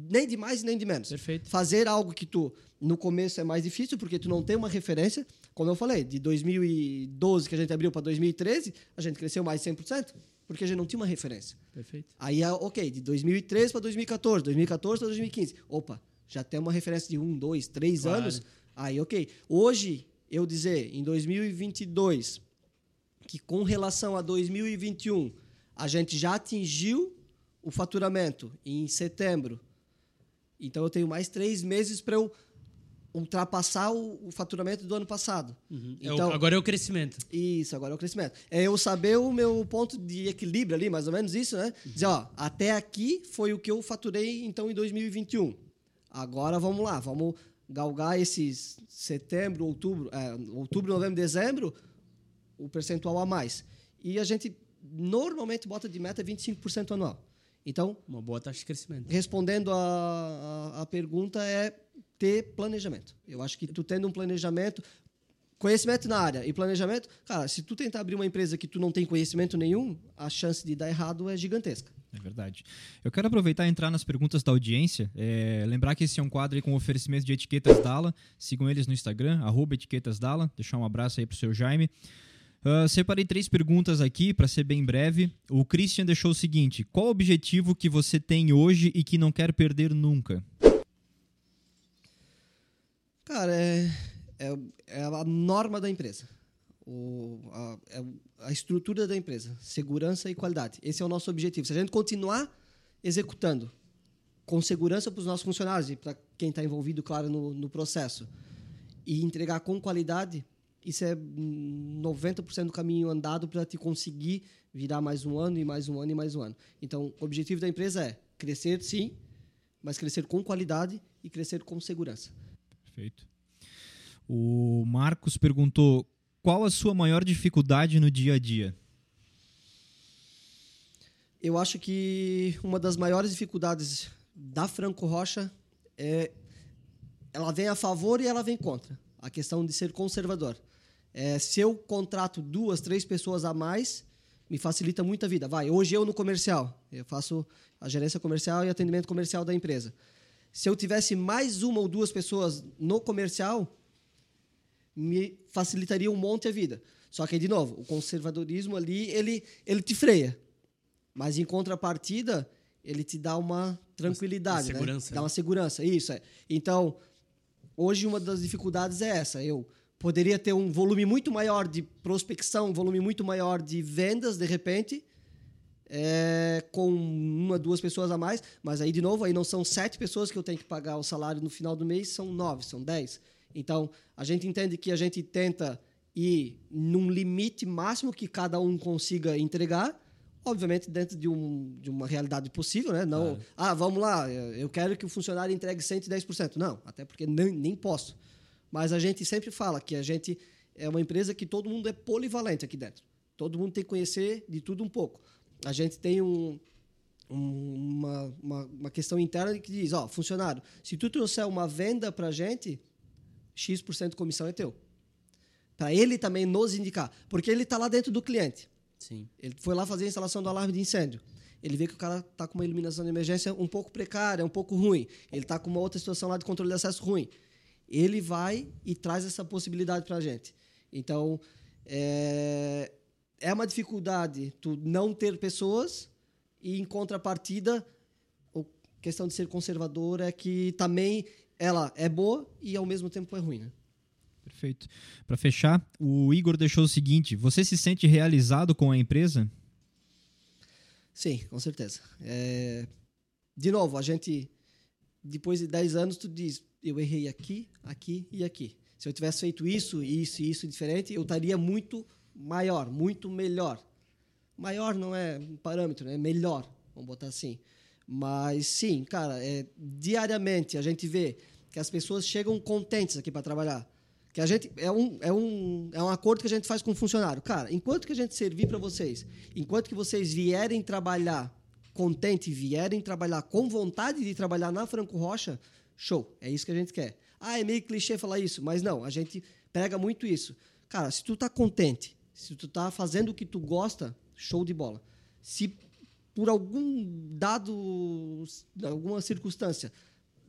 nem de mais nem de menos. Perfeito. Fazer algo que tu, no começo é mais difícil, porque tu não tem uma referência. Como eu falei, de 2012 que a gente abriu para 2013, a gente cresceu mais de 100%, porque a gente não tinha uma referência. Perfeito. Aí, é ok, de 2013 para 2014, 2014 para 2015. Opa, já tem uma referência de um, dois, três Claro. anos. Aí, ok. Hoje, eu dizer, em 2022, que com relação a 2021, a gente já atingiu o faturamento em setembro. Então, eu tenho mais três meses para eu ultrapassar o, o faturamento do ano passado. É o- Então, agora é o crescimento. isso, agora é o crescimento. É eu saber o meu ponto de equilíbrio ali, mais ou menos isso, né? Dizer, ó, até aqui foi o que eu faturei então em 2021. Agora vamos lá, vamos galgar esses setembro, outubro, é, outubro, novembro, dezembro, o percentual a mais. E a gente normalmente bota de meta 25% anual. Então, Uma boa taxa de crescimento. respondendo a, a, a pergunta é ter planejamento. Eu acho que tu tendo um planejamento, conhecimento na área e planejamento, cara, se tu tentar abrir uma empresa que tu não tem conhecimento nenhum, a chance de dar errado é gigantesca. É verdade. Eu quero aproveitar e entrar nas perguntas da audiência. É, lembrar que esse é um quadro aí com oferecimento de etiquetas Dala. Sigam eles no Instagram, arroba etiquetas Dala. Deixar um abraço aí pro seu Jaime. Ah, separei três perguntas aqui para ser bem breve. O Christian deixou o seguinte: qual o objetivo que você tem hoje e que não quer perder nunca? Cara, é, é, é a norma da empresa. O, a, é a estrutura da empresa. Segurança e qualidade. Esse é o nosso objetivo. Se a gente continuar executando com segurança para os nossos funcionários e para quem está envolvido, claro, no, no processo, e entregar com qualidade, isso é hum, 90% do caminho andado para te conseguir virar mais um ano e mais um ano e mais um ano. Então, o objetivo da empresa é crescer, sim, mas crescer com qualidade e crescer com segurança. Perfeito. O Marcos perguntou: qual a sua maior dificuldade no dia a dia? Eu acho que uma das maiores dificuldades da Franco Rocha é ela vem a favor e ela vem contra a questão de ser conservador. É, se eu contrato duas, três pessoas a mais, me facilita muito a vida. Vai, hoje eu no comercial, eu faço a gerência comercial e atendimento comercial da empresa. Se eu tivesse mais uma ou duas pessoas no comercial, me facilitaria um monte a vida. Só que, de novo, o conservadorismo ali, ele, ele te freia. Mas, em contrapartida, ele te dá uma tranquilidade, Uma segurança, né? Dá né? uma segurança, isso. É. Então, hoje uma das dificuldades é essa. Eu poderia ter um volume muito maior de prospecção, um volume muito maior de vendas, de repente, é, com uma, duas pessoas a mais, mas aí, de novo, aí não são sete pessoas que eu tenho que pagar o salário no final do mês, são nove, são dez. Então, a gente entende que a gente tenta ir num limite máximo que cada um consiga entregar, obviamente dentro de, um, de uma realidade possível, né? Não, ah, vamos lá, eu quero que o funcionário entregue 110%. Não, até porque nem, nem posso. Mas a gente sempre fala que a gente é uma empresa que todo mundo é polivalente aqui dentro. Todo mundo tem que conhecer de tudo um pouco. A gente tem um, um- uma, uma, uma questão interna que diz, ó, funcionário, se tu trouxer uma venda para a gente, X% de comissão é teu. Para ele também nos indicar. Porque ele está lá dentro do cliente. Sim. Ele foi lá fazer a instalação do alarme de incêndio. Ele vê que o cara está com uma iluminação de emergência um pouco precária, um pouco ruim. Ele está com uma outra situação lá de controle de acesso ruim. Ele vai e traz essa possibilidade para a gente. Então, é, é uma dificuldade tu não ter pessoas e, em contrapartida, a questão de ser conservador é que também ela é boa e, ao mesmo tempo, é ruim. Né? Perfeito. Para fechar, o Igor deixou o seguinte: você se sente realizado com a empresa? Sim, com certeza. É, De novo, a gente depois de 10 anos, tu diz, eu errei aqui, aqui e aqui. Se eu tivesse feito isso, isso e isso diferente, eu estaria muito maior, muito melhor. Maior não é um parâmetro, é melhor, vamos botar assim. Mas sim, cara, é, diariamente a gente vê que as pessoas chegam contentes aqui para trabalhar. Que a gente é um, é, um, é um acordo que a gente faz com o funcionário. Cara, enquanto que a gente servir para vocês, enquanto que vocês vierem trabalhar contente, vierem trabalhar com vontade de trabalhar na Franco Rocha, show. É isso que a gente quer. Ah, é meio clichê falar isso, mas não, a gente pega muito isso. Cara, se tu tá contente, se tu tá fazendo o que tu gosta, show de bola. Se por algum dado, alguma circunstância,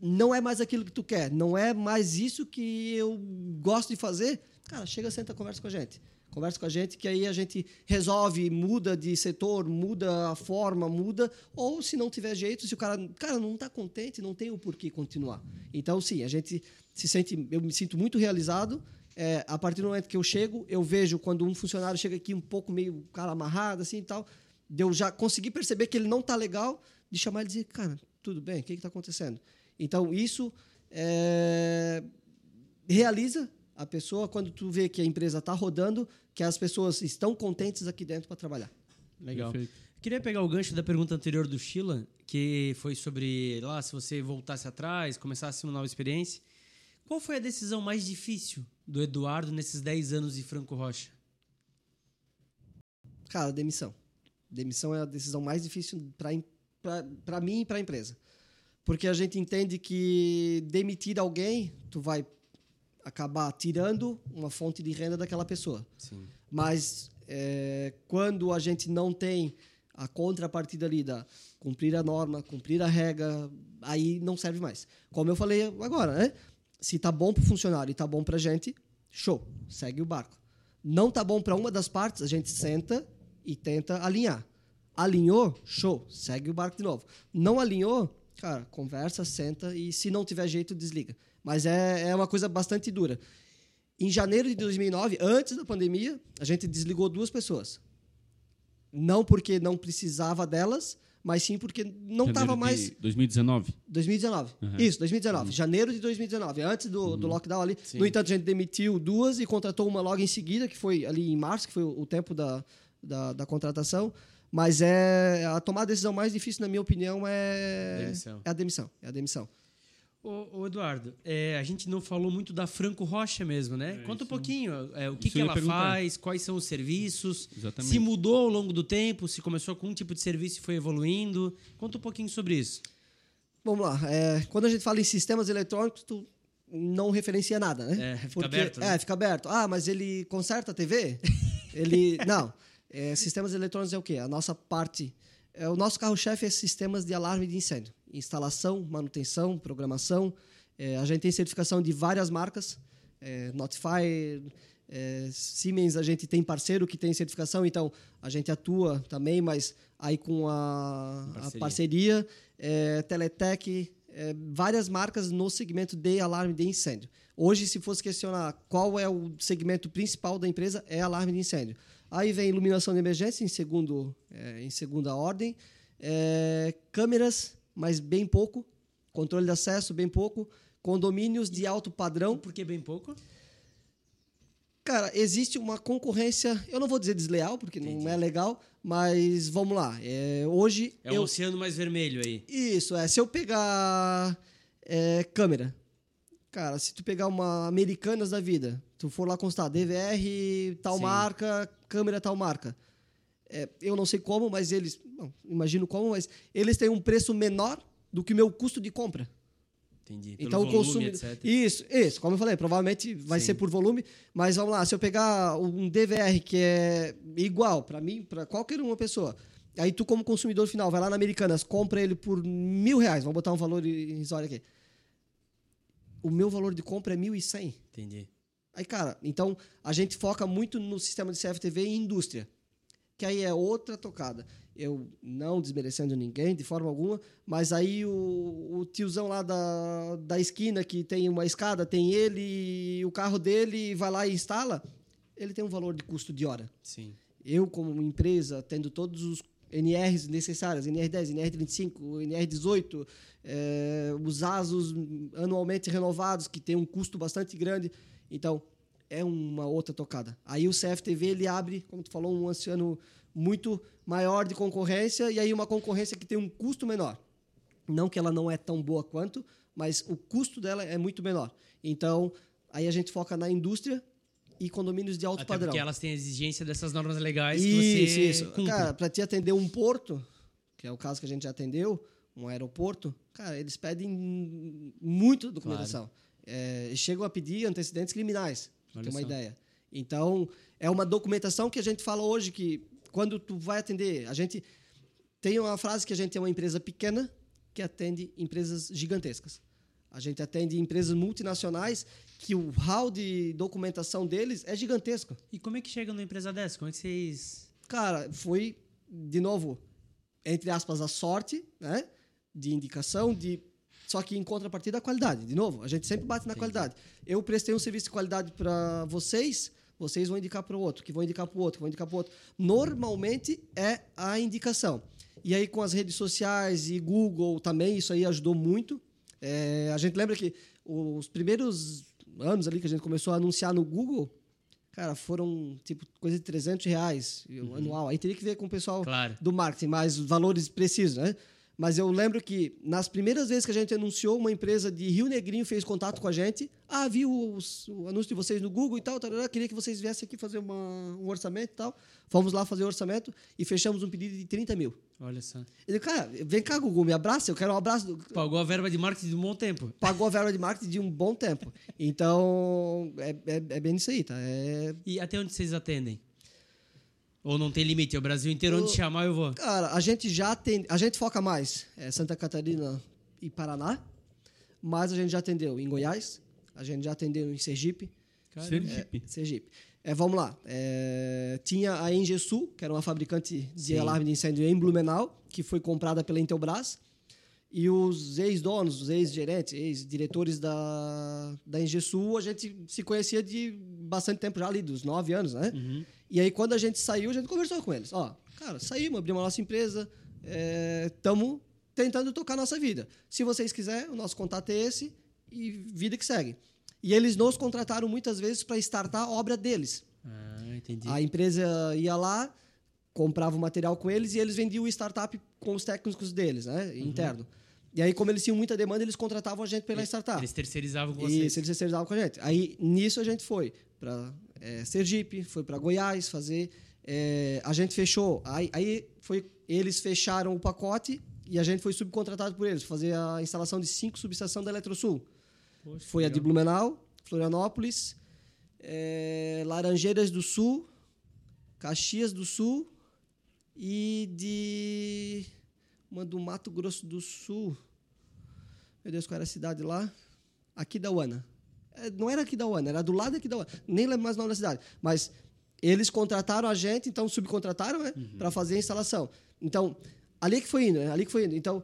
não é mais aquilo que tu quer, não é mais isso que eu gosto de fazer, cara, chega, senta, conversa com a gente. Conversa com a gente que aí a gente resolve, muda de setor, muda a forma, muda. Ou se não tiver jeito, se o cara, cara não está contente, não tem o porquê continuar. Então, sim, a gente se sente, eu me sinto muito realizado. É, a partir do momento que eu chego, eu vejo quando um funcionário chega aqui um pouco meio cara amarrado assim e tal, eu já consegui perceber que ele não está legal, de chamar ele e dizer, cara, tudo bem, o que está acontecendo? Então, isso é, realiza a pessoa quando tu vê que a empresa está rodando, que as pessoas estão contentes aqui dentro para trabalhar. Legal. Perfeito. Queria pegar o gancho da pergunta anterior do Sheila, que foi sobre lá se você voltasse atrás, começasse uma nova experiência. Qual foi a decisão mais difícil do Eduardo nesses 10 anos de Franco Rocha? Cara, demissão. Demissão é a decisão mais difícil para mim e para a empresa. Porque a gente entende que demitir alguém, tu vai acabar tirando uma fonte de renda daquela pessoa. Sim. Mas é, quando a gente não tem a contrapartida ali da cumprir a norma, cumprir a regra, aí não serve mais. Como eu falei agora, né? Se tá bom para o funcionário e tá bom para a gente, show, segue o barco. Não tá bom para uma das partes, a gente senta e tenta alinhar. Alinhou, show, segue o barco de novo. Não alinhou, cara, conversa, senta e se não tiver jeito, desliga. Mas é, é uma coisa bastante dura. Em janeiro de 2009, antes da pandemia, a gente desligou duas pessoas. Não porque não precisava delas, mas sim porque não estava mais. 2019? 2019. Uhum. Isso, 2019. Uhum. Janeiro de 2019, antes do, uhum. do lockdown ali. Sim. No entanto, a gente demitiu duas e contratou uma logo em seguida, que foi ali em março, que foi o, o tempo da, da, da, contratação. Mas é a tomar a decisão mais difícil, na minha opinião, é, demissão. é a demissão. É a demissão. Ô, ô Eduardo, é, a gente não falou muito da Franco Rocha mesmo, né? É, Conta um pouquinho é, o que, que ela faz, quais são os serviços, Exatamente. se mudou ao longo do tempo, se começou com um tipo de serviço e foi evoluindo. Conta um pouquinho sobre isso. Vamos lá. É, quando a gente fala em sistemas eletrônicos, tu não referencia nada, né? É, fica Porque, aberto. Né? É, fica aberto. Ah, mas ele conserta a TV? [LAUGHS] ele. Não. É, sistemas eletrônicos é o quê? A nossa parte. É, o nosso carro-chefe é sistemas de alarme de incêndio instalação, manutenção, programação. É, a gente tem certificação de várias marcas, é, Notify, é, Siemens, a gente tem parceiro que tem certificação, então a gente atua também, mas aí com a parceria, a parceria é, Teletec, é, várias marcas no segmento de alarme de incêndio. Hoje, se fosse questionar qual é o segmento principal da empresa, é alarme de incêndio. Aí vem iluminação de emergência em, segundo, é, em segunda ordem, é, câmeras mas bem pouco. Controle de acesso, bem pouco. Condomínios de alto padrão. Por que bem pouco? Cara, existe uma concorrência, eu não vou dizer desleal, porque Entendi. não é legal, mas vamos lá. É, hoje. É o eu... oceano mais vermelho aí. Isso, é. Se eu pegar é, câmera, cara, se tu pegar uma Americanas da vida, tu for lá constar DVR, tal Sim. marca, câmera, tal marca. É, eu não sei como, mas eles. Imagino como, mas eles têm um preço menor do que o meu custo de compra. Entendi. Pelo então o consumo. Isso, isso. Como eu falei, provavelmente vai Sim. ser por volume, mas vamos lá, se eu pegar um DVR que é igual para mim, para qualquer uma pessoa, aí tu, como consumidor final, vai lá na Americanas, compra ele por mil reais, vamos botar um valor irrisório aqui. O meu valor de compra é mil e cem. Entendi. Aí, cara, então a gente foca muito no sistema de CFTV e indústria que aí é outra tocada. Eu não desmerecendo ninguém de forma alguma, mas aí o, o tiozão lá da, da esquina que tem uma escada, tem ele, o carro dele vai lá e instala, ele tem um valor de custo de hora. Sim. Eu, como empresa, tendo todos os NRs necessárias, NR10, NR35, NR18, é, os ASUS anualmente renovados, que tem um custo bastante grande. Então, é uma outra tocada. Aí o CFTV ele abre, como tu falou, um oceano muito maior de concorrência e aí uma concorrência que tem um custo menor. Não que ela não é tão boa quanto, mas o custo dela é muito menor. Então, aí a gente foca na indústria e condomínios de alto Até padrão. porque elas têm a exigência dessas normas legais Isso, que você isso. cumpre. Cara, para te atender um porto, que é o caso que a gente já atendeu, um aeroporto, cara, eles pedem muito documentação. É, e chegam a pedir antecedentes criminais, Olha ter uma só. ideia. Então, é uma documentação que a gente fala hoje que quando tu vai atender, a gente tem uma frase que a gente é uma empresa pequena que atende empresas gigantescas. A gente atende empresas multinacionais que o hall de documentação deles é gigantesco. E como é que chega numa empresa dessa? Como é que vocês. Cara, foi, de novo, entre aspas, a sorte, né? De indicação, de. Só que em contrapartida, a qualidade. De novo, a gente sempre bate na qualidade. Eu prestei um serviço de qualidade para vocês, vocês vão indicar para o outro, que vão indicar para o outro, que vão indicar para o outro. Normalmente é a indicação. E aí, com as redes sociais e Google também, isso aí ajudou muito. É, a gente lembra que os primeiros anos ali que a gente começou a anunciar no Google, cara, foram tipo coisa de 300 reais anual. Aí teria que ver com o pessoal Claro. do marketing, mais valores precisos, né? Mas eu lembro que nas primeiras vezes que a gente anunciou, uma empresa de Rio Negrinho fez contato com a gente. Ah, viu os- o, anúncio de vocês no Google e tal, tarará, queria que vocês viessem aqui fazer uma- um orçamento e tal. Fomos lá fazer o orçamento e fechamos um pedido de 30 mil. Olha só. Ele, cara, vem cá, Google, me abraça, eu quero um abraço. do- Pagou a verba de marketing de um bom tempo. Pagou a verba de marketing de um bom tempo. Então, é, é, é bem isso aí, tá? É, E até onde vocês atendem? Ou não tem limite? É o Brasil inteiro, onde O- chamar eu vou. Cara, a gente já tem. A gente foca mais é, Santa Catarina e Paraná, mas a gente já atendeu em Goiás, a gente já atendeu em Sergipe. Sergipe. Sergipe. É, vamos lá. é, tinha a Engesul, que era uma fabricante de Sim. alarme de incêndio em Blumenau, que foi comprada pela Intelbras. E os ex-donos, os ex-gerentes, ex-diretores da, da Engesul, a gente se conhecia de bastante tempo já ali, dos nove anos, né? Uhum. E aí, quando a gente saiu, a gente conversou com eles. Ó, cara, saímos, abrimos a nossa empresa, estamos tentando tocar a nossa vida. Se vocês quiserem, o nosso contato é esse e vida que segue. E eles nos contrataram muitas vezes para startar a obra deles. Ah, entendi. A empresa ia lá, comprava o material com eles e eles vendiam o startup com os técnicos deles, né? Interno. E aí, como eles tinham muita demanda, eles contratavam a gente pela startup. Eles terceirizavam com vocês. Isso, eles terceirizavam com a gente. Aí, nisso, a gente foi para Sergipe, foi para Goiás fazer. é, a gente fechou. Aí, aí foi, eles fecharam o pacote e a gente foi subcontratado por eles, fazer a instalação de cinco subestações da Eletrosul. Poxa, Foi a de. Blumenau, Florianópolis, é, Laranjeiras do Sul, Caxias do Sul e de uma do Mato Grosso do Sul. Meu Deus, qual era a cidade lá? Aquidauana. É, não era Aquidauana, era do lado da Aquidauana. Nem lembro mais o nome da cidade. Mas eles contrataram a gente, então subcontrataram, né, para fazer a instalação. Então, ali que foi indo, né? ali que foi indo. Então,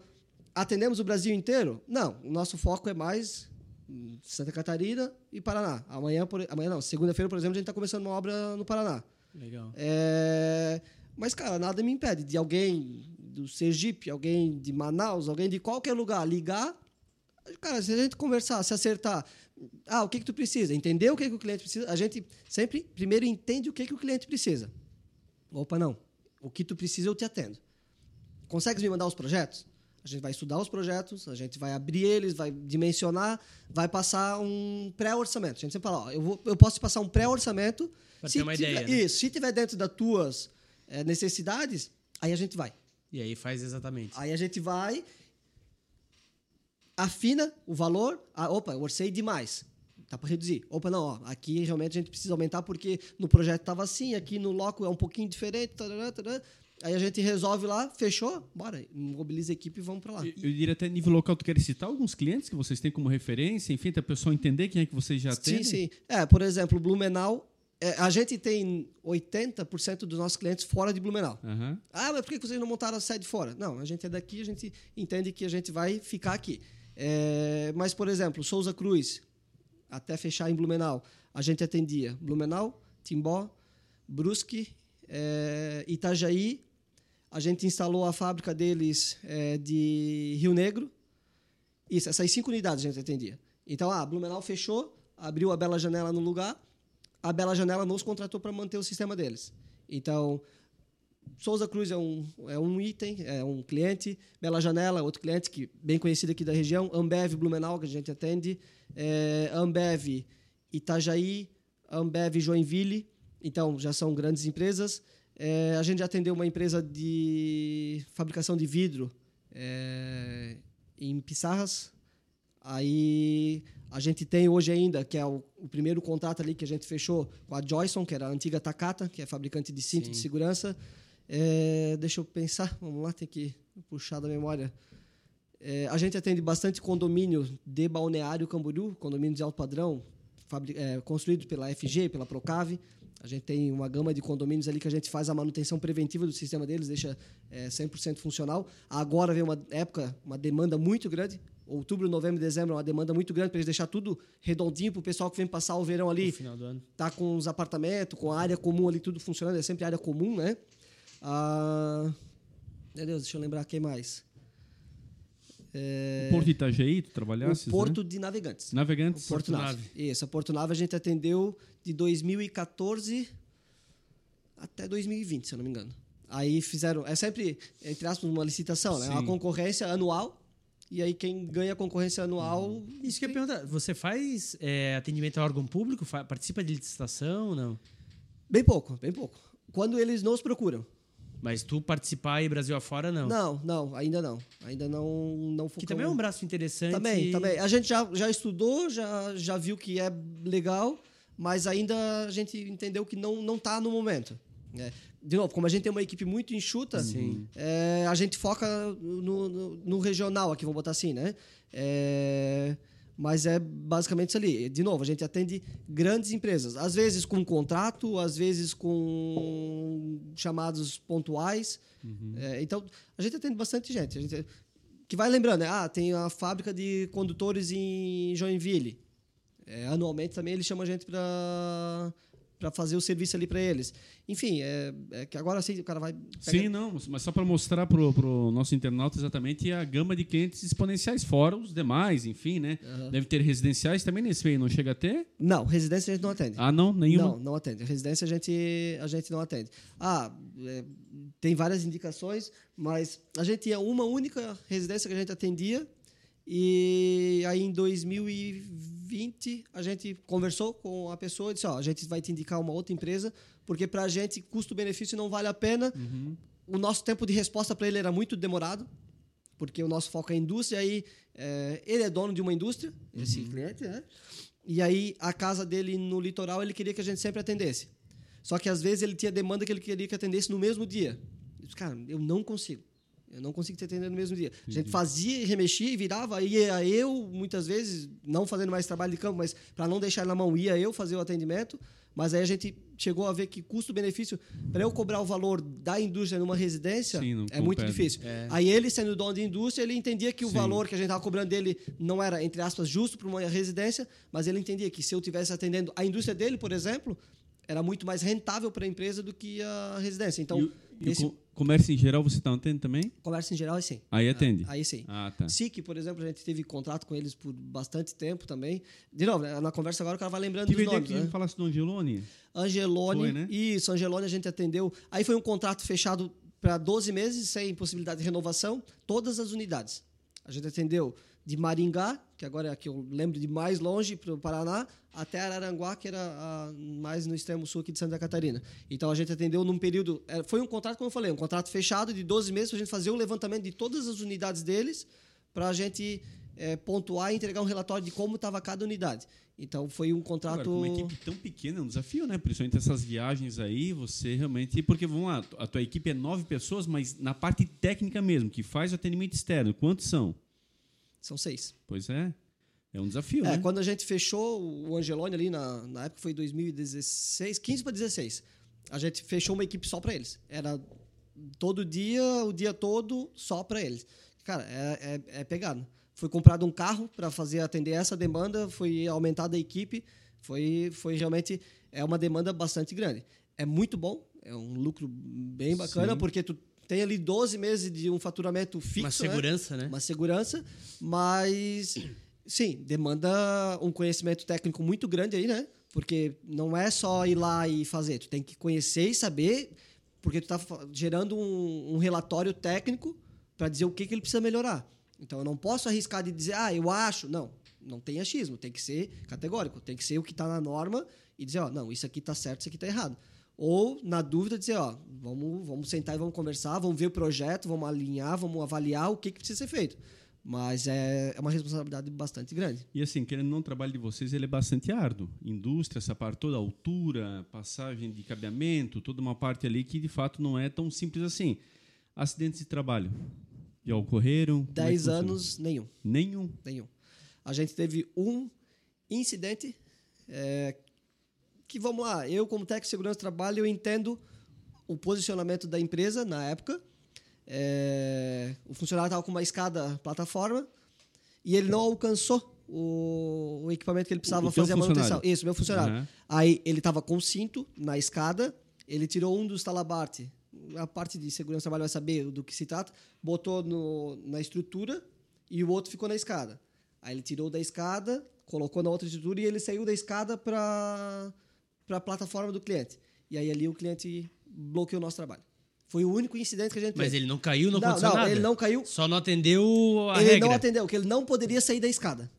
atendemos o Brasil inteiro? Não, o nosso foco é mais hum, Santa Catarina e Paraná. Amanhã, por, amanhã não, segunda-feira, por exemplo, a gente está começando uma obra no Paraná. Legal. É, mas, cara, nada me impede de alguém do Sergipe, alguém de Manaus, alguém de qualquer lugar ligar. Cara, se a gente conversar, se acertar, ah, o que, que tu precisa? Entender o que, que o cliente precisa. A gente sempre primeiro entende o que, que o cliente precisa. Opa, não. O que tu precisa, eu te atendo. Consegues me mandar os projetos? A gente vai estudar os projetos, a gente vai abrir eles, vai dimensionar, vai passar um pré-orçamento. A gente sempre fala, ó, eu, vou, eu posso te passar um pré-orçamento. Se ter uma tiver- ideia, né? Isso, se tiver dentro das tuas eh, necessidades, aí a gente vai. E aí faz exatamente. Aí a gente vai, afina o valor. Ah, opa, eu orcei demais. Dá para reduzir. Opa, não, ó, aqui realmente a gente precisa aumentar porque no projeto estava assim, aqui no loco é um pouquinho diferente. tarará, tarará. Aí a gente resolve lá, fechou, bora, mobiliza a equipe e vamos para lá. Eu, eu diria até nível local, tu queres citar alguns clientes que vocês têm como referência, enfim, para a pessoa entender quem é que vocês já têm? Sim, sim. É, por exemplo, Blumenau, é, a gente tem 80% dos nossos clientes fora de Blumenau. Aham. Ah, mas por que vocês não montaram a sede fora? Não, a gente é daqui, a gente entende que a gente vai ficar aqui. É, mas, por exemplo, Souza Cruz, até fechar em Blumenau, a gente atendia Blumenau, Timbó, Brusque, é, Itajaí, A gente instalou a fábrica deles é, de Rio Negro. Isso, essas cinco unidades a gente atendia. Então, a ah, Blumenau fechou, abriu a Bela Janela no lugar. A Bela Janela nos contratou para manter o sistema deles. Então, Souza Cruz é um, é um item, é um cliente. Bela Janela, outro cliente que bem conhecido aqui da região. Ambev Blumenau, que a gente atende. É, Ambev Itajaí, Ambev Joinville. Então, já são grandes empresas. É, a gente já atendeu uma empresa de fabricação de vidro é, em Pissarras. Aí a gente tem hoje ainda, que é o, o, primeiro contrato ali que a gente fechou com a Joyson, que era a antiga Takata, que é fabricante de cinto Sim. de segurança. É, deixa eu pensar, vamos lá, tem que puxar da memória. É, a gente atende bastante condomínio de Balneário Camboriú, condomínio de alto padrão, é, construído pela FG, pela Procave. A gente tem uma gama de condomínios ali que a gente faz a manutenção preventiva do sistema deles, deixa é, 100% funcional. Agora vem uma época, uma demanda muito grande. Outubro, novembro, dezembro, uma demanda muito grande para eles deixar tudo redondinho para o pessoal que vem passar o verão ali. No final do ano. Tá com os apartamentos, com a área comum ali, tudo funcionando. É sempre área comum, né? Ah, meu Deus, deixa eu lembrar quem mais. É... O Porto de Itajaí, tu trabalhaste? O Porto né? de Navegantes. Navegantes? O Porto, Porto Nave. Nave. Isso, a Porto Nave a gente atendeu de 2014 até 2020, se eu não me engano. Aí fizeram, é sempre, entre aspas, uma licitação, né? Sim. Uma concorrência anual. E aí quem ganha a concorrência anual. Hum. Isso que eu ia perguntar. Você faz é, atendimento a órgão público? Participa de licitação? Não? Bem pouco, bem pouco. Quando eles nos procuram. Mas tu participar aí Brasil afora, não? Não, não, ainda não. Ainda não, não Que também é um braço interessante. Também, também. A gente já, já estudou, já, já viu que é legal, mas ainda a gente entendeu que não não está no momento. É. De novo, como a gente tem uma equipe muito enxuta, é, a gente foca no, no, no, regional aqui, vamos botar assim, né? É, mas é basicamente isso ali. De novo, a gente atende grandes empresas, às vezes com contrato, às vezes com chamados pontuais. Uhum. É, então, a gente atende bastante gente. A gente que vai lembrando, né? ah, tem a fábrica de condutores em Joinville. É, anualmente também ele chama a gente para para fazer o serviço ali para eles. Enfim, é, é, que agora sim o cara vai. Pega... Sim, não, mas só para mostrar para o nosso internauta exatamente a gama de clientes exponenciais, fora os demais, enfim, né? Uhum. Deve ter residenciais também nesse meio, não chega a ter? Não, residência a gente não atende. Ah, não? Nenhuma? Não, não atende. Residência a gente, a gente não atende. Ah, é, tem várias indicações, mas a gente tinha uma única residência que a gente atendia e aí em 2020 a gente conversou com a pessoa e disse: ó, a gente vai te indicar uma outra empresa, porque para a gente custo-benefício não vale a pena. Uhum. O nosso tempo de resposta para ele era muito demorado, porque o nosso foco é indústria. Aí é, ele é dono de uma indústria, uhum. esse cliente, né? E aí a casa dele no litoral ele queria que a gente sempre atendesse. Só que às vezes ele tinha demanda que ele queria que atendesse no mesmo dia. Eu disse, cara, eu não consigo. Eu não consigo te atender no mesmo dia. A gente fazia, remexia e virava, ia eu, muitas vezes, não fazendo mais trabalho de campo, mas para não deixar na mão, ia eu fazer o atendimento. Mas aí a gente chegou a ver que custo-benefício, para eu cobrar o valor da indústria numa residência, Sim, é muito difícil. É. Aí ele, sendo dono de indústria, ele entendia que o Sim. valor que a gente estava cobrando dele não era, entre aspas, justo para uma residência, mas ele entendia que se eu estivesse atendendo a indústria dele, por exemplo, era muito mais rentável para a empresa do que a residência. Então, e, esse... comércio em geral você está atendendo também? Comércio em geral, sim. Aí atende? Aí sim. Ah, tá. SIC, por exemplo, a gente teve contrato com eles por bastante tempo também. De novo, né, na conversa agora o cara vai lembrando que dos nomes. Que né? falasse do Angelone? Angelone, foi, né? isso, Angelone a gente atendeu. Aí foi um contrato fechado para 12 meses, sem possibilidade de renovação, todas as unidades. A gente atendeu de Maringá, que agora é a que eu lembro de mais longe, para o Paraná, até Araranguá, que era a, mais no extremo sul aqui de Santa Catarina. Então a gente atendeu num período. É, foi um contrato, como eu falei, um contrato fechado de 12 meses para a gente fazer o levantamento de todas as unidades deles, para a gente é, pontuar e entregar um relatório de como estava cada unidade. Então foi um contrato. Agora, uma equipe tão pequena é um desafio, né? Principalmente essas viagens aí, você realmente. Porque, vamos lá, a tua equipe é nove pessoas, mas na parte técnica mesmo, que faz o atendimento externo, quantos são? São seis. Pois é. É um desafio, é, né? Quando a gente fechou o Angelone ali, na, na época foi 2016, 15 para 16, a gente fechou uma equipe só para eles. Era todo dia, o dia todo, só para eles. Cara, é, é, é pegado. Foi comprado um carro para fazer atender essa demanda, foi aumentada a equipe, foi, foi realmente é uma demanda bastante grande. É muito bom, é um lucro bem bacana, Sim. porque tu tem ali 12 meses de um faturamento fixo. Uma né? segurança, né? Uma segurança, mas sim, demanda um conhecimento técnico muito grande aí, né? Porque não é só ir lá e fazer, tu tem que conhecer e saber, porque tu está gerando um, um relatório técnico para dizer o que, que ele precisa melhorar. Então eu não posso arriscar de dizer, ah, eu acho. Não, não tem achismo, tem que ser categórico, tem que ser o que está na norma e dizer, ó, não, isso aqui está certo, isso aqui está errado. Ou, na dúvida, dizer, ó, vamos, vamos sentar e vamos conversar, vamos ver o projeto, vamos alinhar, vamos avaliar o que, que precisa ser feito. Mas é, é uma responsabilidade bastante grande. E assim, querendo não, o trabalho de vocês ele é bastante árduo. Indústria, essa parte toda, altura, passagem de cabeamento, toda uma parte ali que de fato não é tão simples assim. Acidentes de trabalho já ocorreram? É Dez funciona? anos, nenhum. Nenhum. Nenhum. A gente teve um incidente é, que, vamos lá, eu como técnico de segurança do trabalho, eu entendo o posicionamento da empresa na época. É, o funcionário estava com uma escada plataforma e ele não alcançou o, o equipamento que ele precisava fazer a manutenção. Isso, meu funcionário. Aham. Aí ele estava com cinto na escada, ele tirou um dos talabarte, a parte de segurança do trabalho vai saber do que se trata, botou no, na estrutura e o outro ficou na escada. Aí ele tirou da escada, colocou na outra estrutura e ele saiu da escada para a plataforma do cliente. E aí ali o cliente bloqueou o nosso trabalho. Foi o único incidente que a gente Mas teve. ele não caiu, não, não, aconteceu não, nada? ele não caiu. Só não atendeu a ele regra. não atendeu, que ele não poderia sair da escada.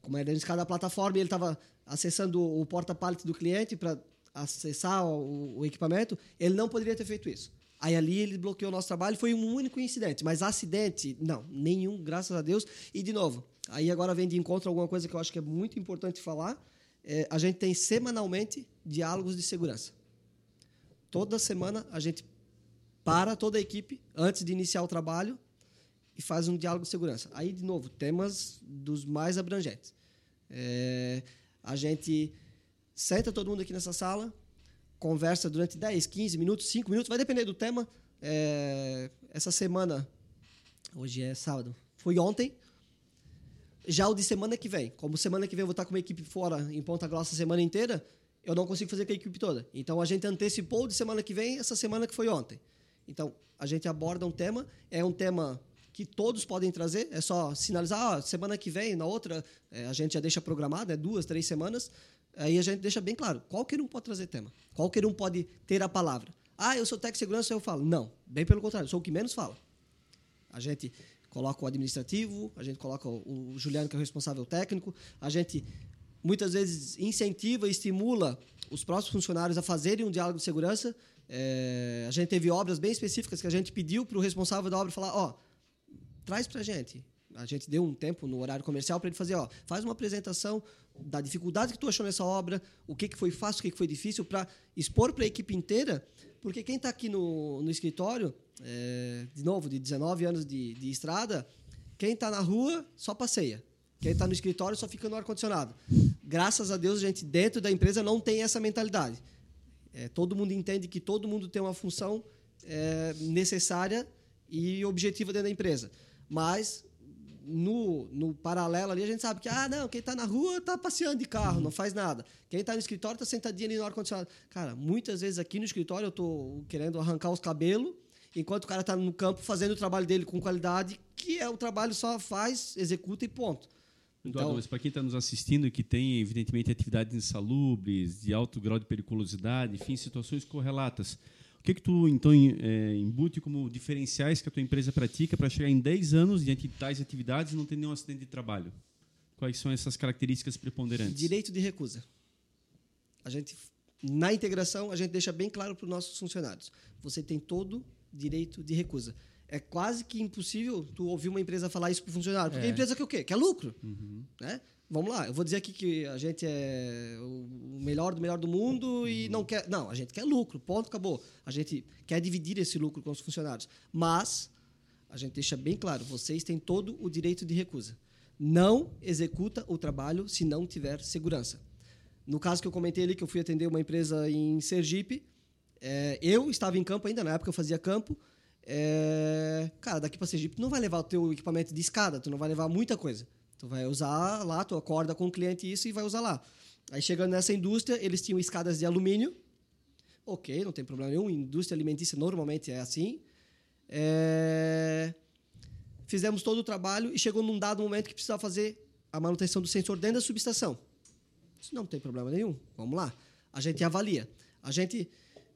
Como era a escada da plataforma, e ele estava acessando o porta-pallet do cliente para acessar o, o equipamento, ele não poderia ter feito isso. Aí ali ele bloqueou o nosso trabalho, foi um único incidente, mas acidente, não, nenhum, graças a Deus. E de novo, aí agora vem de encontro alguma coisa que eu acho que é muito importante falar. É, a gente tem semanalmente diálogos de segurança. Toda semana a gente para toda a equipe antes de iniciar o trabalho e faz um diálogo de segurança. Aí, de novo, temas dos mais abrangentes. É, a gente senta todo mundo aqui nessa sala, conversa durante 10, 15 minutos, 5 minutos, vai depender do tema. É, essa semana, hoje é sábado, foi ontem. Já o de semana que vem, como semana que vem eu vou estar com uma equipe fora em Ponta Grossa a semana inteira, eu não consigo fazer com a equipe toda. Então a gente antecipou de semana que vem essa semana que foi ontem. Então a gente aborda um tema, é um tema que todos podem trazer, é só sinalizar, ah, semana que vem, na outra, eh, a gente já deixa programado, é duas, três semanas, aí a gente deixa bem claro, qualquer um pode trazer tema, qualquer um pode ter a palavra. Ah, eu sou técnico de segurança, eu falo. Não, bem pelo contrário, eu sou o que menos fala. A gente coloca o administrativo, a gente coloca o, Juliano, que é o responsável técnico, a gente muitas vezes incentiva e estimula os próprios funcionários a fazerem um diálogo de segurança. É, a gente teve obras bem específicas que a gente pediu para o responsável da obra falar, ó, traz para a gente. A gente deu um tempo no horário comercial para ele fazer, ó, faz uma apresentação da dificuldade que tu achou nessa obra, o que, que foi fácil, o que, que foi difícil, para expor para a equipe inteira, porque quem está aqui no, no escritório, é, de novo, de 19 anos de, de estrada, quem está na rua só passeia. Quem está no escritório só fica no ar-condicionado. Graças a Deus, a gente dentro da empresa não tem essa mentalidade. É, todo mundo entende que todo mundo tem uma função é, necessária e objetiva dentro da empresa. Mas, no, no paralelo ali, a gente sabe que, ah, não, quem está na rua está passeando de carro, não faz nada. Quem está no escritório está sentadinho ali no ar-condicionado. Cara, muitas vezes aqui no escritório eu estou querendo arrancar os cabelos, enquanto o cara está no campo fazendo o trabalho dele com qualidade, que é o trabalho só faz, executa e ponto. Eduardo, Então- para quem está nos assistindo e que tem, evidentemente, atividades insalubres, de alto grau de periculosidade, enfim, situações correlatas, o que, que tu, então, é, embute como diferenciais que a tua empresa pratica para chegar em 10 anos diante de tais atividades e não ter nenhum acidente de trabalho? Quais são essas características preponderantes? Direito de recusa. A gente, na integração, a gente deixa bem claro para os nossos funcionários. Você tem todo direito de recusa. É quase que impossível tu ouvir uma empresa falar isso para o funcionário. Porque É. a empresa quer o quê? Quer lucro. Né? Vamos lá, eu vou dizer aqui que a gente é o melhor do melhor do mundo e não quer. Não, a gente quer lucro, ponto, acabou. A gente quer dividir esse lucro com os funcionários. Mas a gente deixa bem claro: vocês têm todo o direito de recusa. Não executa o trabalho se não tiver segurança. No caso que eu comentei ali, que eu fui atender uma empresa em Sergipe, é, eu estava em campo ainda, na época eu fazia campo. É, cara, daqui para Sergipe, tu não vai levar o teu equipamento de escada, tu não vai levar muita coisa. Tu vai usar lá, tu acorda com o cliente isso e vai usar lá. Aí chegando nessa indústria, eles tinham escadas de alumínio. Ok, não tem problema nenhum. Indústria alimentícia normalmente é assim. É, Fizemos todo o trabalho e chegou num dado momento que precisava fazer a manutenção do sensor dentro da subestação. Isso não tem problema nenhum. Vamos lá. A gente avalia. A gente,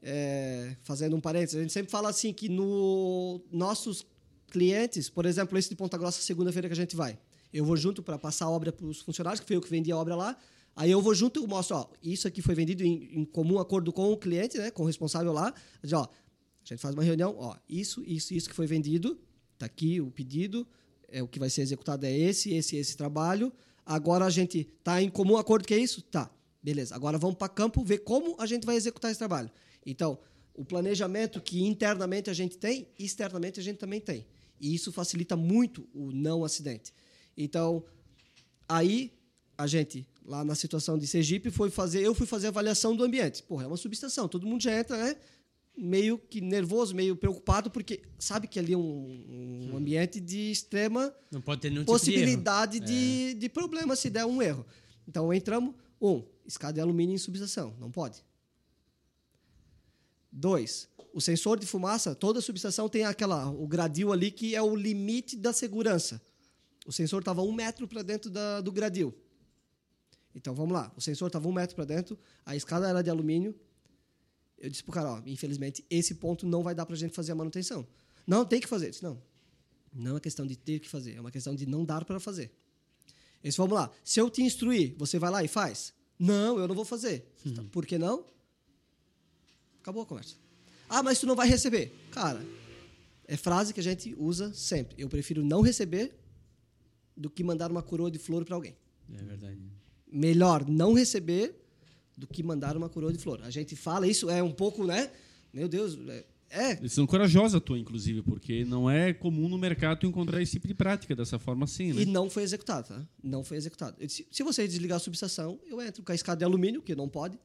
é, fazendo um parênteses, a gente sempre fala assim que no nossos clientes, por exemplo, esse de Ponta Grossa, segunda-feira que a gente vai, eu vou junto para passar a obra para os funcionários, que foi eu que vendi a obra lá. Aí eu vou junto e mostro, ó, isso aqui foi vendido em, em, comum acordo com o cliente, né, com o responsável lá. Diz, ó, a gente faz uma reunião, ó, isso, isso, isso que foi vendido, Está aqui o pedido, é o que vai ser executado é esse, esse, esse trabalho. Agora a gente está em comum acordo que é isso? Tá, beleza. Agora vamos para campo ver como a gente vai executar esse trabalho. Então, o planejamento que internamente a gente tem, externamente a gente também tem. E isso facilita muito o não acidente. Então, aí a gente lá na situação de Sergipe foi fazer, eu fui fazer a avaliação do ambiente. Porra, é uma subestação, todo mundo já entra, né? meio que nervoso, meio preocupado, porque sabe que ali é um, um ambiente de extrema possibilidade tipo de, de, de problema se der um erro. Então entramos, um, escada de alumínio em subestação, não pode. Dois, o sensor de fumaça, toda subestação tem aquela, o gradil ali que é o limite da segurança. O sensor estava um metro para dentro da, do gradil. Então vamos lá, o sensor estava um metro para dentro, a escada era de alumínio, eu disse pro cara, ó, infelizmente, esse ponto não vai dar pra gente fazer a manutenção. Não, tem que fazer. Eu disse, não. Não é questão de ter que fazer, é uma questão de não dar para fazer. Disse, vamos lá. Se eu te instruir, você vai lá e faz? Não, eu não vou fazer. Uhum. Por que não? Acabou a conversa. Ah, mas tu não vai receber. Cara, é frase que a gente usa sempre. Eu prefiro não receber do que mandar uma coroa de flor para alguém. É verdade. Melhor não receber do que mandar uma coroa de flor. A gente fala, isso é um pouco, né? Meu Deus, é. é. Decisão corajosa tua, inclusive, porque não é comum no mercado encontrar esse tipo de prática dessa forma assim, né? E não foi executado, tá? Não foi executado. Disse, se você desligar a subestação, eu entro com a escada de alumínio, que não pode.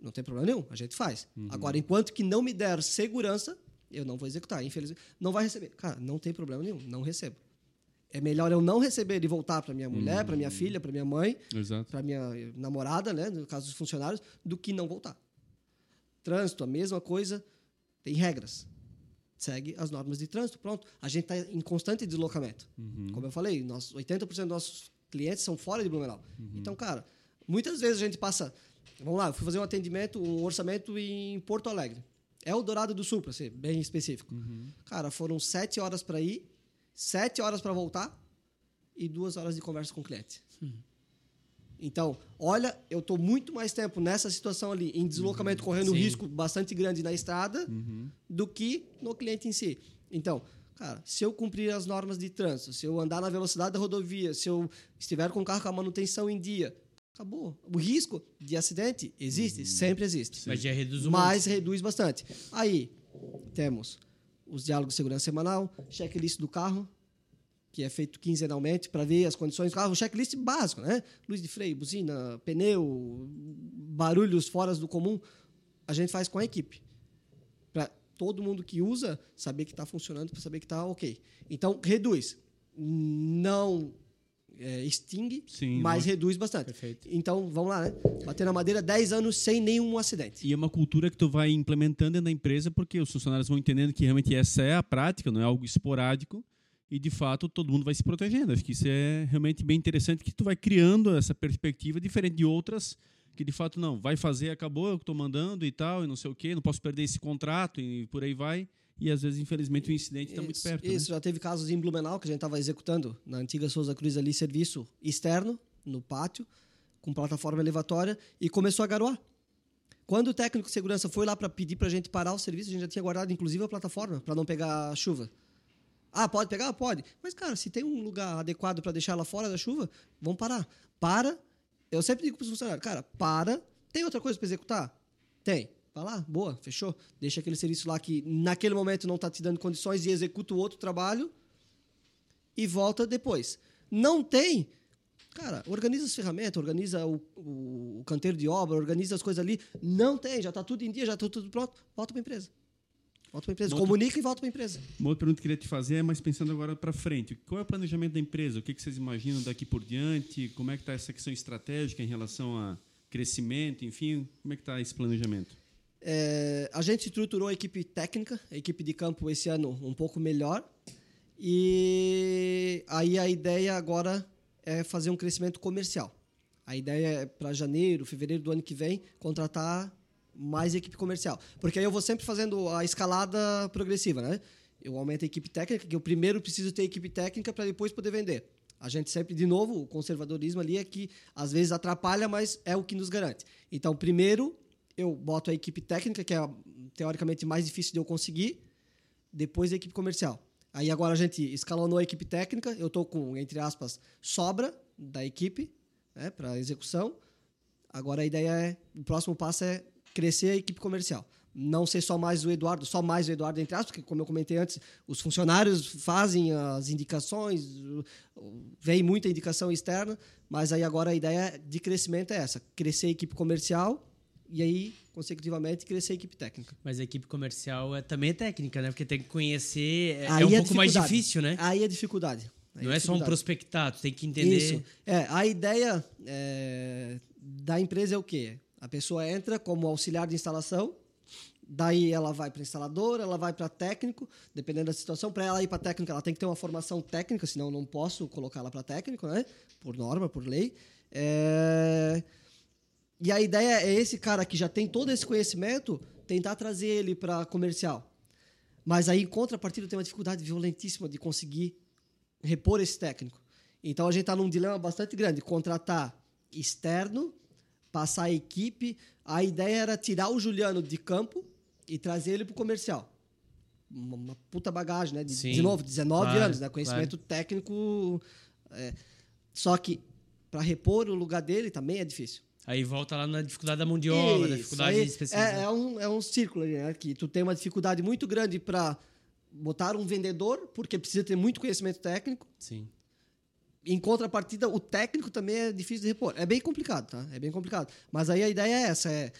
Não tem problema nenhum, a gente faz. Uhum. Agora, enquanto que não me der segurança, eu não vou executar. Infelizmente, não vai receber. Cara, não tem problema nenhum, não recebo. É melhor eu não receber e voltar para minha mulher, para minha filha, para minha mãe, para minha namorada, né, no caso dos funcionários, do que não voltar. Trânsito, a mesma coisa, tem regras. Segue as normas de trânsito, pronto. A gente está em constante deslocamento. Uhum. Como eu falei, nós, 80% dos nossos clientes são fora de Blumenau. Uhum. Então, cara, muitas vezes a gente passa. Vamos lá, fui fazer um atendimento, um orçamento em Porto Alegre. É o Dourado do Sul, para ser bem específico. Uhum. Cara, foram sete horas para ir sete horas para voltar e duas horas de conversa com o cliente. Hum. Então, olha, eu estou muito mais tempo nessa situação ali, em deslocamento, uhum. correndo um risco bastante grande na estrada, uhum. do que no cliente em si. Então, cara, se eu cumprir as normas de trânsito, se eu andar na velocidade da rodovia, se eu estiver com o carro com a manutenção em dia, acabou. O risco de acidente existe, uhum. sempre existe. Mas já reduz o Mas reduz bastante. Aí, temos os diálogos de segurança semanal, checklist do carro, que é feito quinzenalmente para ver as condições do carro, checklist básico, né? Luz de freio, buzina, pneu, barulhos fora do comum, a gente faz com a equipe. Para todo mundo que usa saber que está funcionando, para saber que está ok. Então, reduz. Não é, extingue, Sim, mas reduz bastante. Perfeito. Então, vamos lá, né? Bater na madeira 10 anos sem nenhum acidente. E é uma cultura que tu vai implementando na empresa porque os funcionários vão entendendo que realmente essa é a prática, não é algo esporádico e de fato todo mundo vai se protegendo. Acho que isso é realmente bem interessante que tu vai criando essa perspectiva diferente de outras que de fato não, vai fazer, acabou, eu estou mandando e tal, e não sei o quê, não posso perder esse contrato e por aí vai e às vezes, infelizmente, o incidente está muito perto. Isso, né? já teve casos em Blumenau que a gente estava executando na antiga Souza Cruz ali, serviço externo, no pátio, com plataforma elevatória, e começou a garoar. Quando o técnico de segurança foi lá para pedir para a gente parar o serviço, a gente já tinha guardado, inclusive, a plataforma para não pegar a chuva. Ah, pode pegar? Pode. Mas, cara, se tem um lugar adequado para deixar ela fora da chuva, vamos parar. Para. Eu sempre digo para os funcionários, cara, para. Tem outra coisa para executar? Tem. Vai lá, boa, fechou. Deixa aquele serviço lá que naquele momento não está te dando condições e executa o outro trabalho e volta depois. Não tem, cara, organiza as ferramentas, organiza o, o, o canteiro de obra, organiza as coisas ali. Não tem, já está tudo em dia, já está tudo pronto. Volta para a empresa. Volta para a empresa, uma comunica outra, e volta para a empresa. Uma outra pergunta que eu queria te fazer é, mas pensando agora para frente, qual é o planejamento da empresa? O que, que vocês imaginam daqui por diante? Como é que está essa questão estratégica em relação a crescimento, enfim, como é que está esse planejamento? É, a gente estruturou a equipe técnica, a equipe de campo esse ano um pouco melhor. E aí a ideia agora é fazer um crescimento comercial. A ideia é para janeiro, fevereiro do ano que vem contratar mais equipe comercial, porque aí eu vou sempre fazendo a escalada progressiva, né? Eu aumento a equipe técnica, que eu primeiro preciso ter equipe técnica para depois poder vender. A gente sempre, de novo, o conservadorismo ali é que às vezes atrapalha, mas é o que nos garante. Então, primeiro eu boto a equipe técnica, que é teoricamente mais difícil de eu conseguir, depois a equipe comercial. Aí agora a gente escalonou a equipe técnica, eu estou com, entre aspas, sobra da equipe né, para execução. Agora a ideia é, o próximo passo é crescer a equipe comercial. Não ser só mais o Eduardo, só mais o Eduardo, entre aspas, porque, como eu comentei antes, os funcionários fazem as indicações, vem muita indicação externa, mas aí agora a ideia de crescimento é essa: crescer a equipe comercial e aí, consecutivamente, crescer a equipe técnica. Mas a equipe comercial é, também é técnica, né? Porque tem que conhecer. É, é um pouco mais difícil, né? Aí é dificuldade. Aí Não é, é só um prospectado, tem que entender. Isso. É, a ideia é, da empresa é o quê? A pessoa entra como auxiliar de instalação, daí ela vai para instalador, ela vai para técnico, dependendo da situação. Para ela ir para técnico, ela tem que ter uma formação técnica, senão eu não posso colocar ela para técnico, né? Por norma, por lei. É... E a ideia é esse cara que já tem todo esse conhecimento, tentar trazer ele para comercial. Mas aí, em contrapartida, tem uma dificuldade violentíssima de conseguir repor esse técnico. Então, a gente está num dilema bastante grande. Contratar externo, passar a equipe. A ideia era tirar o Juliano de campo e trazer ele para o comercial. Uma, uma, puta bagagem, né? De, Sim, de novo, 19 claro, anos, né? Conhecimento claro. técnico. É. Só que, para repor o lugar dele, também é difícil. Aí volta lá na dificuldade da mão de obra, Isso, dificuldade de especialização. É, é, um, é um círculo, né? Que tu tem uma dificuldade muito grande para botar um vendedor, porque precisa ter muito conhecimento técnico. Sim. Em contrapartida, o técnico também é difícil de repor. É bem complicado, tá? É bem complicado. Mas aí a ideia é essa, é,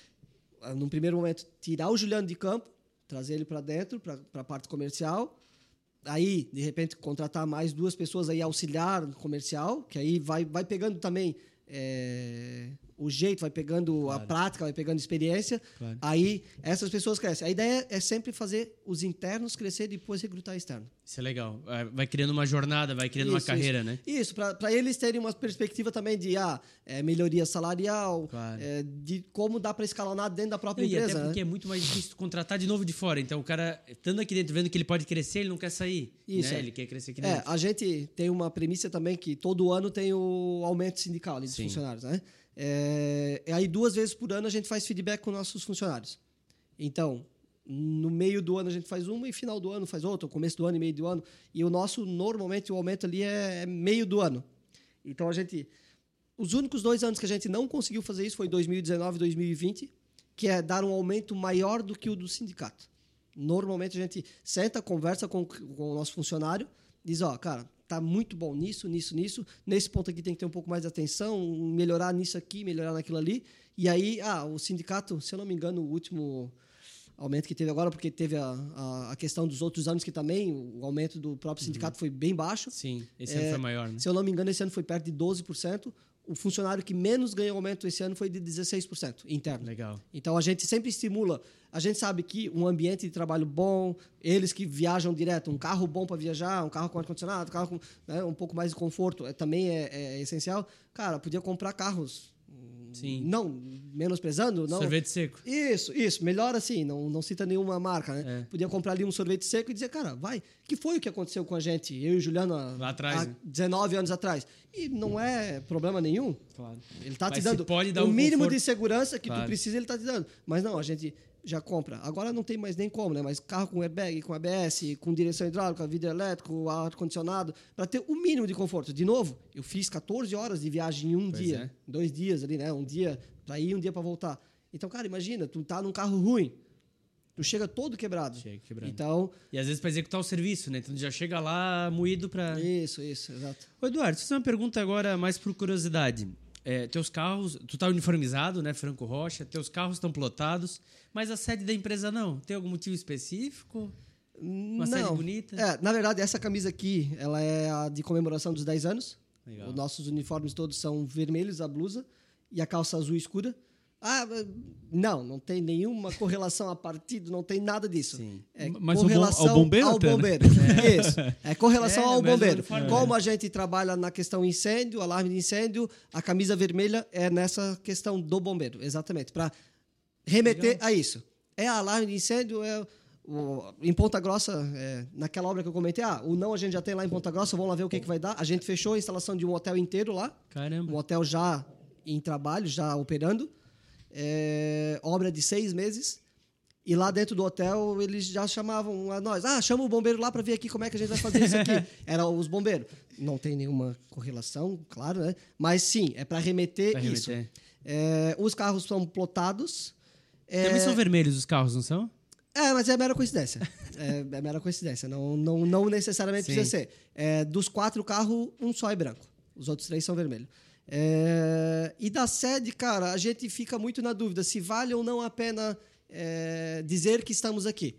num primeiro momento, tirar o Juliano de campo, trazer ele para dentro, para a parte comercial. Aí, de repente, contratar mais duas pessoas aí auxiliar comercial, que aí vai, vai pegando também é, o jeito, vai pegando claro. a prática, vai pegando experiência. Claro. Aí essas pessoas crescem. A ideia é sempre fazer os internos crescer e depois recrutar externo. Isso é legal. É, vai criando uma jornada, vai criando isso, uma carreira, isso. né? Isso, para eles terem uma perspectiva também de ah, é, melhoria salarial, claro. é, de como dá para escalonar dentro da própria e empresa. Até porque né? é muito mais difícil contratar de novo de fora. Então o cara, estando aqui dentro, vendo que ele pode crescer, ele não quer sair. Isso. Né? Ele quer crescer aqui é, dentro. É, a gente tem uma premissa também que todo ano tem o aumento sindical dos funcionários, né? É, aí duas vezes por ano a gente faz feedback com nossos funcionários. Então, no meio do ano a gente faz uma e final do ano faz outra, começo do ano e meio do ano. E o nosso, normalmente, o aumento ali é, é meio do ano. Então a gente. Os únicos dois anos que a gente não conseguiu fazer isso foi 2019 e 2020, que é dar um aumento maior do que o do sindicato. Normalmente a gente senta, conversa com, com o nosso funcionário, diz: Ó, oh, cara, tá muito bom nisso, nisso, nisso. Nesse ponto aqui tem que ter um pouco mais de atenção, melhorar nisso aqui, melhorar naquilo ali. E aí, ah, o sindicato, se eu não me engano, o último aumento que teve agora, porque teve a, a, a questão dos outros anos que também o aumento do próprio sindicato uhum. foi bem baixo. Sim, esse é, ano foi maior, né? Se eu não me engano, esse ano foi perto de 12% o funcionário que menos ganhou aumento esse ano foi de 16% interno. Legal. Então a gente sempre estimula. A gente sabe que um ambiente de trabalho bom, eles que viajam direto, um carro bom para viajar, um carro com ar-condicionado, um carro com né, um pouco mais de conforto, é, também é, é essencial. Cara, podia comprar carros Sim. Não menosprezando, não. Sorvete seco. Isso, isso. Melhor assim, não, não cita nenhuma marca, né? É. Podia comprar ali um sorvete seco e dizer, cara, vai. que foi o que aconteceu com a gente, eu e o Juliano, Lá atrás, há né? 19 anos atrás? E não é problema nenhum. Claro. Ele está te dando o um mínimo conforto. de segurança que claro. tu precisa, ele está te dando. Mas não, a gente já compra. Agora não tem mais nem como, né? Mas carro com airbag, com ABS, com direção hidráulica, vidro elétrico, ar-condicionado, para ter o mínimo de conforto. De novo, eu fiz 14 horas de viagem em um pois dia, é. dois dias ali, né? Um dia para ir, um dia para voltar. Então, cara, imagina, tu tá num carro ruim, tu chega todo quebrado. Chega quebrado. Então, e às vezes para executar o serviço, né? Então já chega lá moído para Isso, isso, exato. Ô, Eduardo, fazer uma pergunta agora mais por curiosidade. É, teus carros, tu tá uniformizado, né, Franco Rocha, teus carros estão plotados, mas a sede da empresa não. Tem algum motivo específico? Uma não. sede bonita? É, na verdade, essa camisa aqui, ela é a de comemoração dos 10 anos. Legal. Os nossos uniformes todos são vermelhos, a blusa e a calça azul escura. Ah, não, não tem nenhuma correlação a partido, não tem nada disso. Sim. É Mas ao bom- correlação ao bombeiro ao até, né? bombeiro. [LAUGHS] Isso. É correlação É, ao bombeiro. Como a gente trabalha na questão incêndio, alarme de incêndio, a camisa vermelha é nessa questão do bombeiro, exatamente, para remeter a isso. É alarme de incêndio, é o- em Ponta Grossa, é, naquela obra que eu comentei, ah, o não a gente já tem lá em Ponta Grossa, vamos lá ver o que, que vai dar. A gente fechou a instalação de um hotel inteiro lá, Caramba. um hotel já em trabalho, já operando. É, obra de seis meses. E lá dentro do hotel, eles já chamavam a nós. Ah, chama o bombeiro lá para ver aqui como é que a gente vai fazer isso aqui. [LAUGHS] Era os bombeiros. Não tem nenhuma correlação, claro, né? Mas sim, é para remeter, Pra isso. remeter. É, os carros são plotados. É, Também são vermelhos os carros, não são? é, mas é mera coincidência. [LAUGHS] É, é mera coincidência. Não, não, não necessariamente Sim. precisa ser. É, dos quatro carros, um só é branco. Os outros três são vermelhos. É, e da sede, cara, a gente fica muito na dúvida se vale ou não a pena é, dizer que estamos aqui.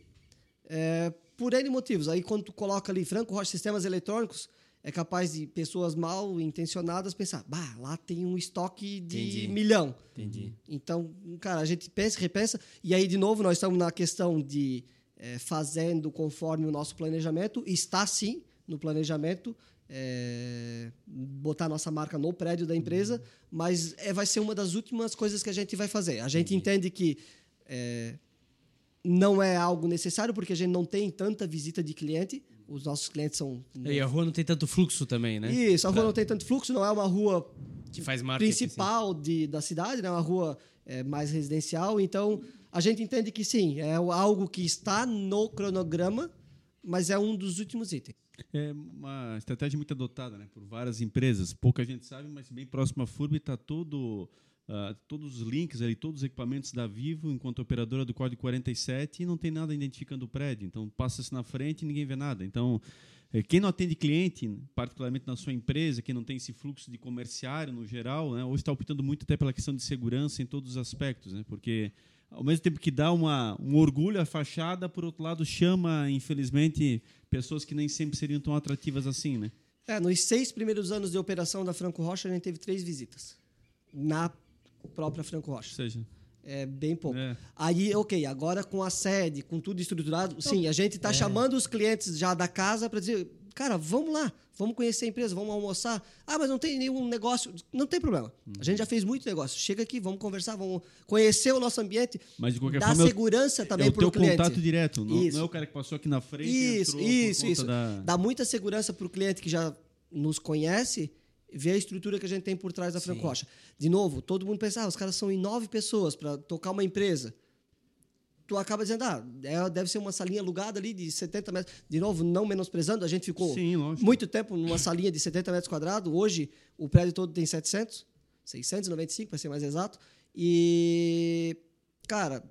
É, por N motivos. Aí, quando tu coloca ali Franco Rocha Sistemas Eletrônicos, é capaz de pessoas mal intencionadas pensar, bah, lá tem um estoque de Entendi. milhão. Entendi. Então, cara, a gente pensa, repensa, e aí, de novo, nós estamos na questão de eh, fazendo conforme o nosso planejamento, está sim no planejamento, eh, botar nossa marca no prédio da empresa, mas eh, vai ser uma das últimas coisas que a gente vai fazer. A gente entende que eh, não é algo necessário, porque a gente não tem tanta visita de cliente, os nossos clientes são. E a rua não tem tanto fluxo também, né? Isso, a rua não tem tanto fluxo, não é uma rua Que faz marketing. assim. principal de, da cidade, né? uma rua é, mais residencial. Então, a gente entende que sim, é algo que está no cronograma, mas é um dos últimos itens. É uma estratégia muito adotada né, por várias empresas. Pouca gente sabe, mas bem próximo à FURB está todo, ah, todos os links, ali, todos os equipamentos da Vivo, enquanto operadora do código 47, e não tem nada identificando o prédio. Então, passa-se na frente e ninguém vê nada. Então, eh, quem não atende cliente, particularmente na sua empresa, quem não tem esse fluxo de comerciário no geral, né, hoje está optando muito até pela questão de segurança em todos os aspectos, né, porque ao mesmo tempo que dá uma, um orgulho à fachada, por outro lado chama, infelizmente, pessoas que nem sempre seriam tão atrativas assim, né? É, nos seis primeiros anos de operação da Franco Rocha, a gente teve três visitas na própria Franco Ou Rocha. seja, É bem pouco. É. Aí, ok, agora com a sede, com tudo estruturado, sim, a gente está chamando os clientes já da casa para dizer, cara, vamos lá, vamos conhecer a empresa, vamos almoçar. Ah, mas não tem nenhum negócio. Não tem problema. A gente já fez muito negócio. Chega aqui, vamos conversar, vamos conhecer o nosso ambiente, mas de qualquer dar forma é o- segurança também é o para teu o cliente. contato direto, não, não é o cara que passou aqui na frente Isso, isso, isso. da... Dá muita segurança para o cliente que já nos conhece ver a estrutura que a gente tem por trás da Franco Sim. Rocha. De novo, todo mundo pensa, ah, os caras são em nove pessoas para tocar uma empresa. Tu acaba dizendo, ah, é- deve ser uma salinha alugada ali de 70 metros. De novo, não menosprezando, a gente ficou Sim, muito tempo numa salinha de 70 metros quadrados. Hoje, o prédio todo tem 700, 695 para ser mais exato. E, cara,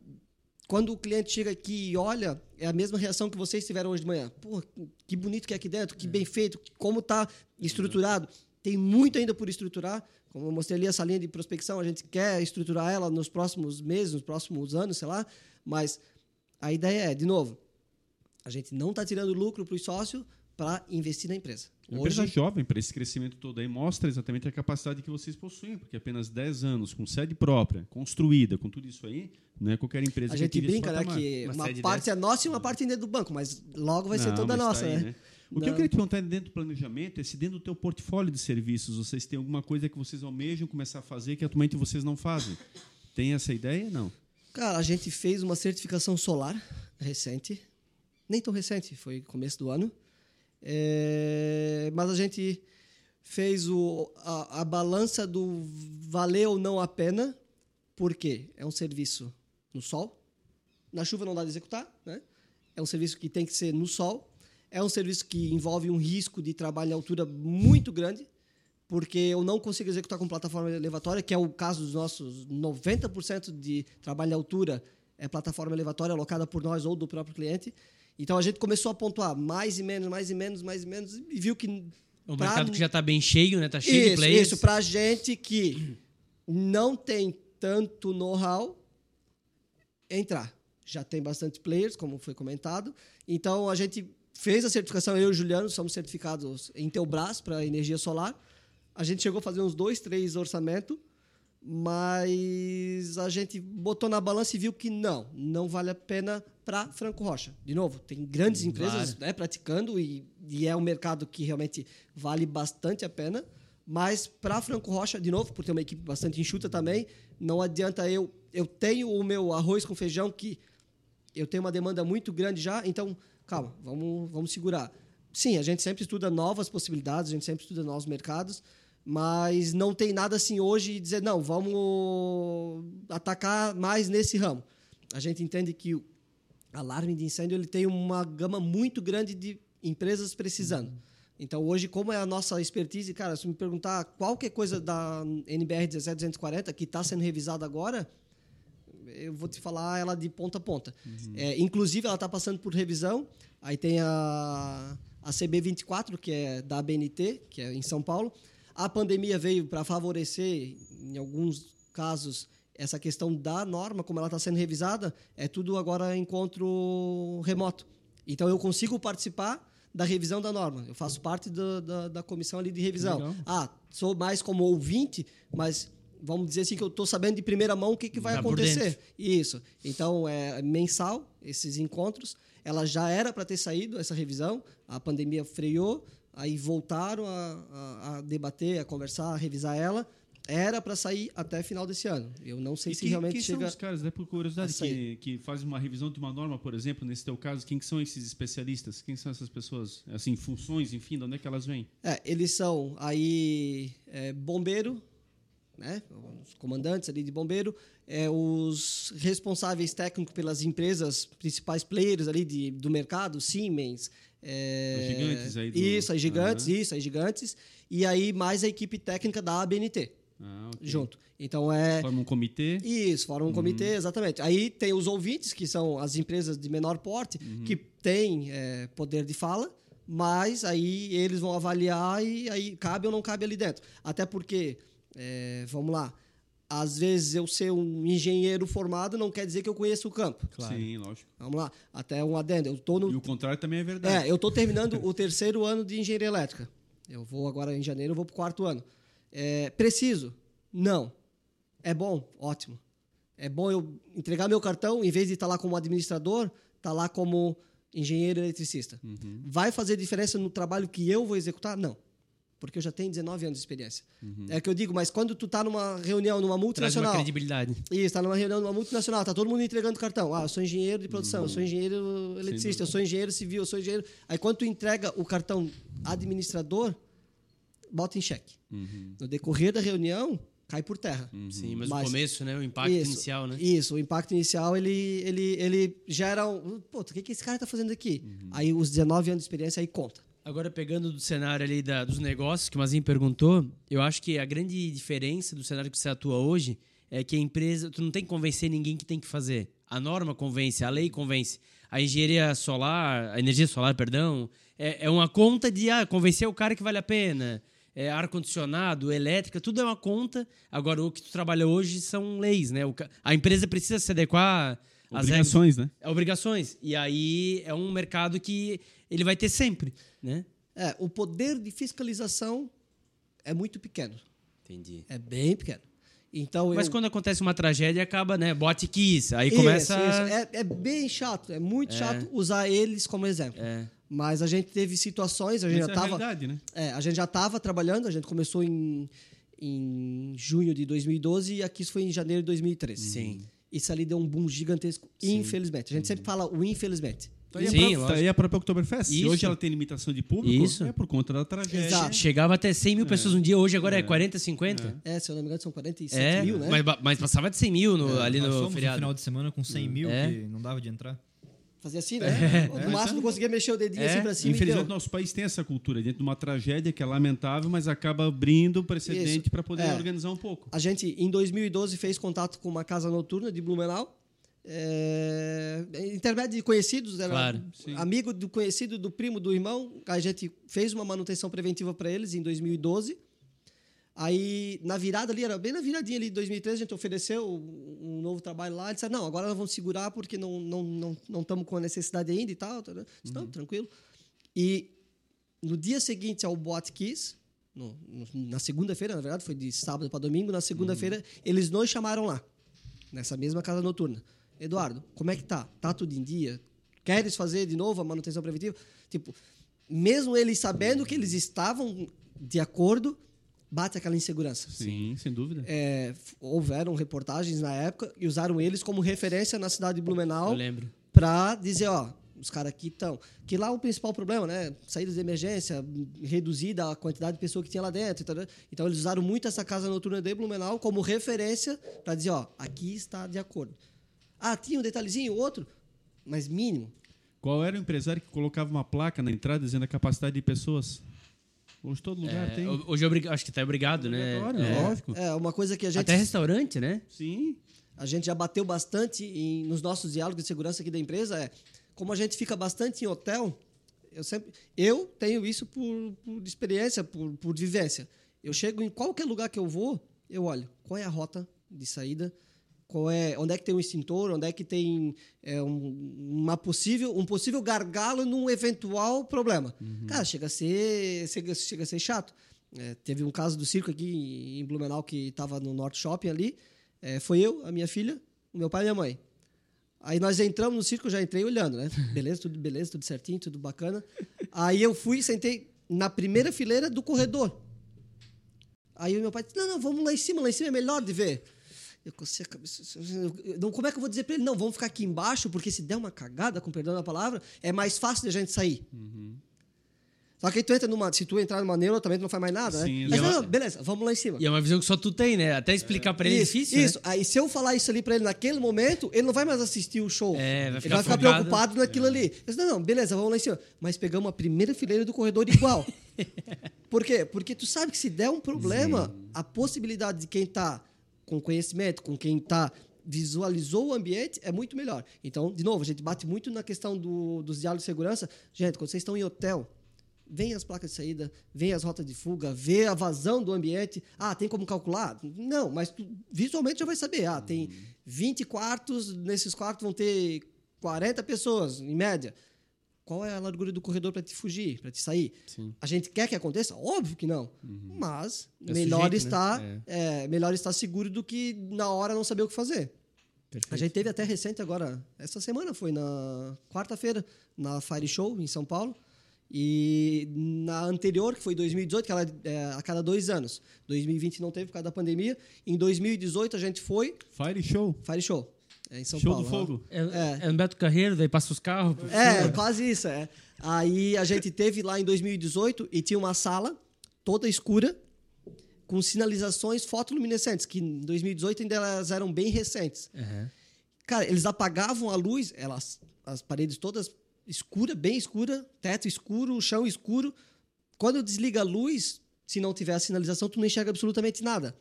quando o cliente chega aqui e olha, é a mesma reação que vocês tiveram hoje de manhã. Pô, que bonito que é aqui dentro, que bem feito, como está estruturado. Tem muito ainda por estruturar. Como eu mostrei ali essa linha de prospecção, a gente quer estruturar ela nos próximos meses, nos próximos anos, sei lá. Mas a ideia é, de novo, a gente não está tirando lucro para o sócio para investir na empresa. Uma empresa jovem para esse crescimento todo aí mostra exatamente a capacidade que vocês possuem, porque apenas 10 anos com sede própria, construída, com tudo isso aí, não é qualquer empresa A que gente atinge esse brinca, né, que Uma uma parte dessa. é nossa e uma parte ainda é do banco, mas logo vai ser Não, toda mas tá nossa, aí, né? O que eu Não. queria te perguntar dentro do planejamento é se dentro do teu portfólio de serviços vocês têm alguma coisa que vocês almejam começar a fazer que atualmente vocês não fazem. Tem essa ideia? Não. Cara, a gente fez uma certificação solar recente, nem tão recente, foi começo do ano, É, mas a gente fez o, a, a balança do valer ou não a pena, porque é um serviço no sol, na chuva não dá de executar, né? é um serviço que tem que ser no sol, é um serviço que envolve um risco de trabalho em altura muito grande, porque eu não consigo executar com plataforma elevatória, que é o caso dos nossos 90% de trabalho em altura é plataforma elevatória alocada por nós ou do próprio cliente. Então a gente começou a pontuar mais e menos, mais e menos, mais e menos e viu que O mercado que já está bem cheio, né? Tá cheio de isso, players. isso para gente que não tem tanto know-how entrar. Já tem bastante players, como foi comentado. Então a gente fez a certificação, eu e o Juliano somos certificados em Teobras para energia solar. A gente chegou a fazer uns dois, três orçamentos, mas a gente botou na balança e viu que não, não vale a pena para Franco Rocha. De novo, tem grandes empresas Claro. né, praticando e, e é um mercado que realmente vale bastante a pena, mas para Franco Rocha, de novo, por ter uma equipe bastante enxuta também, não adianta eu. Eu tenho o meu arroz com feijão que eu tenho uma demanda muito grande já, então, calma, vamos, vamos segurar. Sim, a gente sempre estuda novas possibilidades, a gente sempre estuda novos mercados, mas não tem nada assim hoje dizer, não, vamos atacar mais nesse ramo. A gente entende que o alarme de incêndio ele tem uma gama muito grande de empresas precisando. Então, hoje, como é a nossa expertise, cara, se me perguntar qualquer coisa da NBR 17240 que está sendo revisada agora, eu vou te falar ela de ponta a ponta. É, inclusive, ela está passando por revisão. Aí tem a, a CB24, que é da ABNT, que é em São Paulo. A pandemia veio para favorecer, em alguns casos, essa questão da norma, como ela está sendo revisada, é tudo agora encontro remoto. Então, eu consigo participar da revisão da norma. Eu faço parte da, da, da comissão ali de revisão. Legal. Ah, sou mais como ouvinte, mas vamos dizer assim que eu estou sabendo de primeira mão o que, que vai Tá acontecer. Isso. Então, é mensal esses encontros. Ela já era para ter saído, essa revisão. A pandemia freou, aí voltaram a, a- a debater, a conversar, a revisar ela. Era para sair até final desse ano. Eu não sei E se quem, realmente quem chega. são os caras, né, por curiosidade, que, que fazem uma revisão de uma norma, por exemplo, nesse teu caso, quem que são esses especialistas? Quem são essas pessoas? Assim, funções, enfim, de onde é que elas vêm? É, eles são aí é, bombeiro, né? Os comandantes ali de bombeiro, é, os responsáveis técnicos pelas empresas principais players ali de, do mercado, Siemens. É, Os gigantes aí do- Isso, as gigantes, Aham. isso, as gigantes. E aí mais a equipe técnica da ABNT Ah, ok. junto. Então é. Forma um comitê. Isso, forma um comitê, exatamente. Aí tem os ouvintes, que são as empresas de menor porte, que têm é, poder de fala, mas aí eles vão avaliar e aí cabe ou não cabe ali dentro. Até porque, é, vamos lá, às vezes eu ser um engenheiro formado não quer dizer que eu conheço o campo. Sim, lógico. Vamos lá, até um adendo. Eu tô no, E o contrário também é verdade. é, eu estou terminando o terceiro ano de engenharia elétrica. Eu vou agora em janeiro, eu vou para o quarto ano. É, preciso? Não. É bom? Ótimo. É bom eu entregar meu cartão, em vez de estar lá como administrador, estar lá como engenheiro eletricista. Uhum. Vai fazer diferença no trabalho que eu vou executar? Não. Porque eu já tenho 19 anos de experiência. É o que eu digo, mas quando tu tá numa reunião, numa Traz uma multinacional. credibilidade. Isso, tá numa reunião numa multinacional, tá todo mundo entregando cartão. Ah, eu sou engenheiro de produção, eu sou engenheiro eletricista, eu sou engenheiro civil, eu sou engenheiro. Aí quando tu entrega o cartão administrador, bota em xeque. No decorrer da reunião, cai por terra. Sim, mas, Mas- o começo, né? O impacto Isso, inicial, né? Isso, o impacto inicial, ele, ele, ele gera um... Pô, o que, que esse cara tá fazendo aqui? Aí os 19 anos de experiência aí conta. Agora, pegando do cenário ali da- dos negócios, que o Mazinho perguntou, eu acho que a grande diferença do cenário que você atua hoje é que a empresa, tu não tem que convencer ninguém que tem que fazer. A norma convence, a lei convence. A engenharia solar, a energia solar, perdão, é, é uma conta de ah, convencer o cara que vale a pena. É, ar-condicionado, elétrica, tudo é uma conta. Agora, o que tu trabalha hoje são leis, né? O a empresa precisa se adequar às regras. Obrigações, né? É obrigações. E aí é um mercado que ele vai ter sempre, né? É, o poder de fiscalização é muito pequeno. Entendi. É bem pequeno. Então, Mas eu... quando acontece uma tragédia, acaba, né? Bote kiss. Aí Isso, começa. isso. É, é bem chato, é muito chato usar eles como exemplo. É. Mas a gente teve situações, a gente Essa já é estava. realidade, né? É, a gente já estava trabalhando, a gente começou em, em junho de 2012 e aqui isso foi em janeiro de 2013. Sim. Isso ali deu um boom gigantesco, infelizmente. A gente sempre fala o infelizmente. Tá aí, Sim, a própria, lógico. tá aí a própria Oktoberfest. Se hoje ela tem limitação de público, Isso. é por conta da tragédia. Exato. Chegava até 100 mil pessoas um dia, hoje agora é, 40, 50. É, se eu não me engano, são 47 É, mil, né? mas, mas passava de 100 mil no- ali Nós no fomos no feriado. final de semana com 100 mil, É. que não dava de entrar. Fazia assim, né? no máximo conseguia mexer o dedinho É. assim pra cima e Infelizmente, deu. nosso país tem essa cultura dentro de uma tragédia que é lamentável, mas acaba abrindo precedente para poder É. organizar um pouco. A gente, em 2012, fez contato com uma casa noturna de Blumenau. É, intermédio de conhecidos, era Claro, amigo do conhecido, do primo, do irmão. A gente fez uma manutenção preventiva para eles em 2012. Aí, na virada ali, era bem na viradinha ali de 2013, a gente ofereceu um novo trabalho lá. Eles disseram, não, agora nós vamos segurar porque não estamos não, não, não com a necessidade ainda e tal. tá, né? Disse, Não, tranquilo. E no dia seguinte ao Boate Kiss, no- no- na segunda-feira, na verdade, foi de sábado para domingo. Na segunda-feira, eles nos chamaram lá, nessa mesma casa noturna. Eduardo, como é que tá? Tá tudo em dia? Queres fazer de novo a manutenção preventiva? Tipo, mesmo eles sabendo que eles estavam de acordo, bate aquela insegurança. Sim, sem dúvida. É, houveram reportagens na época e usaram eles como referência na cidade de Eu Blumenau lembro. para dizer, ó, os caras aqui estão. Que lá o principal problema, né? Saídas de emergência, reduzida a quantidade de pessoas que tinha lá dentro. Então, então eles usaram muito essa casa noturna de Blumenau como referência para dizer, ó, aqui está de acordo. Ah, tinha um detalhezinho, outro, mas mínimo. Qual era o empresário que colocava uma placa na entrada dizendo a capacidade de pessoas? Hoje todo lugar É, tem. Hoje é obrig- acho que tá obrigado, né? É. lógico. É uma coisa que a gente Até restaurante, né? Sim. a gente já bateu bastante em- nos nossos diálogos de segurança aqui da empresa é como a gente fica bastante em hotel eu sempre eu tenho isso por, por experiência por, por vivência eu chego em qualquer lugar que eu vou eu olho qual é a rota de saída qual é onde é que tem um extintor onde é que tem é, um, uma possível um possível gargalo num eventual problema cara chega a ser chega, chega a ser chato É, teve um caso do circo aqui em Blumenau que estava no Norte Shopping ali é, foi eu, a minha filha, o meu pai e minha mãe. Aí nós entramos no circo, eu já entrei olhando, né? [LAUGHS] Beleza, tudo beleza, tudo certinho, tudo bacana. Aí eu fui e sentei na primeira fileira do corredor. Aí o meu pai disse: Não, não, vamos lá em cima, lá em cima é melhor de ver. Eu cocei a cabeça. Não, como é que eu vou dizer pra ele? Não, vamos ficar aqui embaixo, porque se der uma cagada, com perdão da palavra, é mais fácil de a gente sair. Só que aí tu entra numa. Se tu entrar numa neura, também tu não faz mais nada, Sim, né? Mas exato. não, não, beleza, vamos lá em cima. E é uma visão que só tu tem, né? Até explicar pra ele é isso, difícil, Isso. né? Aí se eu falar isso ali pra ele naquele momento, ele não vai mais assistir o show. É, vai ele ficar vai ficar afogado. preocupado naquilo ali. Eu disse, não, não, beleza, vamos lá em cima. Mas pegamos a primeira fileira do corredor igual. [LAUGHS] Por quê? Porque tu sabe que se der um problema, a possibilidade de quem tá com conhecimento, com quem tá visualizou o ambiente é muito melhor. Então, de novo, a gente bate muito na questão do, dos diálogos de segurança. Gente, quando vocês estão em hotel, vem as placas de saída, vem as rotas de fuga, vê a vazão do ambiente. Ah, tem como calcular? Não, mas tu visualmente já vai saber. Ah, tem 20 quartos, nesses quartos vão ter 40 pessoas, em média. Qual é a largura do corredor para te fugir, para te sair? Sim. A gente quer que aconteça? Óbvio que não. Mas É melhor, sujeito, né? estar, é, melhor estar seguro do que na hora não saber o que fazer. A gente teve até recente agora, essa semana foi na quarta-feira, na Fire Show em São Paulo. E na anterior, que foi 2018, que ela é a cada dois anos. 2020 não teve por causa da pandemia. Em 2018 a gente foi Fire Show. Fire Show. É em São Show Paulo. do lá. fogo. É, É. é no Beto Carreiro, daí passa os carros. É, cima. quase isso, é. Aí a gente teve lá em 2018 e tinha uma sala toda escura com sinalizações fotoluminescentes, que em 2018 ainda elas eram bem recentes. Aham. Cara, eles apagavam a luz, elas, as paredes todas escuras, bem escura, teto escuro, chão escuro. Quando desliga a luz, se não tiver a sinalização, tu não enxerga absolutamente nada.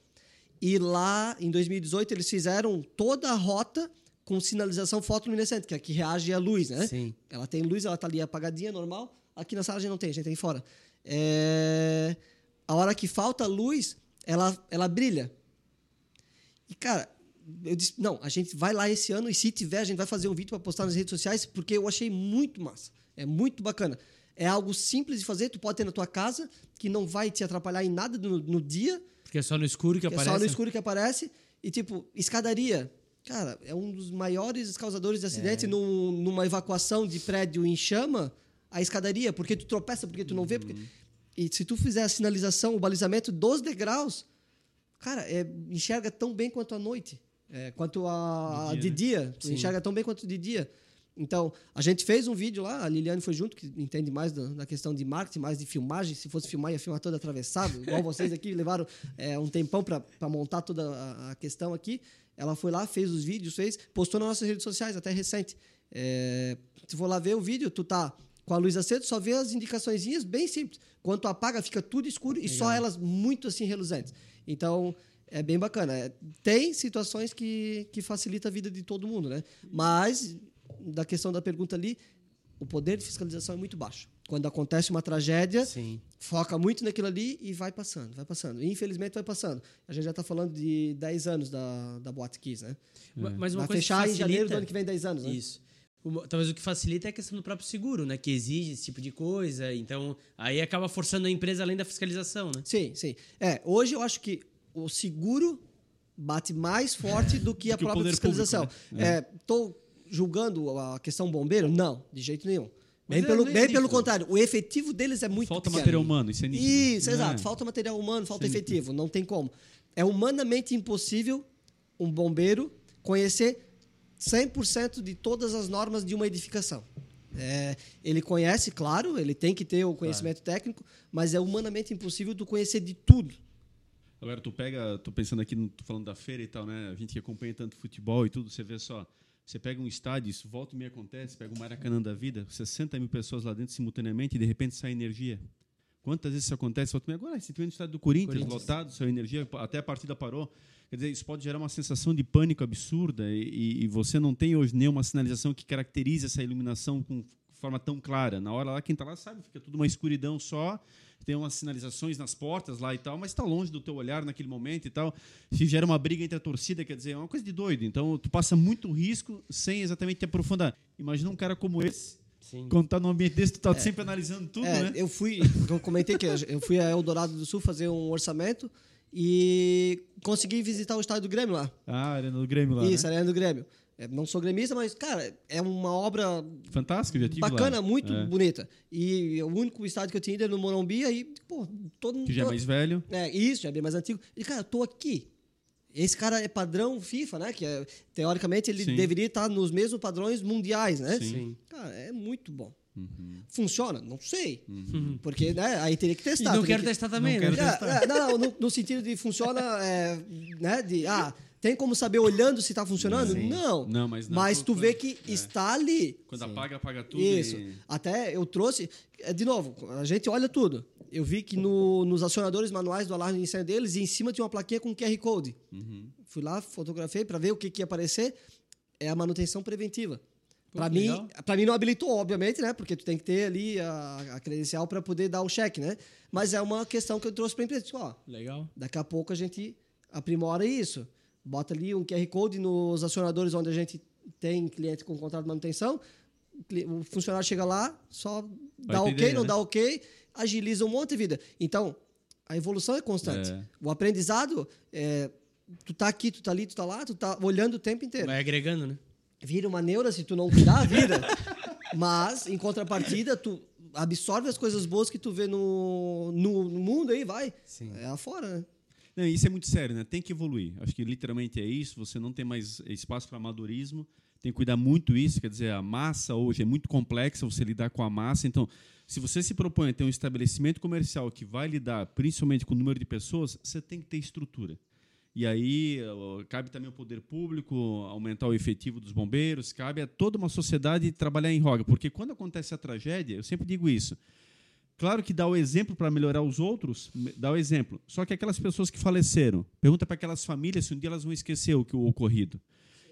E lá, em 2018, eles fizeram toda a rota com sinalização fotoluminescente, que é a que reage à luz, né? Sim. Ela tem luz, ela tá ali apagadinha, normal. Aqui na sala a gente não tem, a gente tem fora. É, A hora que falta luz, ela, ela brilha. E, cara, eu disse, não, a gente vai lá esse ano e se tiver, a gente vai fazer um vídeo para postar nas redes sociais, porque eu achei muito massa. É muito bacana. É algo simples de fazer, tu pode ter na tua casa, que não vai te atrapalhar em nada no, no dia, Porque é só no escuro que, que é aparece. só no escuro que aparece. E, tipo, escadaria. Cara, é um dos maiores causadores de acidente num- numa evacuação de prédio em chama, a escadaria, porque tu tropeça, porque tu não vê. Porque... E se tu fizer a sinalização, o balizamento dos degraus, cara, é, enxerga tão bem quanto à noite. É, quanto a De de dia, dia. Tu enxerga tão bem quanto de dia. Então, a gente fez um vídeo lá, a Liliane foi junto, que entende mais da, da questão de marketing, mais de filmagem. Se fosse filmar, ia filmar todo atravessado, igual [LAUGHS] vocês aqui levaram é, um tempão para montar toda a, a questão aqui. Ela foi lá, fez os vídeos, fez, postou nas nossas redes sociais, até recente. É, se for lá ver o vídeo, tu tá com a luz acesa, só vê as indicaçõezinhas bem simples. Quando tu apaga, fica tudo escuro e só elas muito assim reluzentes. Então, é bem bacana. É, Tem situações que, que facilita a vida de todo mundo, né? Mas, da questão da pergunta ali, o poder de fiscalização é muito baixo. Quando acontece uma tragédia, Sim. foca muito naquilo ali e vai passando, vai passando. E, infelizmente vai passando. A gente já está falando de 10 anos da, da Boate Kiss, né? Ma- Mas uma vai coisa fechar que em janeiro do facilita- ano que vem 10 anos, né? Isso. o- talvez o que facilita é a questão do próprio seguro, né? Que exige esse tipo de coisa. Então, aí acaba forçando a empresa além da fiscalização, né? Sim, sim. É, hoje eu acho que o seguro bate mais forte do que a Do que o própria poder fiscalização. público, Estou julgando a questão bombeiro? Não, de jeito nenhum. Bem, é- pelo, é bem pelo contrário, o efetivo deles é muito Falta pequeno. material humano, isso é nítido. Isso, É. exato. Falta material humano, falta Isso é efetivo. Não tem como. É humanamente impossível um bombeiro conhecer 100% de todas as normas de uma edificação. É, ele conhece, claro, ele tem que ter o conhecimento técnico, mas é humanamente impossível tu conhecer de tudo. Agora, tu pega, tô pensando aqui, tô falando da feira e tal, né? A gente que acompanha tanto futebol e tudo, você vê só, você pega um estádio, isso volta e meia acontece, pega o Maracanã da vida, 60 mil pessoas lá dentro simultaneamente e de repente sai energia. Quantas vezes isso acontece? Volta e Agora, tem no estádio do Corinthians, Corinthians. lotado, saiu energia, até a partida parou. Quer dizer, isso pode gerar uma sensação de pânico absurda e, e- e você não tem hoje nenhuma sinalização que caracterize essa iluminação com forma tão clara. Na hora lá, quem está lá sabe, fica tudo uma escuridão só, tem umas sinalizações nas portas lá e tal, mas está longe do teu olhar naquele momento e tal. Se gera uma briga entre a torcida, quer dizer, é uma coisa de doido. Então, tu passa muito risco sem exatamente te aprofundar. Imagina um cara como esse, Sim. quando tá num ambiente desse, tu tá sempre analisando tudo, É, né? eu fui, eu comentei que eu fui a Eldorado do Sul fazer um orçamento e consegui visitar o estádio do Grêmio lá. Ah, Arena do Grêmio lá, Isso, né? Arena do Grêmio. É, não sou gremista, mas, cara, é uma obra Fantástico, já tive bacana, lá. muito É. bonita. E o único estádio que eu tinha ido era no Morumbi, aí, pô, todo Que já é mais velho. É, isso, já é bem mais antigo. E, cara, eu tô aqui. Esse cara é padrão FIFA, né? Que é, teoricamente ele Sim. deveria estar nos mesmos padrões mundiais, né? Sim. Cara, é muito bom. Uhum. Funciona? Não sei. Porque, né? Aí teria que E testar. não teria quero que- testar também, Não né? quero É, é, não, não, no, no sentido de funciona, [LAUGHS] é, né? De, ah, tem como saber olhando se está funcionando? Sim. Não. Não, mas não, Mas tu vê que é. está ali. Quando apaga, apaga tudo. Isso. e- Até eu trouxe. é, De novo, a gente olha tudo. Eu vi que no- nos acionadores manuais do alarme de incêndio deles, em cima tinha uma plaquinha com QR Code. Uhum. Fui lá, fotografei para ver o que, que ia aparecer. É a manutenção preventiva. Para mim, para mim não habilitou, obviamente, né? Porque tu tem que ter ali a, a credencial para poder dar o cheque, né? Mas é uma questão que eu trouxe para a empresa. Tipo, ó, Legal. Daqui a pouco a gente aprimora isso. Bota ali um QR Code nos acionadores onde a gente tem cliente com contrato de manutenção. O funcionário chega lá, só dá ok, ideia, não né? dá ok, agiliza um monte de vida. Então, a evolução é constante. É. O aprendizado, é, tu tá aqui, tu tá ali, tu tá lá, tu tá olhando o tempo inteiro. Vai agregando, né? Vira uma neura se tu não cuidar, vira. [LAUGHS] Mas, em contrapartida, tu absorve as coisas boas que tu vê no, no, no mundo aí, vai. Sim. É afora, né? Não, isso é muito sério, né? Tem que evoluir. Acho que literalmente é isso. Você não tem mais espaço para amadorismo. Tem que cuidar muito isso. Quer dizer, a massa hoje é muito complexa. Você lidar com a massa. Então, se você se propõe a ter um estabelecimento comercial que vai lidar principalmente com o número de pessoas, você tem que ter estrutura. E aí cabe também ao poder público aumentar o efetivo dos bombeiros. Cabe a toda uma sociedade trabalhar em roga, porque quando acontece a tragédia, eu sempre digo isso. Claro que dá o exemplo para melhorar os outros, dá o exemplo. Só que aquelas pessoas que faleceram, pergunta para aquelas famílias se um dia elas vão esquecer o que o ocorrido.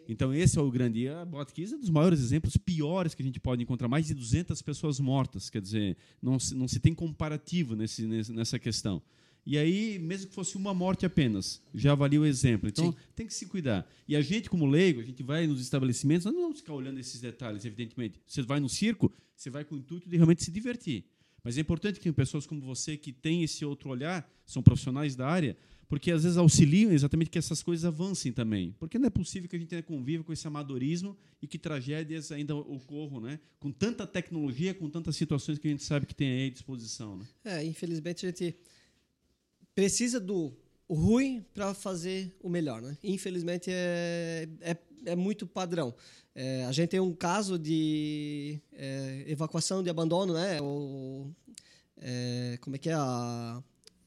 Então esse é o grande. E a Botkiss é um dos maiores exemplos piores que a gente pode encontrar. Mais de 200 pessoas mortas, quer dizer, não se, não se tem comparativo nesse, nessa questão. E aí, mesmo que fosse uma morte apenas, já avalia o exemplo. Então, Sim. tem que se cuidar. E a gente, como leigo, a gente vai nos estabelecimentos, nós não vamos ficar olhando esses detalhes, evidentemente. Você vai no circo, você vai com o intuito de realmente se divertir. Mas é importante que pessoas como você, que têm esse outro olhar, são profissionais da área, porque às vezes auxiliam exatamente que essas coisas avancem também. Porque não é possível que a gente conviva com esse amadorismo e que tragédias ainda ocorram, né? Com tanta tecnologia, com tantas situações que a gente sabe que tem aí à disposição. Né? É, infelizmente a gente precisa do ruim para fazer o melhor, né? Infelizmente é, é, é muito padrão. É, a gente tem um caso de é, evacuação de abandono, né? O, é, como é que é a,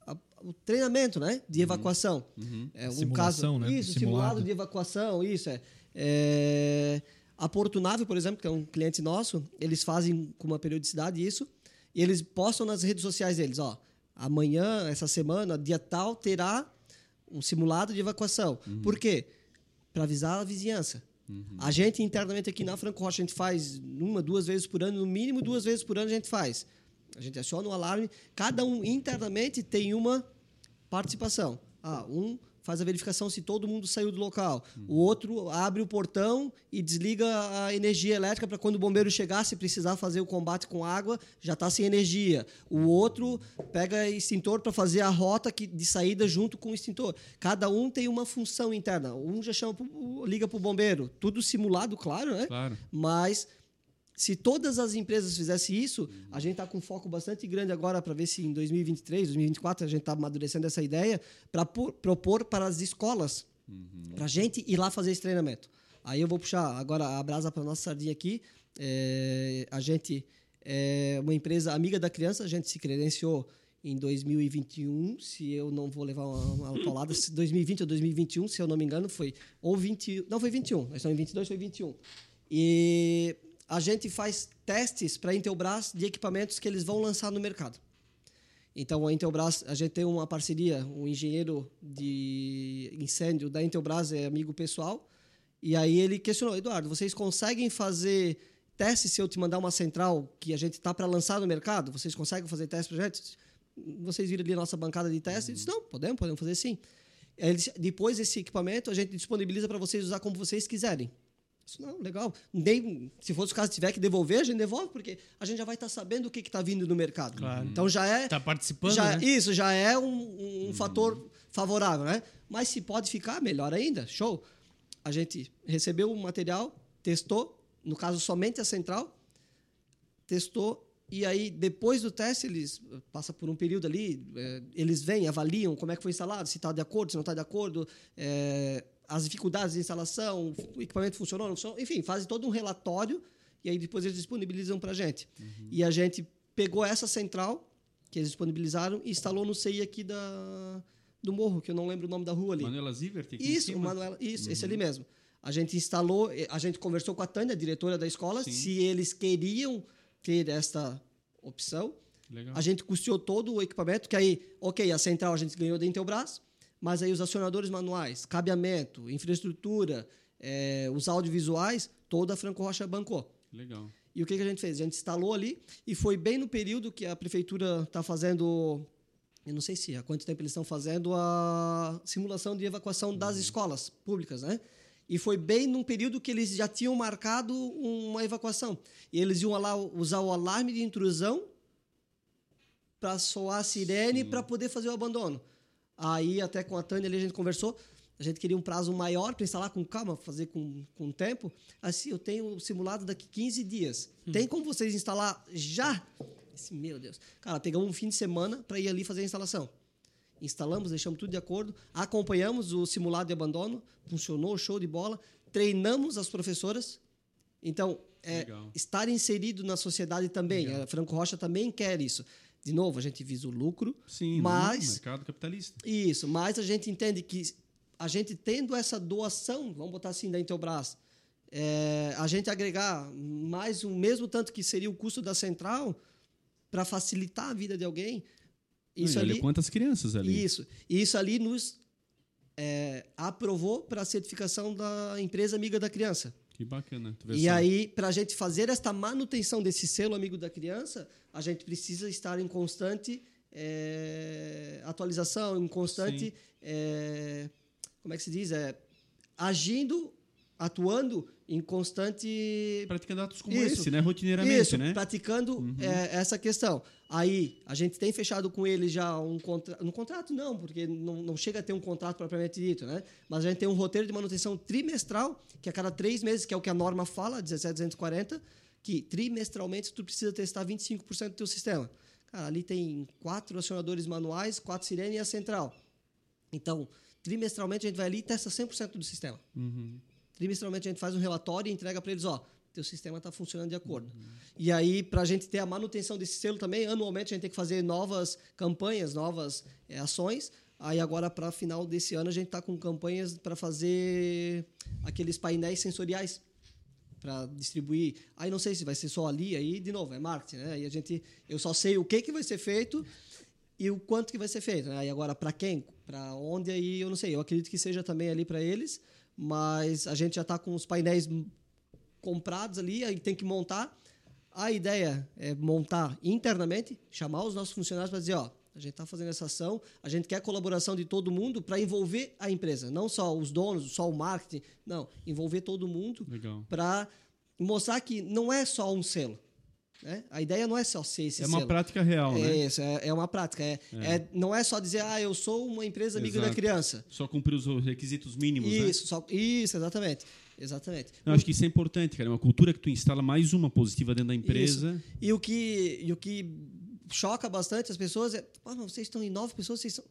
a- o treinamento, né? De evacuação. Uhum. É um Simulação, caso, né? Isso, Simulado. simulado de evacuação, isso é. é. A Porto Nave, por exemplo, que é um cliente nosso, eles fazem com uma periodicidade isso e eles postam nas redes sociais deles, ó, amanhã, essa semana, dia tal, terá um simulado de evacuação. Por quê? Para avisar a vizinhança. A gente internamente aqui na Franco Rocha, a gente faz uma, duas vezes por ano, no mínimo duas vezes por ano a gente faz. A gente aciona um alarme, cada um internamente tem uma participação. Ah, um faz a verificação se todo mundo saiu do local. O outro abre o portão e desliga a energia elétrica para quando o bombeiro chegar, se precisar fazer o combate com água, já está sem energia. O outro pega extintor para fazer a rota que, de saída junto com o extintor. Cada um tem uma função interna. Um já chama pro- liga para o bombeiro. Tudo simulado, claro, né? Claro. Mas se todas as empresas fizessem isso, a gente está com um foco bastante grande agora para ver se em 2023, 2024 a gente está amadurecendo essa ideia para propor para as escolas, para a gente ir lá fazer esse treinamento. Aí eu vou puxar agora a brasa para nossa sardinha aqui. É, a gente é uma empresa amiga da criança, a gente se credenciou em 2021, se eu não vou levar uma, uma paulada, se 2020 ou 2021, se eu não me engano, foi ou 20, não foi 21, nós estamos em 22, foi 21. E a gente faz testes para a Intelbras de equipamentos que eles vão lançar no mercado. Então, a Intelbras, a gente tem uma parceria, um engenheiro de incêndio da Intelbras é amigo pessoal, e aí ele questionou, Eduardo, vocês conseguem fazer testes se eu te mandar uma central que a gente está para lançar no mercado? Vocês conseguem fazer testes para gente? Vocês viram ali a nossa bancada de testes? Ele disse, não, podemos, podemos fazer sim. Disse, depois desse equipamento, a gente disponibiliza para vocês usar como vocês quiserem. Isso não, legal. Nem, se fosse o caso, tiver que devolver, a gente devolve, porque a gente já vai estar sabendo o que está vindo no mercado. Claro. Então já é. Tá participando, já, né? Isso, já é um, um fator favorável, né? Mas se pode ficar, melhor ainda. Show. A gente recebeu o material, testou, no caso somente a central, testou, e aí depois do teste, eles passa por um período ali, eh, eles vêm, avaliam como é que foi instalado, se está de acordo, se não está de acordo, eh, as dificuldades de instalação, o equipamento funcionou, não funcionou, enfim, fazem todo um relatório e aí depois eles disponibilizam para a gente. E a gente pegou essa central que eles disponibilizaram e instalou no CI aqui da, do morro, que eu não lembro o nome da rua ali. Manuela Zivert Isso. Manuela, isso, esse ali mesmo. A gente instalou, eh, a gente conversou com a Tânia, a diretora da escola, Sim. se eles queriam ter esta opção. Legal. A gente custeou todo o equipamento, que aí, ok, a central a gente ganhou da Intelbras, mas aí os acionadores manuais, cabeamento, infraestrutura, eh, os audiovisuais, toda a Franco Rocha bancou. Legal. E o que, que a gente fez? A gente instalou ali e foi bem no período que a prefeitura está fazendo. Eu não sei se há quanto tempo eles estão fazendo a simulação de evacuação das escolas públicas, né? E foi bem num período que eles já tinham marcado uma evacuação. E eles iam lá usar o alarme de intrusão para soar a sirene para poder fazer o abandono. Aí, até com a Tânia ali, a gente conversou. A gente queria um prazo maior para instalar com calma, fazer com, com tempo. Assim, eu tenho simulado daqui 15 dias. Tem como vocês instalar já? Esse, meu Deus. Cara, pegamos um fim de semana para ir ali fazer a instalação. Instalamos, deixamos tudo de acordo, acompanhamos o simulado de abandono, funcionou, show de bola. Treinamos as professoras. Então, é, estar inserido na sociedade também. A Franco Rocha também quer isso. De novo, a gente visa o lucro, Sim, mas no mercado capitalista. isso, mas a gente entende que a gente tendo essa doação, vamos botar assim, da Intelbras, é, a gente agregar mais o mesmo tanto que seria o custo da central para facilitar a vida de alguém, isso e ali, quantas crianças ali. isso, e isso ali nos é, aprovou para a certificação da empresa amiga da criança. Que bacana. E aí, para a gente fazer esta manutenção desse selo amigo da criança, a gente precisa estar em constante eh, atualização, em constante. eh, como é que se diz? É, agindo, atuando em constante. Praticando atos como Isso. esse, né? Rotineiramente, Isso, né? praticando eh, essa questão. Aí, a gente tem fechado com ele já um contrato. Um contrato não, porque não, não chega a ter um contrato propriamente dito, né? Mas a gente tem um roteiro de manutenção trimestral, que a cada três meses, que é o que a norma fala, 17240, que trimestralmente tu precisa testar 25% do teu sistema. Cara, ali tem quatro acionadores manuais, quatro sirene e a central. Então, trimestralmente a gente vai ali e testa 100% do sistema. Uhum. Trimestralmente a gente faz um relatório e entrega para eles, ó, teu sistema está funcionando de acordo. E aí, para a gente ter a manutenção desse selo também, anualmente a gente tem que fazer novas campanhas, novas eh, ações. Aí agora, para final desse ano, a gente está com campanhas para fazer aqueles painéis sensoriais para distribuir. Aí não sei se vai ser só ali, aí de novo, é marketing, né? Aí a gente, eu só sei o que, que vai ser feito e o quanto que vai ser feito. Né? Agora, para quem? Para onde? Aí eu não sei. Eu acredito que seja também ali para eles, mas a gente já está com os painéis comprados ali, aí tem que montar. A ideia é montar internamente, chamar os nossos funcionários para dizer, ó, A gente está fazendo essa ação, a gente quer a colaboração de todo mundo para envolver a empresa, não só os donos, só o marketing, não, envolver todo mundo para mostrar que não é só um selo. Né? A ideia não é só ser esse É uma selo. prática real, é né? Isso, é, é uma prática. É, é, não é só dizer, ah, eu sou uma empresa amiga da Exato. criança. Só cumprir os requisitos mínimos, né? Isso, só, isso, exatamente. Exatamente. Eu acho que isso é importante, cara. É uma cultura que tu instala mais uma positiva dentro da empresa. E o que, e o que choca bastante as pessoas é, ah, vocês estão em nove pessoas, vocês são...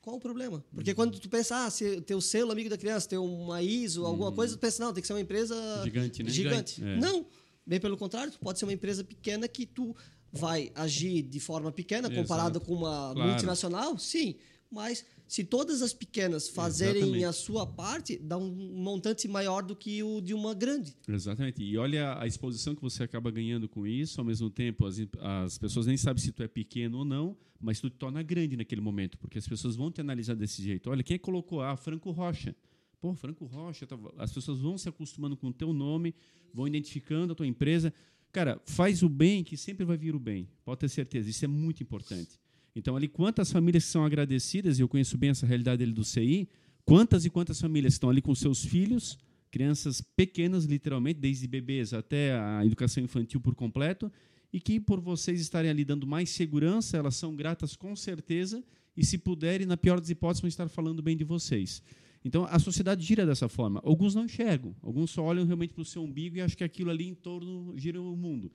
Qual o problema? Porque Uhum. quando tu pensa, ah, se ter o selo amigo da criança, ter uma ISO, alguma coisa, tu pensa, não, tem que ser uma empresa Uhum. Gigante, né? Gigante. Gigante, é. Não, bem pelo contrário, tu pode ser uma empresa pequena que tu vai agir de forma pequena comparada com uma Claro. multinacional, sim, mas se todas as pequenas fazerem Exatamente. a sua parte, dá um montante maior do que o de uma grande. Exatamente. E olha a exposição que você acaba ganhando com isso. Ao mesmo tempo, as, as pessoas nem sabem se tu é pequeno ou não, mas tu te torna grande naquele momento, porque as pessoas vão te analisar desse jeito. Olha, quem colocou? Ah, Franco Rocha. Pô, Franco Rocha. tá- As pessoas vão se acostumando com o teu nome, vão identificando a tua empresa. Cara, faz o bem que sempre vai vir o bem. Pode ter certeza. Isso é muito importante. Então, ali, quantas famílias são agradecidas, e eu conheço bem essa realidade dele do CI, quantas e quantas famílias estão ali com seus filhos, crianças pequenas, literalmente, desde bebês até a educação infantil por completo, e que, por vocês estarem ali dando mais segurança, elas são gratas com certeza, e se puderem, na pior das hipóteses, vão estar falando bem de vocês. Então, a sociedade gira dessa forma. Alguns não enxergam, alguns só olham realmente para o seu umbigo e acham que aquilo ali em torno gira o mundo.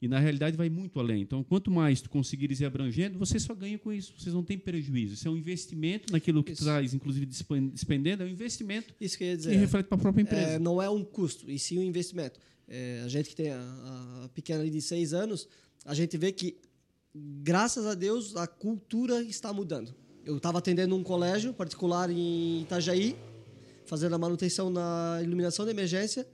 E na realidade vai muito além. Então, quanto mais tu conseguires ir abrangendo, você só ganha com isso. Vocês não têm prejuízo. Isso é um investimento naquilo que Isso. estás, inclusive, despendendo, é um investimento Isso que eu ia que dizer. reflete para a própria empresa. É, não é um custo, e sim um investimento. É, a gente que tem a, a pequena de seis anos, a gente vê que, graças a Deus, a cultura está mudando. Eu estava atendendo um colégio particular em Itajaí, fazendo a manutenção na iluminação de emergência,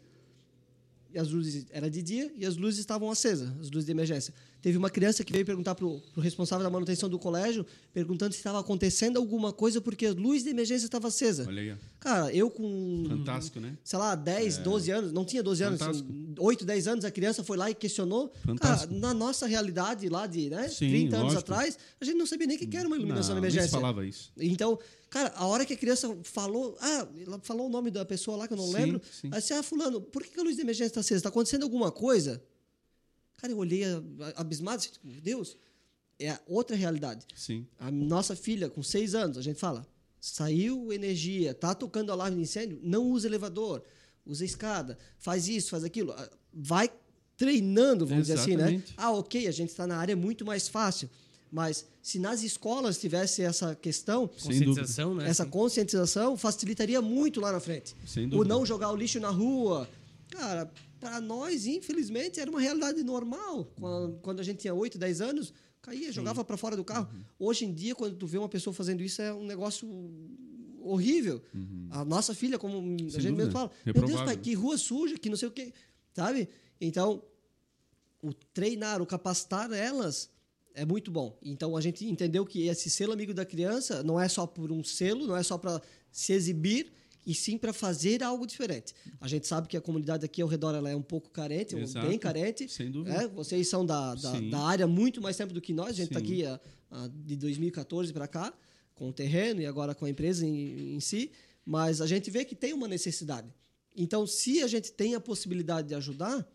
e as luzes era de dia e as luzes estavam acesas, as luzes de emergência. Teve uma criança que veio perguntar para o responsável da manutenção do colégio, perguntando se estava acontecendo alguma coisa porque a luz de emergência estava acesa. Olha aí. Cara, eu com Fantástico, né? sei lá, 10, 12 anos, não tinha 12 anos, Fantástico. assim, 8, 10 anos, a criança foi lá e questionou. Fantástico. Cara, na nossa realidade lá de né, Sim, 30 anos lógico. atrás, a gente não sabia nem o que era uma iluminação Não, de emergência. falava isso. Então, cara, a hora que a criança falou, ah, ela falou o nome da pessoa lá que eu não Sim, lembro, sim. aí disse, ah, fulano, por que a luz de emergência está acesa? Está acontecendo alguma coisa? Cara, eu olhei abismado, assim, meu Deus, é outra realidade. Sim. A nossa filha, com seis anos, a gente fala: saiu energia, tá tocando alarme de incêndio, não usa elevador, usa escada, faz isso, faz aquilo. Vai treinando, vamos dizer assim, né? Exatamente. Ah, ok, a gente está na área é muito mais fácil. Mas se nas escolas tivesse essa questão. Conscientização, né? essa conscientização, facilitaria muito lá na frente. Sem O dúvida. não jogar o lixo na rua. Cara, para nós, infelizmente, era uma realidade normal. Quando, quando a gente tinha 8, 10 anos, caía, jogava para fora do carro. Uhum. Hoje em dia, quando tu vê uma pessoa fazendo isso, é um negócio horrível. A nossa filha, como a gente Uhum. dúvida. mesmo fala, meu Deus, Reprovável. pai, que rua suja, que não sei o quê. Sabe? Então, o treinar, o capacitar elas é muito bom. Então a gente entendeu que esse selo amigo da criança não é só por um selo, não é só para se exibir, e sim para fazer algo diferente. A gente sabe que a comunidade aqui ao redor ela é um pouco carente, Exato. bem carente. Sem dúvida. É, vocês são da, da, da área muito mais tempo do que nós. A gente está aqui ah, ah, de 2014 para cá, com o terreno e agora com a empresa em, em si. Mas a gente vê que tem uma necessidade. Então, se a gente tem a possibilidade de ajudar,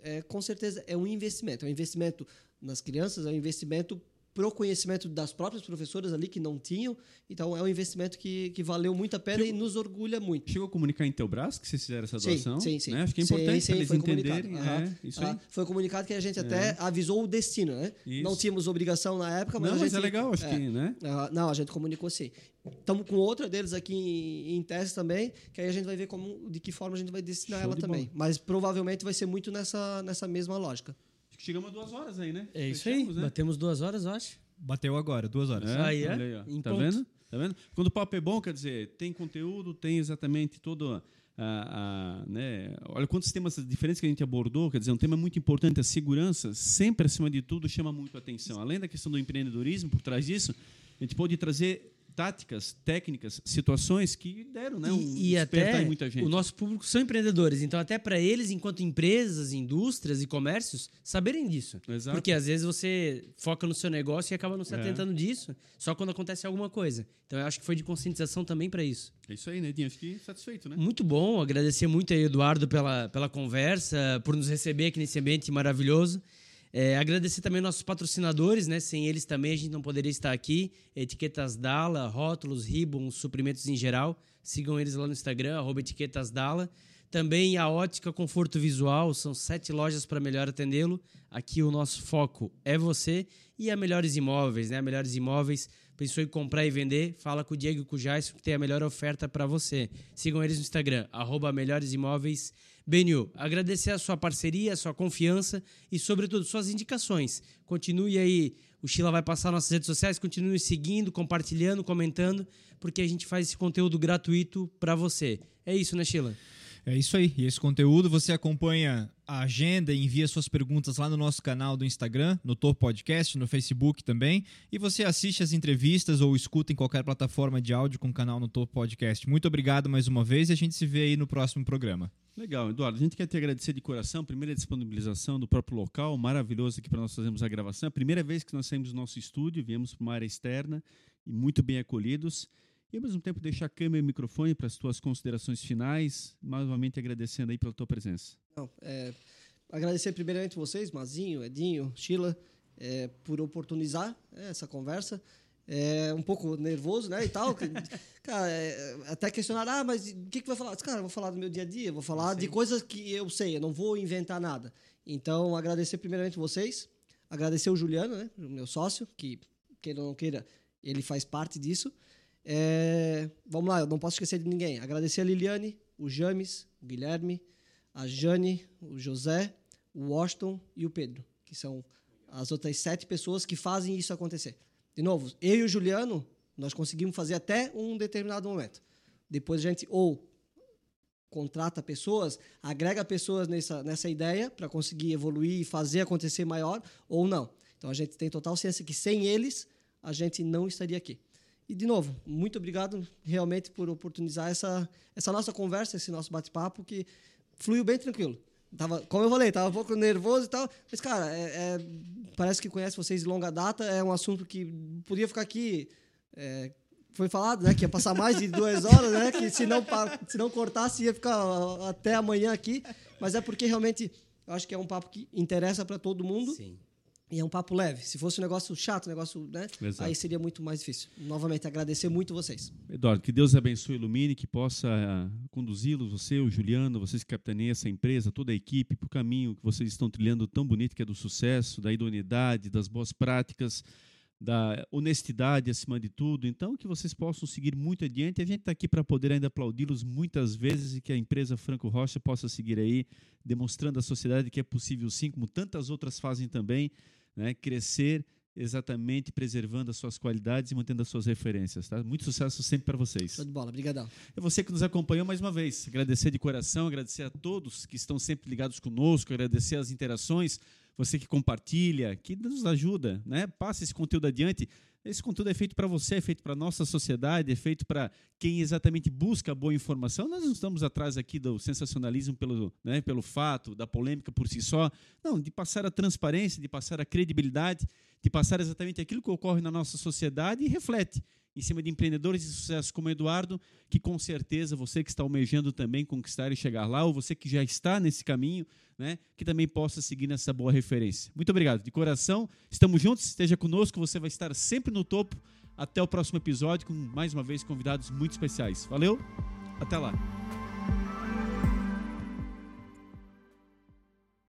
é, com certeza é um investimento. É um investimento nas crianças, é um investimento pro conhecimento das próprias professoras ali que não tinham. Então, é um investimento que, que valeu muito a pena e nos orgulha muito. Chegou a comunicar em teu braço que vocês fizeram essa Sim, doação? sim, sim. Né? Acho que é Sim, importante sim, eles foi entenderem. comunicado. Aham. É, isso aí. Foi comunicado que a gente até avisou o destino, né? Isso. Não tínhamos obrigação na época, mas Não, a mas gente... é legal, acho é. que, né? Ah, não, a gente comunicou sim. Estamos com outra deles aqui em, em teste também, que aí a gente vai ver como, de que forma a gente vai destinar Show ela também. bola. Mas provavelmente vai ser muito nessa, nessa mesma lógica. Chegamos a duas horas aí, né? É isso aí. Fechamos, né? Batemos duas horas, eu acho. Bateu agora, duas horas. É, Aí, é? aí, ó. Tá ponto. vendo? Tá vendo? Quando o papo é bom, quer dizer, tem conteúdo, tem exatamente todo a, a- né? Olha quantos temas diferentes que a gente abordou, quer dizer, um tema muito importante, a segurança, sempre acima de tudo chama muito a atenção. Além da questão do empreendedorismo por trás disso, a gente pode trazer táticas, técnicas, situações que deram, né? Um e, e até muita gente. o nosso público são empreendedores, então até para eles, enquanto empresas, indústrias e comércios, saberem disso. Exato. Porque às vezes você foca no seu negócio e acaba não se é. atentando é. disso, só quando acontece alguma coisa. Então eu acho que foi de conscientização também para isso. É isso aí, Nedinho, acho que satisfeito, né? Muito bom, agradecer muito aí, Eduardo, pela, pela conversa, por nos receber aqui nesse ambiente maravilhoso. É, agradecer também nossos patrocinadores, né? Sem eles também a gente não poderia estar aqui. Etiquetas Dala, rótulos, ribbons, suprimentos em geral. Sigam eles lá no Instagram, arroba etiquetas Dala. Também a Ótica Conforto Visual, são sete lojas para melhor atendê-lo. Aqui o nosso foco é você. E a Melhores Imóveis, né? A Melhores Imóveis, pensou em comprar e vender? Fala com o Diego e com o Jaisso que tem a melhor oferta para você. Sigam eles no Instagram, arroba Melhores Benio, agradecer a sua parceria, a sua confiança e, sobretudo, suas indicações. Continue aí, o Sheila vai passar nossas redes sociais, continue seguindo, compartilhando, comentando, porque a gente faz esse conteúdo gratuito para você. É isso, né, Sheila? É isso aí. E esse conteúdo você acompanha a agenda envia suas perguntas lá no nosso canal do Instagram, no Topo Podcast, no Facebook também. E você assiste as entrevistas ou escuta em qualquer plataforma de áudio com o canal no Topo Podcast. Muito obrigado mais uma vez e a gente se vê aí no próximo programa. Legal, Eduardo. A gente quer te agradecer de coração. Primeira disponibilização do próprio local, maravilhoso aqui para nós fazermos a gravação. É a primeira vez que nós saímos do nosso estúdio, viemos para uma área externa e muito bem acolhidos. E ao mesmo tempo deixar a câmera e o microfone para as tuas considerações finais, novamente agradecendo aí pela tua presença. Não, é, agradecer primeiramente vocês, Mazinho, Edinho, Sheila, é, por oportunizar é, essa conversa. É um pouco nervoso, né, e tal. [LAUGHS] cara, é, até questionar, ah, mas o que, que vai falar? Cara, eu vou falar do meu dia a dia, vou falar Sim. de coisas que eu sei, eu não vou inventar nada. Então, agradecer primeiramente vocês, agradecer o Juliano, né, o meu sócio, que, queira ou não queira, ele faz parte disso. É, vamos lá, eu não posso esquecer de ninguém. Agradecer a Liliane, o James, o Guilherme, a Jane, o José, o Washington e o Pedro, que são as outras sete pessoas que fazem isso acontecer. De novo, eu e o Juliano, nós conseguimos fazer até um determinado momento. Depois a gente ou contrata pessoas, agrega pessoas nessa, nessa ideia para conseguir evoluir e fazer acontecer maior, ou não. Então a gente tem total ciência que sem eles a gente não estaria aqui. E, de novo, muito obrigado realmente por oportunizar essa, essa nossa conversa, esse nosso bate-papo, que fluiu bem tranquilo. Tava, como eu falei, estava um pouco nervoso e tal, mas, cara, é, é, parece que conhece vocês de longa data, é um assunto que podia ficar aqui. É, foi falado, né, que ia passar mais de duas horas, né, que se não, se não cortasse ia ficar até amanhã aqui, mas é porque realmente eu acho que é um papo que interessa para todo mundo. Sim. E é um papo leve. Se fosse um negócio chato, um negócio, né? Exato. Aí seria muito mais difícil. Novamente, agradecer muito vocês. Eduardo, que Deus abençoe e ilumine, que possa uh, conduzi-los, você, o Juliano, vocês que capitaneiem essa empresa, toda a equipe, para o caminho que vocês estão trilhando tão bonito, que é do sucesso, da idoneidade, das boas práticas, da honestidade acima de tudo. Então, que vocês possam seguir muito adiante. A gente está aqui para poder ainda aplaudi-los muitas vezes e que a empresa Franco Rocha possa seguir aí, demonstrando à sociedade que é possível sim, como tantas outras fazem também né, crescer exatamente preservando as suas qualidades e mantendo as suas referências. Tá? Muito sucesso sempre para vocês. Show de bola, obrigadão. É você que nos acompanhou mais uma vez. Agradecer de coração, agradecer a todos que estão sempre ligados conosco, agradecer as interações, você que compartilha, que nos ajuda, né? Passa esse conteúdo adiante. Esse conteúdo é feito para você, é feito para a nossa sociedade, é feito para quem exatamente busca boa informação. Nós não estamos atrás aqui do sensacionalismo pelo, né, pelo fato, da polêmica por si só. Não, de passar a transparência, de passar a credibilidade, de passar exatamente aquilo que ocorre na nossa sociedade e reflete em cima de empreendedores de sucesso como Eduardo, que com certeza você que está almejando também conquistar e chegar lá, ou você que já está nesse caminho, né, que também possa seguir nessa boa referência. Muito obrigado, de coração. Estamos juntos, esteja conosco, você vai estar sempre no topo. Até o próximo episódio com mais uma vez convidados muito especiais. Valeu, até lá.